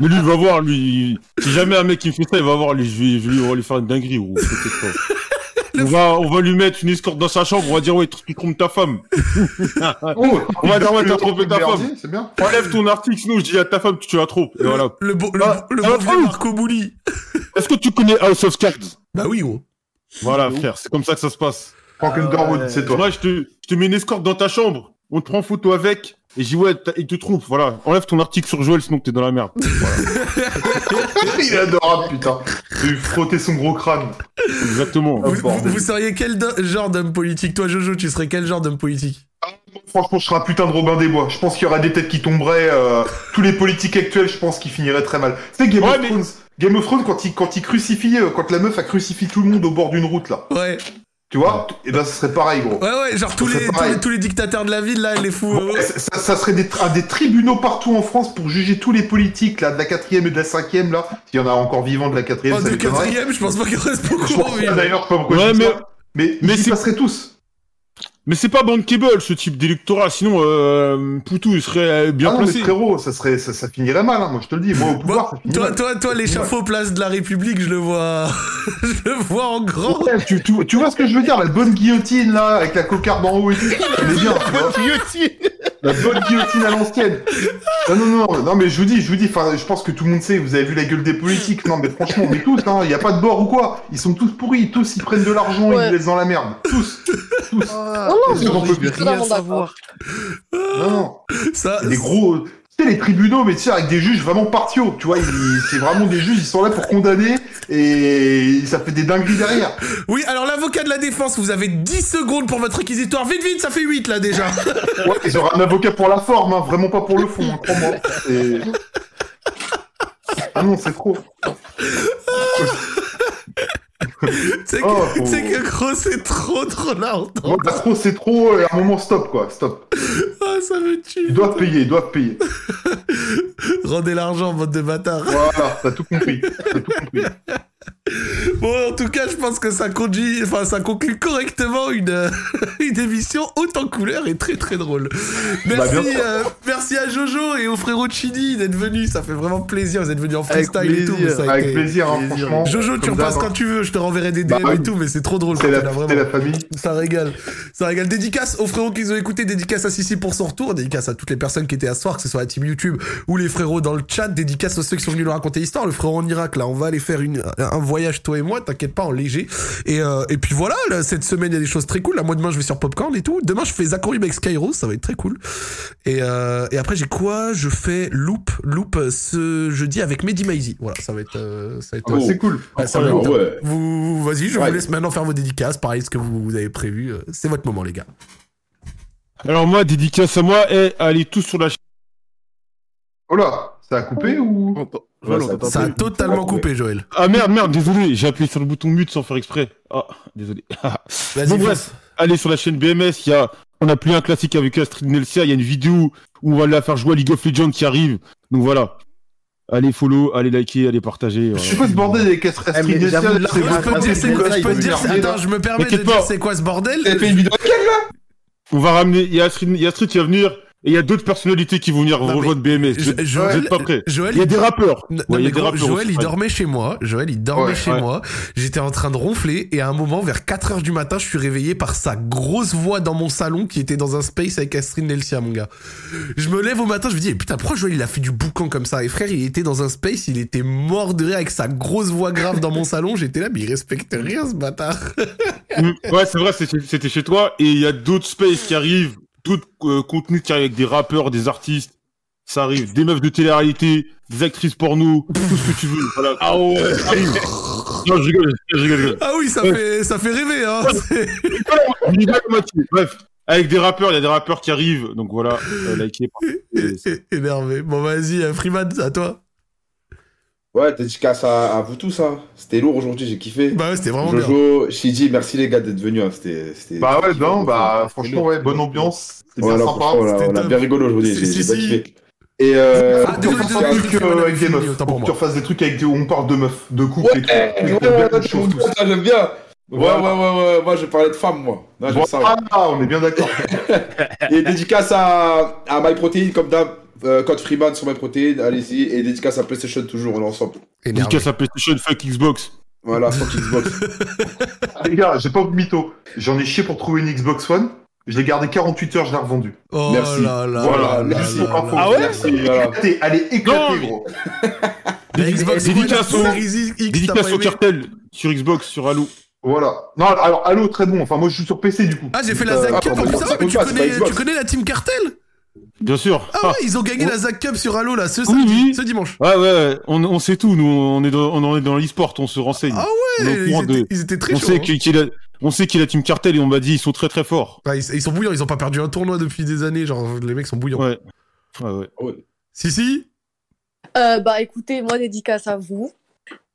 Mais lui, il va voir, lui. Si jamais un mec qui me fait ça, il va voir, lui, je vais, je vais lui, on va lui faire une dinguerie, gros. T'inquiète pas. On va, on va lui mettre une escorte dans sa chambre, on va dire, ouais, tu trompes ta femme. Oh, On va dire, ouais, t'as trompé ta femme. C'est bien. Enlève ton article, sinon je dis à ta femme que tu la trompes. Et voilà. Le beau, le, Ah, le ah, beau ah, Marco Mouli. Est-ce que tu connais House of Cards? Bah oui, gros. Voilà, frère, c'est comme ça que ça se passe. Frank Underwood, c'est toi. Moi, je te, je te mets une escorte dans ta chambre, on te prend en photo avec, et je dis, ouais, il te trompe, voilà. Enlève ton article sur Joël, sinon t'es dans la merde. Il est adorable, putain. Il lui frotter son gros crâne. Exactement. Vous, vous- bordel. vous seriez quel genre d'homme politique? Toi, Jojo, tu serais quel genre d'homme politique? Franchement, je serais un putain de Robin des Bois. Je pense qu'il y aura des têtes qui tomberaient. euh, tous les politiques actuels, je pense qu'ils finiraient très mal. Tu sais, Game Ouais, of mais- Thrones, Game of Thrones, quand il, quand il crucifie, euh, quand la meuf a crucifié tout le monde au bord d'une route, là. Ouais. Tu vois Et ben, ce serait pareil, gros. Ouais, ouais, genre tous les, tous les, tous les dictateurs de la ville, là, les fous. euh, Ouais, ça, ça- ça serait des, tra- des tribunaux partout en France pour juger tous les politiques, là, de la quatrième et de la cinquième, là. S'il y en a encore vivants de la quatrième, Oh, ça de m'étonnerait. quatrième, je pense pas qu'il reste beaucoup. Je pense mais- pas, d'ailleurs, je sais pas pourquoi Ouais, je dis mais- ça. Mais, mais ils y passeraient tous. Mais c'est pas bankable ce type d'électorat, sinon euh, Poutou il serait bien Ah non, mais placé. frérot, ça, serait, ça, ça finirait mal, hein, moi je te le dis. Moi au pouvoir, ça Toi, mal. toi, toi, l'échafaud place de la République, je le vois, je le vois en grand. Ouais, tu, tu, tu vois ce que je veux dire La bonne guillotine là, avec la cocarde en haut et tout. Elle est bien, tu vois. Guillotine La bonne guillotine à l'ancienne. Non, non, non, non, mais je vous dis, je vous dis, enfin, je pense que tout le monde sait, vous avez vu la gueule des politiques. Non, mais franchement, mais tous, hein, il y a pas de bord ou quoi. Ils sont tous pourris, tous, ils prennent de l'argent, Ouais. ils les laissent dans la merde. Tous, tous. Ah, non, veux suis rien savoir. Non, non. Ça, Des gros. Tu sais, les tribunaux, mais tu sais, avec des juges vraiment partiaux. Tu vois, c'est vraiment des juges, ils sont là pour condamner et ça fait des dingueries derrière. Oui, alors l'avocat de la défense, vous avez 10 secondes pour votre réquisitoire. Vite, vite, ça fait 8 là déjà. Ouais, ils auraient un avocat pour la forme, hein, vraiment pas pour le fond, hein, crois-moi. Et- Ah non, c'est trop. C'est Oh, que, faut- c'est que gros, c'est trop trop pas trop, c'est trop, et à un moment, stop, quoi, stop. Ah, ça me tue. Ils doivent payer, ils doivent payer. Rendez l'argent, bande de bâtards. Voilà, t'as tout compris. T'as tout compris. Bon, en tout cas, je pense que ça conduit, enfin, ça conclut correctement une, euh, une émission haute en couleur et très très drôle. Merci, Bah, sûr. euh, merci à Jojo et au frérot Chidi d'être venus. Ça fait vraiment plaisir. Vous êtes venus en Avec freestyle et tout. mais ça Avec été- plaisir, hein, plaisir. franchement. Jojo, tu repasses quand tu veux. Je te renverrai des DM Bah, et tout, mais c'est trop drôle. C'est la, vraiment. famille. Ça régale. Ça régale. Dédicace aux frérots qui nous ont écouté. Dédicace à Sissi pour son retour. Dédicace à toutes les personnes qui étaient à ce soir, que ce soit la team YouTube ou les frérots dans le chat. Dédicace aux ceux qui sont venus nous raconter l'histoire. Le frérot en Irak, là, on va aller faire une, un voyage, toi et moi. T'inquiète pas, en léger. Et, euh, et puis voilà, là, cette semaine, il y a des choses très cool. Là, moi, demain, je vais sur Popcorn et tout. Demain, je fais Zakorim avec Skyro. Ça va être très cool. Et, euh, et après, j'ai quoi? Je fais Loop. Loop euh, ce jeudi avec Mehdi Maizy. Voilà, ça va être, euh, ça va être, Ah bah, c'est cool. Ouais, ça va Ah être top. ouais. Vous, vas-y, je Ouais. vous laisse maintenant faire vos dédicaces. Pareil, ce que vous, vous avez prévu. C'est votre moment, les gars. Alors moi, dédicace à moi, et allez tous sur la chaîne. Oh là, ça a coupé ou? Entends- Ouais, Joël, ça- a totalement coupé, Joël. Ah merde, merde, désolé, j'ai appuyé sur le bouton mute sans faire exprès. Ah, désolé. Vas-y, Bon, fonce. bref. allez sur la chaîne BMS, il y a, on a plus un classique avec Astrid Nelsia, il y a une vidéo où on va la faire jouer à League of Legends qui arrive. Donc voilà. Allez follow, allez liker, allez partager. Je pas ce bordel avec Astrid Eh, Nelsia, c'est je peux te dire, c'est quoi, je peux te dire, attends, je me permets de dire c'est quoi ce bordel? T'avais fait une vidéo avec elle là? On va ramener, il y a Astrid, il y a Astrid qui va venir, et il y a d'autres personnalités qui vont venir Non, rejoindre BMS. Joël, êtes pas prêts. Joël, Il y a des rappeurs. Non, Ouais, non, il y a des rappeurs Joël, il dormait chez moi. Joël, il dormait Ouais, chez ouais. moi. J'étais en train de ronfler et à un moment, vers 4 heures du matin, je suis réveillé par sa grosse voix dans mon salon qui était dans un space avec Astrid Nelsia, mon gars. Je me lève au matin, je me dis, eh, putain, pourquoi Joël, il a fait du boucan comme ça? Et frère, il était dans un space, il était mort de rire avec sa grosse voix grave dans mon salon. J'étais là, mais il respecte rien, ce bâtard. Mm, Ouais, c'est vrai, c'était c'était chez toi. Et il y a d'autres spaces qui arrivent, d'autres euh, contenus qui arrivent avec des rappeurs, des artistes. Ça arrive, des meufs de télé-réalité, des actrices porno, tout ce que tu veux. Voilà. Ah ouais, ça arrive. Non, je rigole, je rigole, je rigole. Ah oui, ça Ouais. fait, ça fait rêver, hein. Bref, avec des rappeurs, il y a des rappeurs qui arrivent. Donc voilà, euh, likez. Énervé. Bon, vas-y, Freeman, à toi. Ouais, dédicace à, à vous tous, hein. C'était lourd aujourd'hui, j'ai kiffé. Bah ouais, c'était vraiment bien. Jojo, Shidi, merci les gars d'être venus. Hein. C'était, c'était- Bah ouais, c'était non, bah C'était franchement, lourd. ouais, bonne ambiance. C'est bien sympa. c'était on a bien rigolé aujourd'hui, j'ai, Si, bien kiffé. Et euh, Ah, désolé, que tu refasses des trucs avec des... où on parle de meufs, de couple Ouais, et tout. j'aime bien. Ouais, ouais, ouais, ouais, moi je parlais de femmes, moi. Ah, on est bien d'accord. Et dédicace à, à MyProtein, comme d'hab, euh, code Freeman sur MyProtein, allez-y. Et dédicace à PlayStation, toujours, on est ensemble. Énervé. Dédicace à PlayStation, fuck Xbox. Voilà, fuck Xbox. Les gars, j'ai pas de mytho. J'en ai chié pour trouver une Xbox One. Je l'ai gardé 48 heures, je l'ai revendue. Oh Merci. là là Voilà, là là merci là pour là. l'info. Ah ouais Merci. Voilà. Éclatée, Elle est éclatée, Non, gros. Xbox Dédicace au- Dédicace au cartel sur Xbox, sur Halo. Voilà. Non, alors, Halo, très bon. Enfin, moi, je suis sur PC, du coup. Ah, j'ai fait la Zack ah, Cup en ça Ah, mais tu connais, Xbox. tu connais la Team Cartel Bien sûr. Ah ouais, ils ont gagné Ouais. la Zack Cup sur Halo là, ce Oui, samedi, oui. ce dimanche. Ouais, ouais, on, on sait tout, nous, on est dans, on est dans l'e-sport, on se renseigne. Ah ouais, ils de- étaient, ils étaient très on chauds. sait hein. qu'il a, on sait qu'il a Team Cartel et on m'a dit ils sont très très forts. Ouais, ils, ils sont bouillants, ils ont pas perdu un tournoi depuis des années, genre les mecs sont bouillants. Ouais. Ouais, ouais. Si, si Euh, bah écoutez, moi dédicace à vous.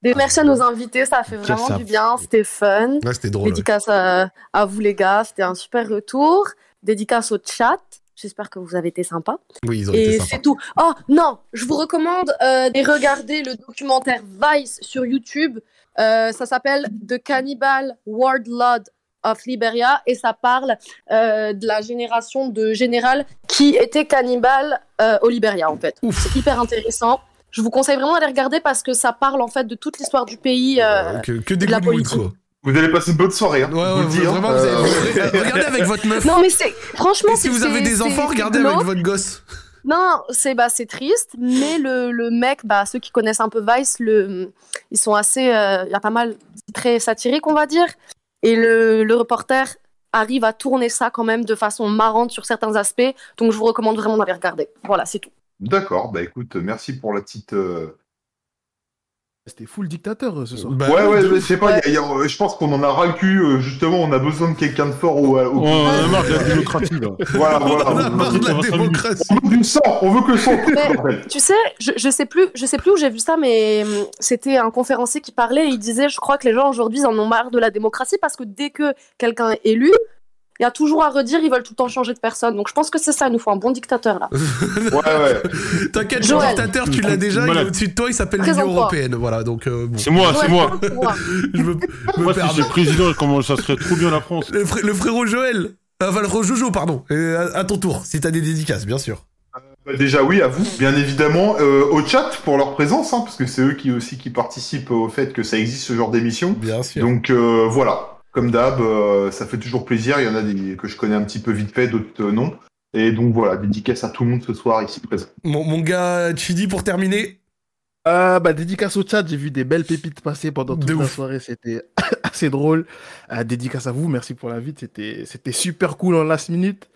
Des- Merci à nos invités, ça a fait vraiment ça du bien, c'était fun. Ouais, c'était drôle. ouais. Dédicace à, à vous les gars, c'était un super retour. Dédicace au chat, j'espère que vous avez été sympa. Oui, ils ont été Et c'est tout. Oh non, je vous recommande euh, de regarder le documentaire Vice sur YouTube. Euh, ça s'appelle The Cannibal Warlord of Liberia et ça parle euh, de la génération de général qui était cannibale euh, au Liberia en fait. C'est hyper intéressant. Je vous conseille vraiment d'aller regarder parce que ça parle en fait de toute l'histoire du pays. que, que des de la politique. quoi. Vous allez passer une bonne soirée. Hein, Ouais, vous hein. vous Euh, avez- regardez avec votre meuf. Non mais c'est franchement. Et si vous avez des enfants, regardez avec votre gosse. Non, c'est bah c'est triste, mais le, le mec, bah ceux qui connaissent un peu Vice, le, ils sont assez, euh, il y a pas mal, très satirique on va dire, et le, le reporter arrive à tourner ça quand même de façon marrante sur certains aspects, donc je vous recommande vraiment d'aller regarder. Voilà, c'est tout. D'accord, bah écoute, merci pour la petite. euh, C'était full dictateur euh, ce soir. Bah, ouais, ouais, je sais pas, il y a- il y a- euh, je pense qu'on en a ras le cul, euh, justement, on a besoin de quelqu'un de fort au. au- Oh, on a marre de la démocratie, là. Voilà, On a marre de la démocratie. On veut du sang, on veut que le sang. Mais- en fait. Tu sais, je, je sais plus, je sais plus où j'ai vu ça, mais hum, c'était un conférencier qui parlait et il disait, je crois que les gens aujourd'hui ils en ont marre de la démocratie parce que dès que quelqu'un est élu, il y a toujours à redire, ils veulent tout le temps changer de personne. Donc je pense que c'est ça, il nous faut un bon dictateur là. Ouais, ouais. T'inquiète, le Joël. dictateur, tu l'as déjà, il est au-dessus de toi, il s'appelle l'Union. Européenne. Voilà, donc euh, bon. C'est moi, c'est moi. Je me, me Moi, si président, comment ça serait trop bien la France. Le, fré- le frérot Joël. Enfin, le frérot Jojo, pardon. Et à, à ton tour, si t'as des dédicaces, bien sûr. Bah, déjà, oui, à vous, bien évidemment. Euh, au chat pour leur présence, hein, parce que c'est eux qui aussi qui participent au fait que ça existe ce genre d'émission. Bien sûr. Donc euh, voilà, comme d'hab, euh, ça fait toujours plaisir. Il y en a des que je connais un petit peu vite fait, d'autres euh, non. Et donc voilà, dédicace à tout le monde ce soir ici présent. Mon, mon gars Chidi, pour terminer. Euh, bah, dédicace au chat, j'ai vu des belles pépites passer pendant toute De la ouf. soirée, c'était assez drôle. Euh, dédicace à vous, merci pour l'invite, c'était c'était super cool en last minute.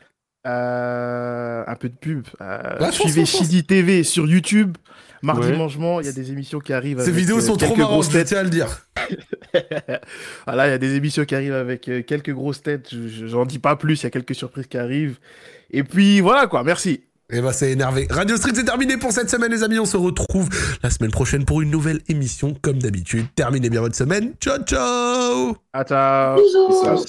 Euh, un peu de pub. Euh, fonce, suivez. Chidi TV sur YouTube. Mardi Ouais. Mangement, il y a des émissions qui arrivent. Ces avec, vidéos euh, sont trop marrantes, grosses je têtes. tiens à le dire. voilà, il y a des émissions qui arrivent avec euh, quelques grosses têtes. Je- je- J'en dis pas plus, il y a quelques surprises qui arrivent. Et puis voilà quoi, merci. Et bah, c'est énervé. Radio Street, c'est terminé pour cette semaine, les amis. On se retrouve la semaine prochaine pour une nouvelle émission, comme d'habitude. Terminez bien votre semaine. Ciao, ciao À ciao. Bisous.